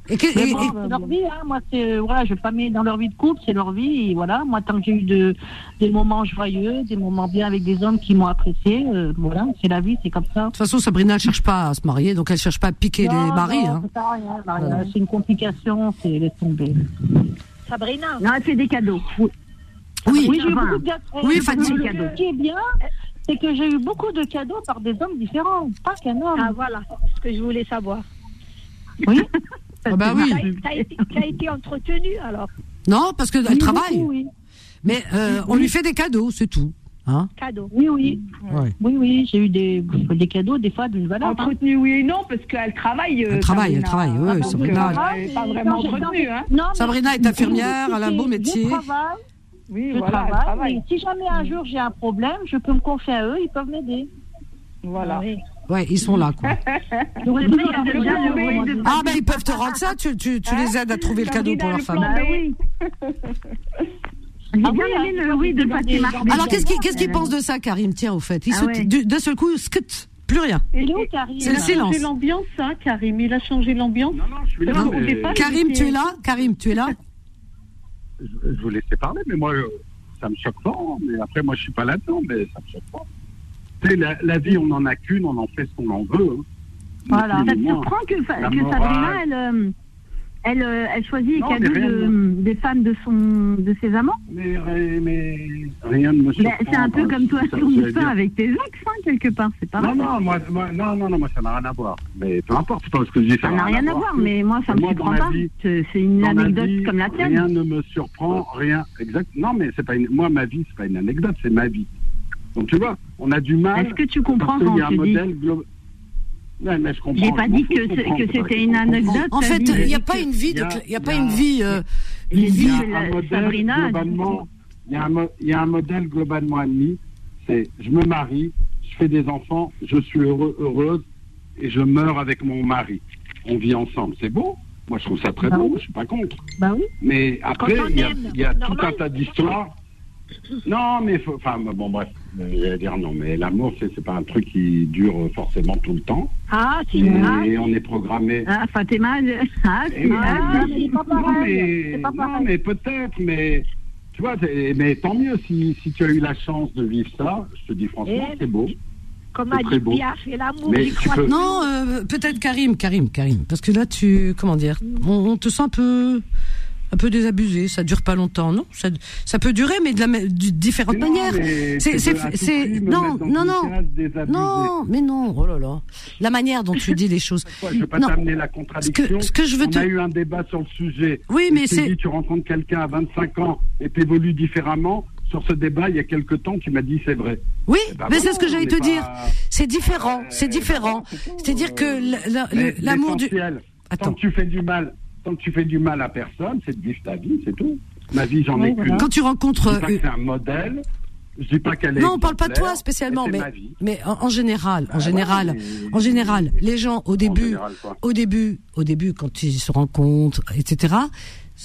Et que- Mais et- bon, et- c'est leur vie, hein. Moi, c'est, voilà, je vais pas mettre dans leur vie de couple, c'est leur vie, et voilà. Moi, tant que j'ai eu de, des moments joyeux, des moments bien avec des hommes qui m'ont apprécié, euh, voilà, c'est la vie, c'est comme ça. de toute façon, Sabrina, elle cherche pas à se marier, donc elle cherche pas à piquer Non, les maris. non, hein. c'est pas rien, Maria, C'est une complication, c'est laisse tomber. Sabrina, Non, elle fait des cadeaux. Oui. Oui, j'ai eu beaucoup de gâteaux. oui, Fatih. Ce qui est bien, c'est que j'ai eu beaucoup de cadeaux par des hommes différents, pas qu'un homme. ah voilà ce que je voulais savoir. Oui. Ah bah oui. Ça a, été, été entretenu alors. Non, parce qu'elle Oui, travaille. oui. Mais euh, on lui fait des cadeaux, c'est tout. Hein Cadeau. Oui, oui. Ouais. Oui, oui, j'ai eu des, des cadeaux, des fois d'une valeur. hein. Entretenu, oui et non, parce qu'elle travaille. euh, Elle travaille, elle Sabrina. travaille, oui, Ah, Sabrina. Elle n'est pas vraiment entretenue, hein. Non, mais- Sabrina est infirmière, elle a un beau métier. Je travaille, Oui, je voilà, travaille, travaille. mais si jamais un jour j'ai un problème, je peux me confier à eux, ils peuvent m'aider. Voilà. Oui. Ouais, ils sont là, quoi. Il a Ah, ben ils peuvent te rendre ça, tu, tu, tu les aides à trouver le cadeau pour leur femme. Ah oui, le oui de Fatima. Alors, qu'est-ce qu'il qu'est-ce qu'il pense de ça, Karim Tiens, au fait? Il Ah ouais. D'un seul coup, skut, plus rien. Il C'est le silence. changé l'ambiance, hein, Karim. Il a changé l'ambiance. Non, non, je suis là. Non, mais Karim, tu es là? Karim, tu es là? Je, je vous laissais parler, mais moi, euh, ça me choque pas. hein. Mais après, moi, je suis pas là-dedans, mais ça me choque pas. La, la vie, on en a qu'une, on en fait ce qu'on en veut. hein. Voilà. Ça te surprend que, que. Sabrina, elle, euh, elle, euh, elle choisit Non, rien de, des femmes de, son, de ses amants Mais, mais rien ne me surprend. C'est un peu hein. comme toi, ton histoire avec tes ex, hein, quelque part. C'est pas Non, non, moi, moi- non, non, non, moi, ça n'a rien à voir. Mais peu importe, c'est pas ce que je dis. Ça n'a rien à voir, mais moi, ça me Moi, dans surprend pas. vie- C'est une anecdote vie, comme la tienne. Rien ne me surprend, rien. Exact. Non, mais c'est pas une... moi, ma vie, c'est pas une anecdote, c'est ma vie. Donc, tu vois, on a du mal. Est-ce que tu comprends quand y a un tu dis modèle glo- Ouais, mais je comprends. J'ai pas dit que c'était une anecdote. En fait, il n'y a pas une vie, de, Il y a- cl- il y a il pas une vie, une Il y a un modèle Sabrina globalement, il y a un, mo- il y a un modèle globalement admis, c'est je me marie, je fais des enfants, je suis heureux, heureuse et je meurs avec mon mari. On vit ensemble, c'est beau. Moi, je trouve ça très Bah beau, oui. je suis pas contre. Bah oui. Mais après, il y a, tout un tas d'histoires. Non, mais faut- enfin, bon, bref, euh, dire non, mais l'amour, c'est c'est pas un truc qui dure forcément tout le temps. Ah, si. Et, ah, on est programmé. Ah, Fatima, ah, Eh si, oui, ah, Ah, mais c'est pas non, mais, c'est pas non, pareil. mais peut-être, mais tu vois, mais tant mieux si, si tu as eu la chance de vivre ça. Je te dis franchement, Eh, c'est beau. comme c'est a très dit beau. Pierre, c'est l'amour. Mais j'y tu crois peux- toujours. Non, euh, peut-être Karim, Karim, Karim. Parce que là, tu. Comment dire on, on te sent un peu. Un peu désabusé. Ça dure pas longtemps, non ça, ça peut durer, mais de, la, de différentes Mais non, manières. C'est, non, non, non, non, mais non. Oh là là, la manière dont tu dis les choses. Je veux pas Non. t'amener la Ce contradiction. que, ce que je veux On te, a eu un débat sur le sujet. Oui, mais c'est- dit, tu rencontres quelqu'un à 25 ans et t'évolues différemment. Sur ce débat, il y a quelque temps, tu m'as dit c'est vrai. Oui, Eh ben mais c'est ce que j'allais te dire. C'est différent, c'est différent. C'est-à-dire que l'amour du. Attends. Tant que tu fais du mal, tant que tu fais du mal à personne, c'est de vivre ta vie, c'est tout. Ma vie, j'en ai qu'une. Quand tu rencontres. Euh, c'est un modèle. Je dis pas qu'elle est. Non, on parle pas de toi spécialement, mais mais en, en général, en Ah, général, ouais, mais- en général, les gens au début, général, au début, au début, quand ils se rencontrent, etc.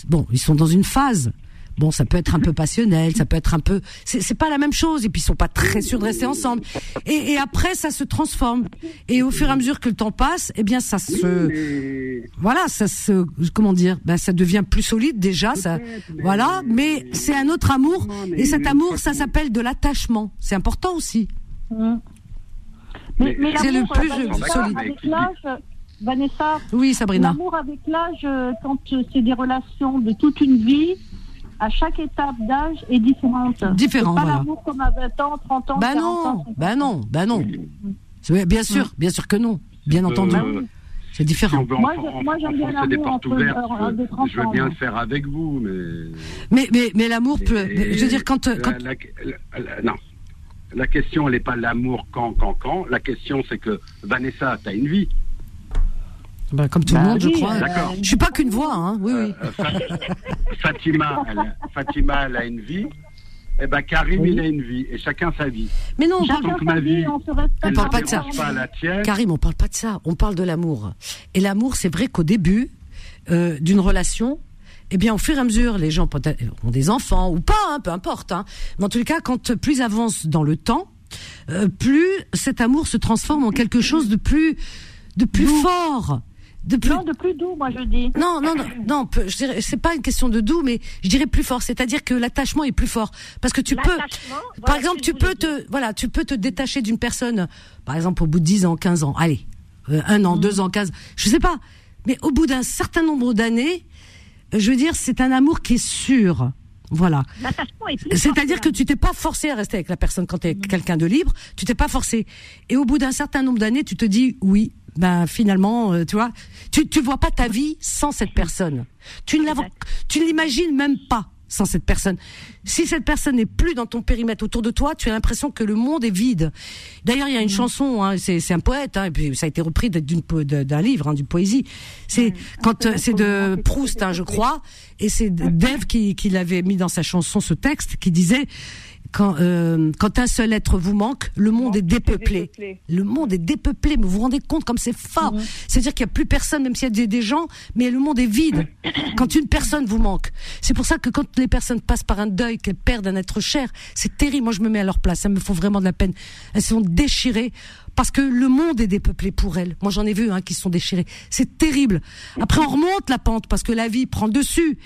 Bon, ils sont dans une phase. Bon, ça peut être un peu passionnel, ça peut être un peu, c'est pas la même chose. Et puis ils sont pas très sûrs de rester ensemble. Et, et après, ça se transforme. Et au fur et à mesure que le temps passe, eh bien, ça se, voilà, ça se, comment dire, ben, ça devient plus solide déjà. Ça, voilà. Mais c'est un autre amour. Et cet amour, ça s'appelle de l'attachement. C'est important aussi. Mais, mais c'est le plus Vanessa, solide. Avec l'âge, Vanessa. Oui, Sabrina. L'amour avec l'âge, quand c'est des relations de toute une vie, à chaque étape d'âge est différente. Différent, C'est pas voilà. l'amour comme à 20 ans, 30 ans, Bah 40 non, ans. bah non, bah non. Bien sûr, bien sûr que non. Bien entendu. Euh, C'est différent. Si on veut Moi, j'aime bien l'amour portes entre- ouvertes, euh, je- 30 je veux bien le faire avec vous, mais. Mais, mais, mais l'amour peut. Je veux dire, quand. La- quand la, la- la- non. La question, elle n'est pas l'amour quand, quand, quand. La question, c'est que Vanessa, tu as une vie. Bah, comme tout le Bah monde, je crois. euh. Je suis pas qu'une voix, hein. Oui, oui. Euh, Fa- Fatima, elle a, Fatima, elle a une vie. Eh ben, Karim, il a une vie. Et chacun sa vie. Mais non, on parle, que ma vie, on parle pas de ça. pas la tienne. Karim, on parle pas de ça. On parle de l'amour. Et l'amour, c'est vrai qu'au début euh, d'une relation, eh bien, au fur et à mesure, les gens peut-être ont des enfants ou pas, hein, peu importe. Hein. Mais en tous les cas, quand plus avance dans le temps, euh, plus cet amour se transforme en quelque chose de plus, de plus fort. De plus... Non, de plus doux, moi je dis. Non, non, non, non. peu- Je dirais, c'est pas une question de doux, mais je dirais plus fort. C'est-à-dire que l'attachement est plus fort, parce que tu peux, par exemple, tu peux te, voilà, tu peux te détacher d'une personne, par exemple, au bout de 10 ans, 15 ans, allez, euh, un an, deux ans, 15, je sais pas, mais au bout d'un certain nombre d'années, euh, je veux dire, c'est un amour qui est sûr. Voilà. C'est-à-dire que tu t'es pas forcé à rester avec la personne quand tu es quelqu'un de libre, tu t'es pas forcé. Et au bout d'un certain nombre d'années, tu te dis oui, ben finalement, euh, tu vois, tu tu vois pas ta vie sans cette personne. Tu ne tu ne l'imagines même pas sans cette personne. Si cette personne n'est plus dans ton périmètre autour de toi, tu as l'impression que le monde est vide. D'ailleurs, il y a une chanson, hein, c'est c'est un poète, hein, et puis ça a été repris d'un livre, hein, d'une poésie. C'est quand euh, c'est de Proust, hein, je crois, et c'est Dave qui, qui l'avait mis dans sa chanson ce texte qui disait quand euh, quand un seul être vous manque, le monde est dépeuplé. Le monde est dépeuplé, mais vous vous rendez compte comme c'est fort. C'est-à-dire qu'il y a plus personne, même s'il y a des, des gens, mais le monde est vide quand une personne vous manque. C'est pour ça que quand les personnes passent par un deuil, qu'elles perdent un être cher, c'est terrible. Moi, je me mets à leur place. Ça me faut vraiment de la peine. Elles sont déchirées parce que le monde est dépeuplé pour elles. Moi, j'en ai vu hein, qui sont déchirés. C'est terrible. Après, on remonte la pente parce que la vie prend le dessus.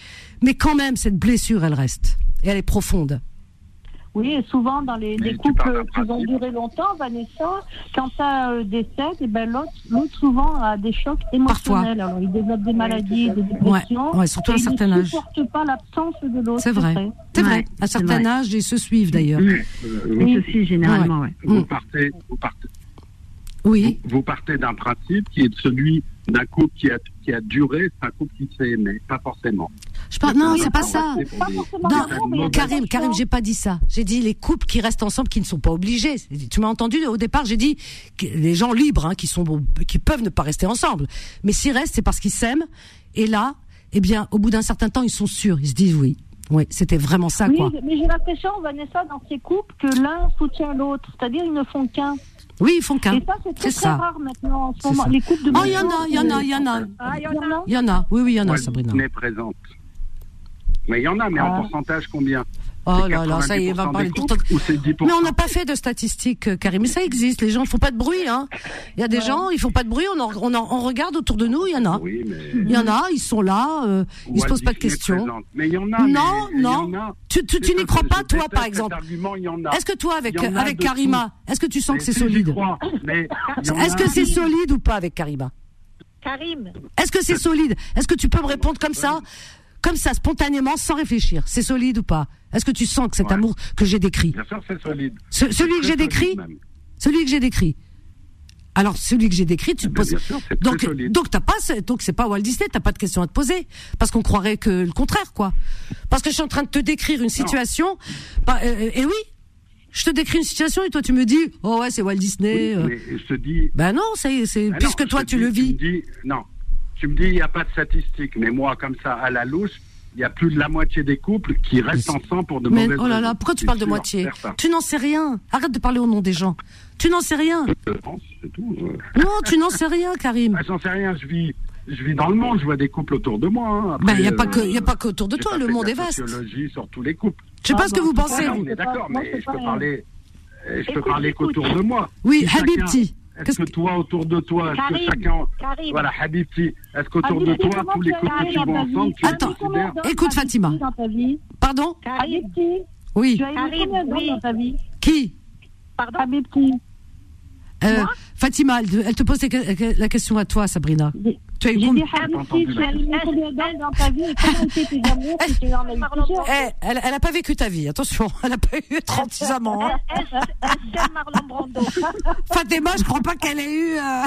Mais quand même, cette blessure, elle reste. Et elle est profonde. Oui, et souvent dans les, les couples qui ont duré longtemps, Vanessa, quand ça euh, décède, et ben l'autre, l'autre souvent a des chocs émotionnels. Alors il développe des maladies, des dépressions. ouais, surtout à un certain il ne âge. supporte pas l'absence de l'autre. C'est vrai. C'est vrai. À un certain âge, ils se suivent d'ailleurs. Euh, Oui, ceci, généralement, ouais. Vous partez, vous partez, oui. vous partez d'un principe qui est celui d'un couple qui a, qui a duré, c'est un couple qui s'est aimé, pas forcément. Je parle, non, c'est pas ça. Non, Karim, Karim, j'ai pas dit ça. J'ai dit les couples qui restent ensemble, qui ne sont pas obligés. Tu m'as entendu au départ, j'ai dit les gens libres, hein, qui sont, qui peuvent ne pas rester ensemble. Mais s'ils restent, c'est parce qu'ils s'aiment. Et là, eh bien, au bout d'un certain temps, ils sont sûrs. Ils se disent oui. Oui, c'était vraiment ça, Oui, quoi. mais j'ai l'impression, Vanessa, dans ces couples, que l'un soutient l'autre. C'est-à-dire, ils ne font qu'un. Oui, ils font qu'un. Et ça, c'est très, C'est très ça. rare maintenant, en ce C'est moment. ça. Les couples de Oh, il y en a, il y en a, il y en a. Ah, il y en a. Il y en a. Oui, oui, il y en a, Ouais, Sabrina. présente. Mais il y en a, mais en Ah. pourcentage combien Oh là là, ça y est, 90% va parler 10% Mais on n'a pas fait de statistiques, euh, Karim. Mais ça existe. Les gens ne font pas de bruit. Hein. Il y a des gens, ils font pas de bruit. On, en- on, en- on regarde autour de nous. Il y en a. Il y en a. Ils sont là. euh, ils se posent pas de questions. Mais il y en a. Non, mais il y non. en a. Tu, tu, C'est tu n'y crois pas, toi, par exemple. Est-ce que toi, avec, avec Karima, est-ce que tu sens Mais que c'est si, solide? Est-ce que c'est solide ou pas avec Karima? Karim. Est-ce que c'est solide? Est-ce que tu peux me répondre comme ça? Comme ça, spontanément, sans réfléchir. C'est solide ou pas? Est-ce que tu sens que cet amour que j'ai décrit? Bien sûr, c'est solide. celui que j'ai décrit Celui que j'ai décrit. Alors celui que j'ai décrit, tu te poses. donc donc t'as pas donc c'est pas Walt Disney, t'as pas de questions à te poser parce qu'on croirait que le contraire quoi. Parce que je suis en train de te décrire une situation. Bah, euh, et oui, je te décris une situation et toi tu me dis oh ouais c'est Walt Disney. Oui, mais je te dis. Ben non, c'est c'est puisque toi tu le vis. Tu me dis, non, tu me dis il n'y a pas de statistiques, mais moi comme ça à la louche, il y a plus de la moitié des couples qui restent ensemble pour de mais, mauvaises Oh là là, pourquoi tu parles de moitié Tu n'en sais rien. Arrête de parler au nom des gens. Tu n'en sais rien. Tout, Non, tu n'en sais rien, Karim. Ah, J'en sais rien. Je vis, je vis dans le monde. Je vois des couples autour de moi. Hein. Ben, il n'y a pas que, il a pas qu'autour de toi. Le monde est vaste. Sociologie sur tous les couples. Je sais pas ce que vous pensez. on est d'accord, mais je peux parler, je peux parler qu'autour de moi. Oui, Habibti. Est-ce que toi, autour de toi, est-ce que chacun. Voilà, Habibti, est-ce qu'autour de toi, tous les couples que tu vois ensemble, tu Attends, écoute Fatima. Pardon Habibti. Oui. Tu as eu combien d'hommes dans ta vie Qui Pardon Habibti. Euh, Fatima, elle, te pose la question à toi, Sabrina. Tu tu as eu combien dans ta vie eu plusieurs Eh, elle, elle a pas vécu ta vie, attention, elle a pas eu 36 amants. Hein. Marlon Brando. Fatima, je crois pas qu'elle ait eu. euh,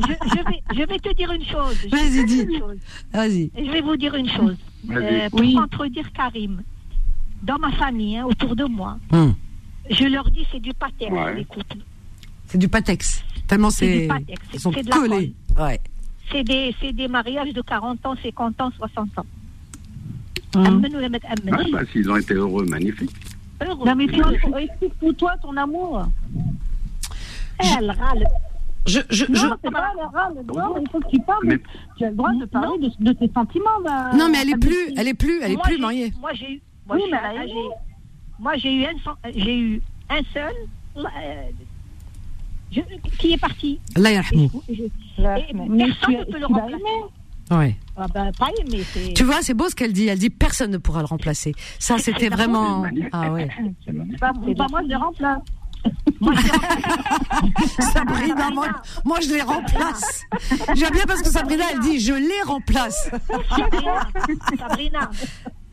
je, je vais, je vais te dire une chose. Je Vas-y, vais te dis. dire une chose. Vas-y. Je vais vous dire une chose. Euh, pour Oui. contredire Karim, dans ma famille, hein, autour de moi, Hum. je leur dis c'est du pater, Ouais. les couples. C'est du patex. Tellement C'est c'est. du patex, Ils sont c'est de la collés. Ouais. C'est des, c'est des mariages de 40 ans, 50 ans, 60 ans. Hum. Ouais, bah, s'ils ont été heureux, magnifique. Heureux. Non, mais toi, explique-nous toi ton amour. Elle râle. Je, je, non, je- c'est pas le râle. Non, il faut que tu parles. Tu as le droit de parler de, de tes sentiments. bah, Non, mais elle est plus, elle est plus, elle est Moi, plus mariée. Moi, j'ai eu. Moi, Oui, ah, j'ai- moi, j'ai eu un, j'ai eu un seul euh, je- qui est parti. Allah yarhamou. Personne tu- ne peut le remplacer. Ouais. Ah ben, pas aimé, c'est. Tu vois, c'est beau ce qu'elle dit. Elle dit personne ne pourra le remplacer. Ça, c'était vraiment. Ah ouais. Bah, bah, moi, je les remplace. Sabrina, moi, moi, je les remplace. J'aime bien parce que Sabrina, elle dit je les remplace. Sabrina, Sabrina,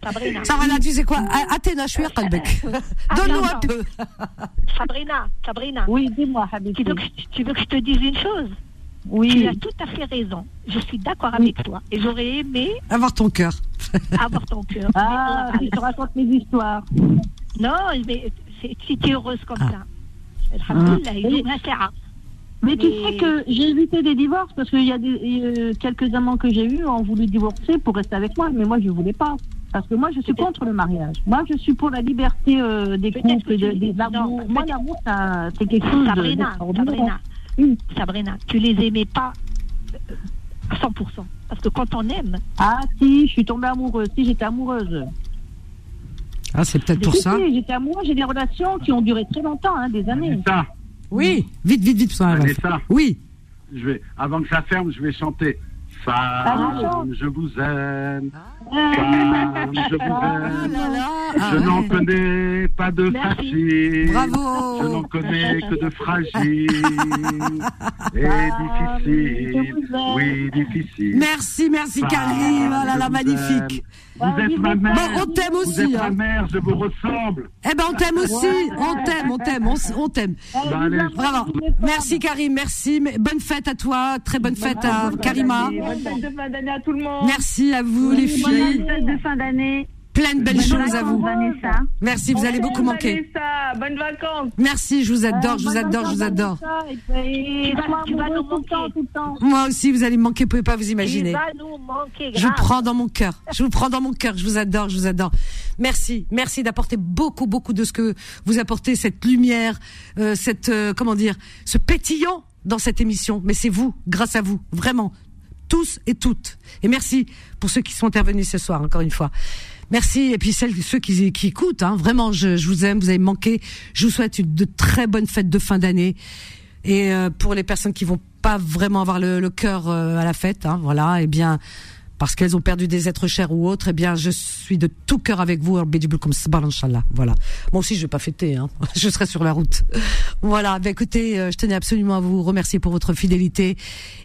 Sabrina. Sabrina, tu sais quoi? Athéna, je suis à Qalbek. Donne-nous un peu. Sabrina, Sabrina. Oui, dis-moi. Tu veux, que, je- tu veux que je te dise une chose? Oui. Tu as tout à fait raison. Je suis d'accord avec toi. Et j'aurais aimé Avoir ton cœur. avoir ton cœur. Ah, Mais, tu te racontes mes histoires. Non, mais c'est- si tu es heureuse comme Ah. ça. Alhamdulillah, il est un sa'a. Mais tu Mais- sais que j'ai évité des divorces parce qu'il y a des, euh, quelques amants que j'ai eus ont voulu divorcer pour rester avec moi, mais moi je voulais pas. Parce que moi je suis contre le mariage. Moi je suis pour la liberté euh, des couples de, des l'amour. Moi l'amour ça- c'est quelque chose de- Sabrina, d'extraordinaire. Sabrina, Sabrina, tu les aimais pas euh, à 100%. Parce que quand on aime, Ah si, je suis tombée amoureuse. Si j'étais amoureuse. Ah, c'est peut-être pour ça. si, j'étais amoureuse. J'ai des relations qui ont duré très longtemps, hein, des années. Ça, Oui, vite, vite, vite. ça va. Vanessa. Oui. je vais, avant que ça ferme, je vais chanter. Ah, Femme, je vous aime. Ah. Je vous aime. Je n'en connais pas de facile. Bravo. Je n'en connais que de fragiles. Et difficile. Oui, difficile. Merci, merci Karim. Ah là je là, vous magnifique. Vous êtes ma mère. Bon, on t'aime Vous aussi, êtes ma mère, je vous ressemble. Eh ben, on t'aime aussi. On t'aime, on t'aime, on, t'aime. Bah. Vraiment. Merci Karim, merci. Bonne fête à toi. Très bonne fête à Karima. Bonne fête de fin d'année à tout le monde. Merci à vous les filles. Bonne fête de fin d'année. Plein de belles choses à vous. Vanessa. Merci, vous allez beaucoup manquer. Vanessa, bonnes vacances. Merci, je vous adore, je vous adore, je vous adore. Moi aussi, vous allez me manquer, vous pouvez pas vous imaginer. vas nous manquer Je vous prends dans mon cœur. Je vous prends dans mon cœur. Je vous adore, je vous adore. Merci, merci d'apporter beaucoup, beaucoup de ce que vous apportez, cette lumière, euh, cette euh, comment dire, ce pétillant dans cette émission. Mais c'est vous, grâce à vous, vraiment, tous et toutes. Et merci pour ceux qui sont intervenus ce soir, encore une fois. Merci et puis celles, ceux qui, écoutent, hein, vraiment, je, vous aime, vous avez manqué. Je vous souhaite une, de très bonnes fêtes de fin d'année. Et euh, pour les personnes qui vont pas vraiment avoir le, le cœur euh, à la fête, hein, voilà, eh bien, parce qu'elles ont perdu des êtres chers ou autres, eh bien, je suis de tout cœur avec vous, comme Voilà. Moi aussi, je vais pas fêter, hein. Je serai sur la route. Voilà. Ben, écoutez, euh, je tenais absolument à vous remercier pour votre fidélité.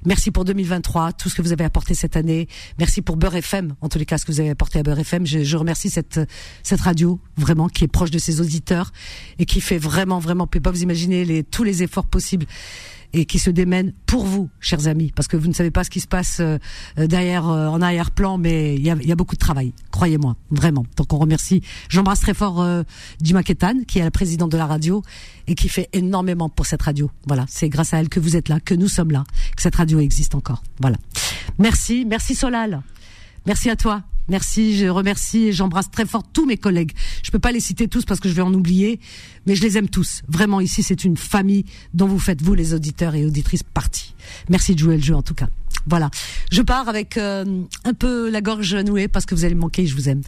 Merci pour 2023, tout ce que vous avez apporté cette année. Merci pour Beurre FM, en tous les cas, ce que vous avez apporté à Beurre FM. Je, je remercie cette, cette radio, vraiment, qui est proche de ses auditeurs et qui fait vraiment, vraiment, peut pas vous imaginer les, tous les efforts possibles et qui se démène pour vous, chers amis, parce que vous ne savez pas ce qui se passe euh, derrière, euh, en arrière-plan, mais il y a, y a, beaucoup de travail, croyez-moi, vraiment. Donc on remercie, j'embrasse très fort euh, Dima Ketan, qui est la présidente de la radio et qui fait énormément pour cette radio. Voilà, c'est grâce à elle que vous êtes là, que nous sommes là, que cette radio existe encore. Voilà. Merci, merci Solal. Merci à toi. Merci, je remercie et j'embrasse très fort tous mes collègues. Je peux pas les citer tous parce que je vais en oublier, mais je les aime tous. Vraiment, ici, c'est une famille dont vous faites, vous, les auditeurs et auditrices, partie. Merci de jouer le jeu, en tout cas. Voilà. Je pars avec euh, un peu la gorge nouée parce que vous allez me manquer, je vous aime.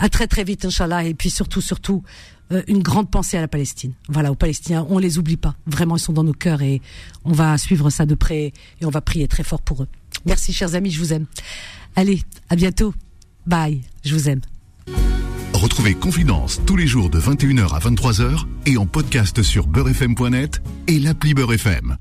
À très très vite, Inch'Allah. Et puis surtout, surtout, euh, une grande pensée à la Palestine. Voilà, aux Palestiniens, on les oublie pas. Vraiment, ils sont dans nos cœurs et on va suivre ça de près et on va prier très fort pour eux. Merci, chers amis, je vous aime. Allez, à bientôt. Bye, je vous aime. Retrouvez Confidence tous les jours de 21h à 23h et en podcast sur beurrefm.net et l'appli Beurrefm.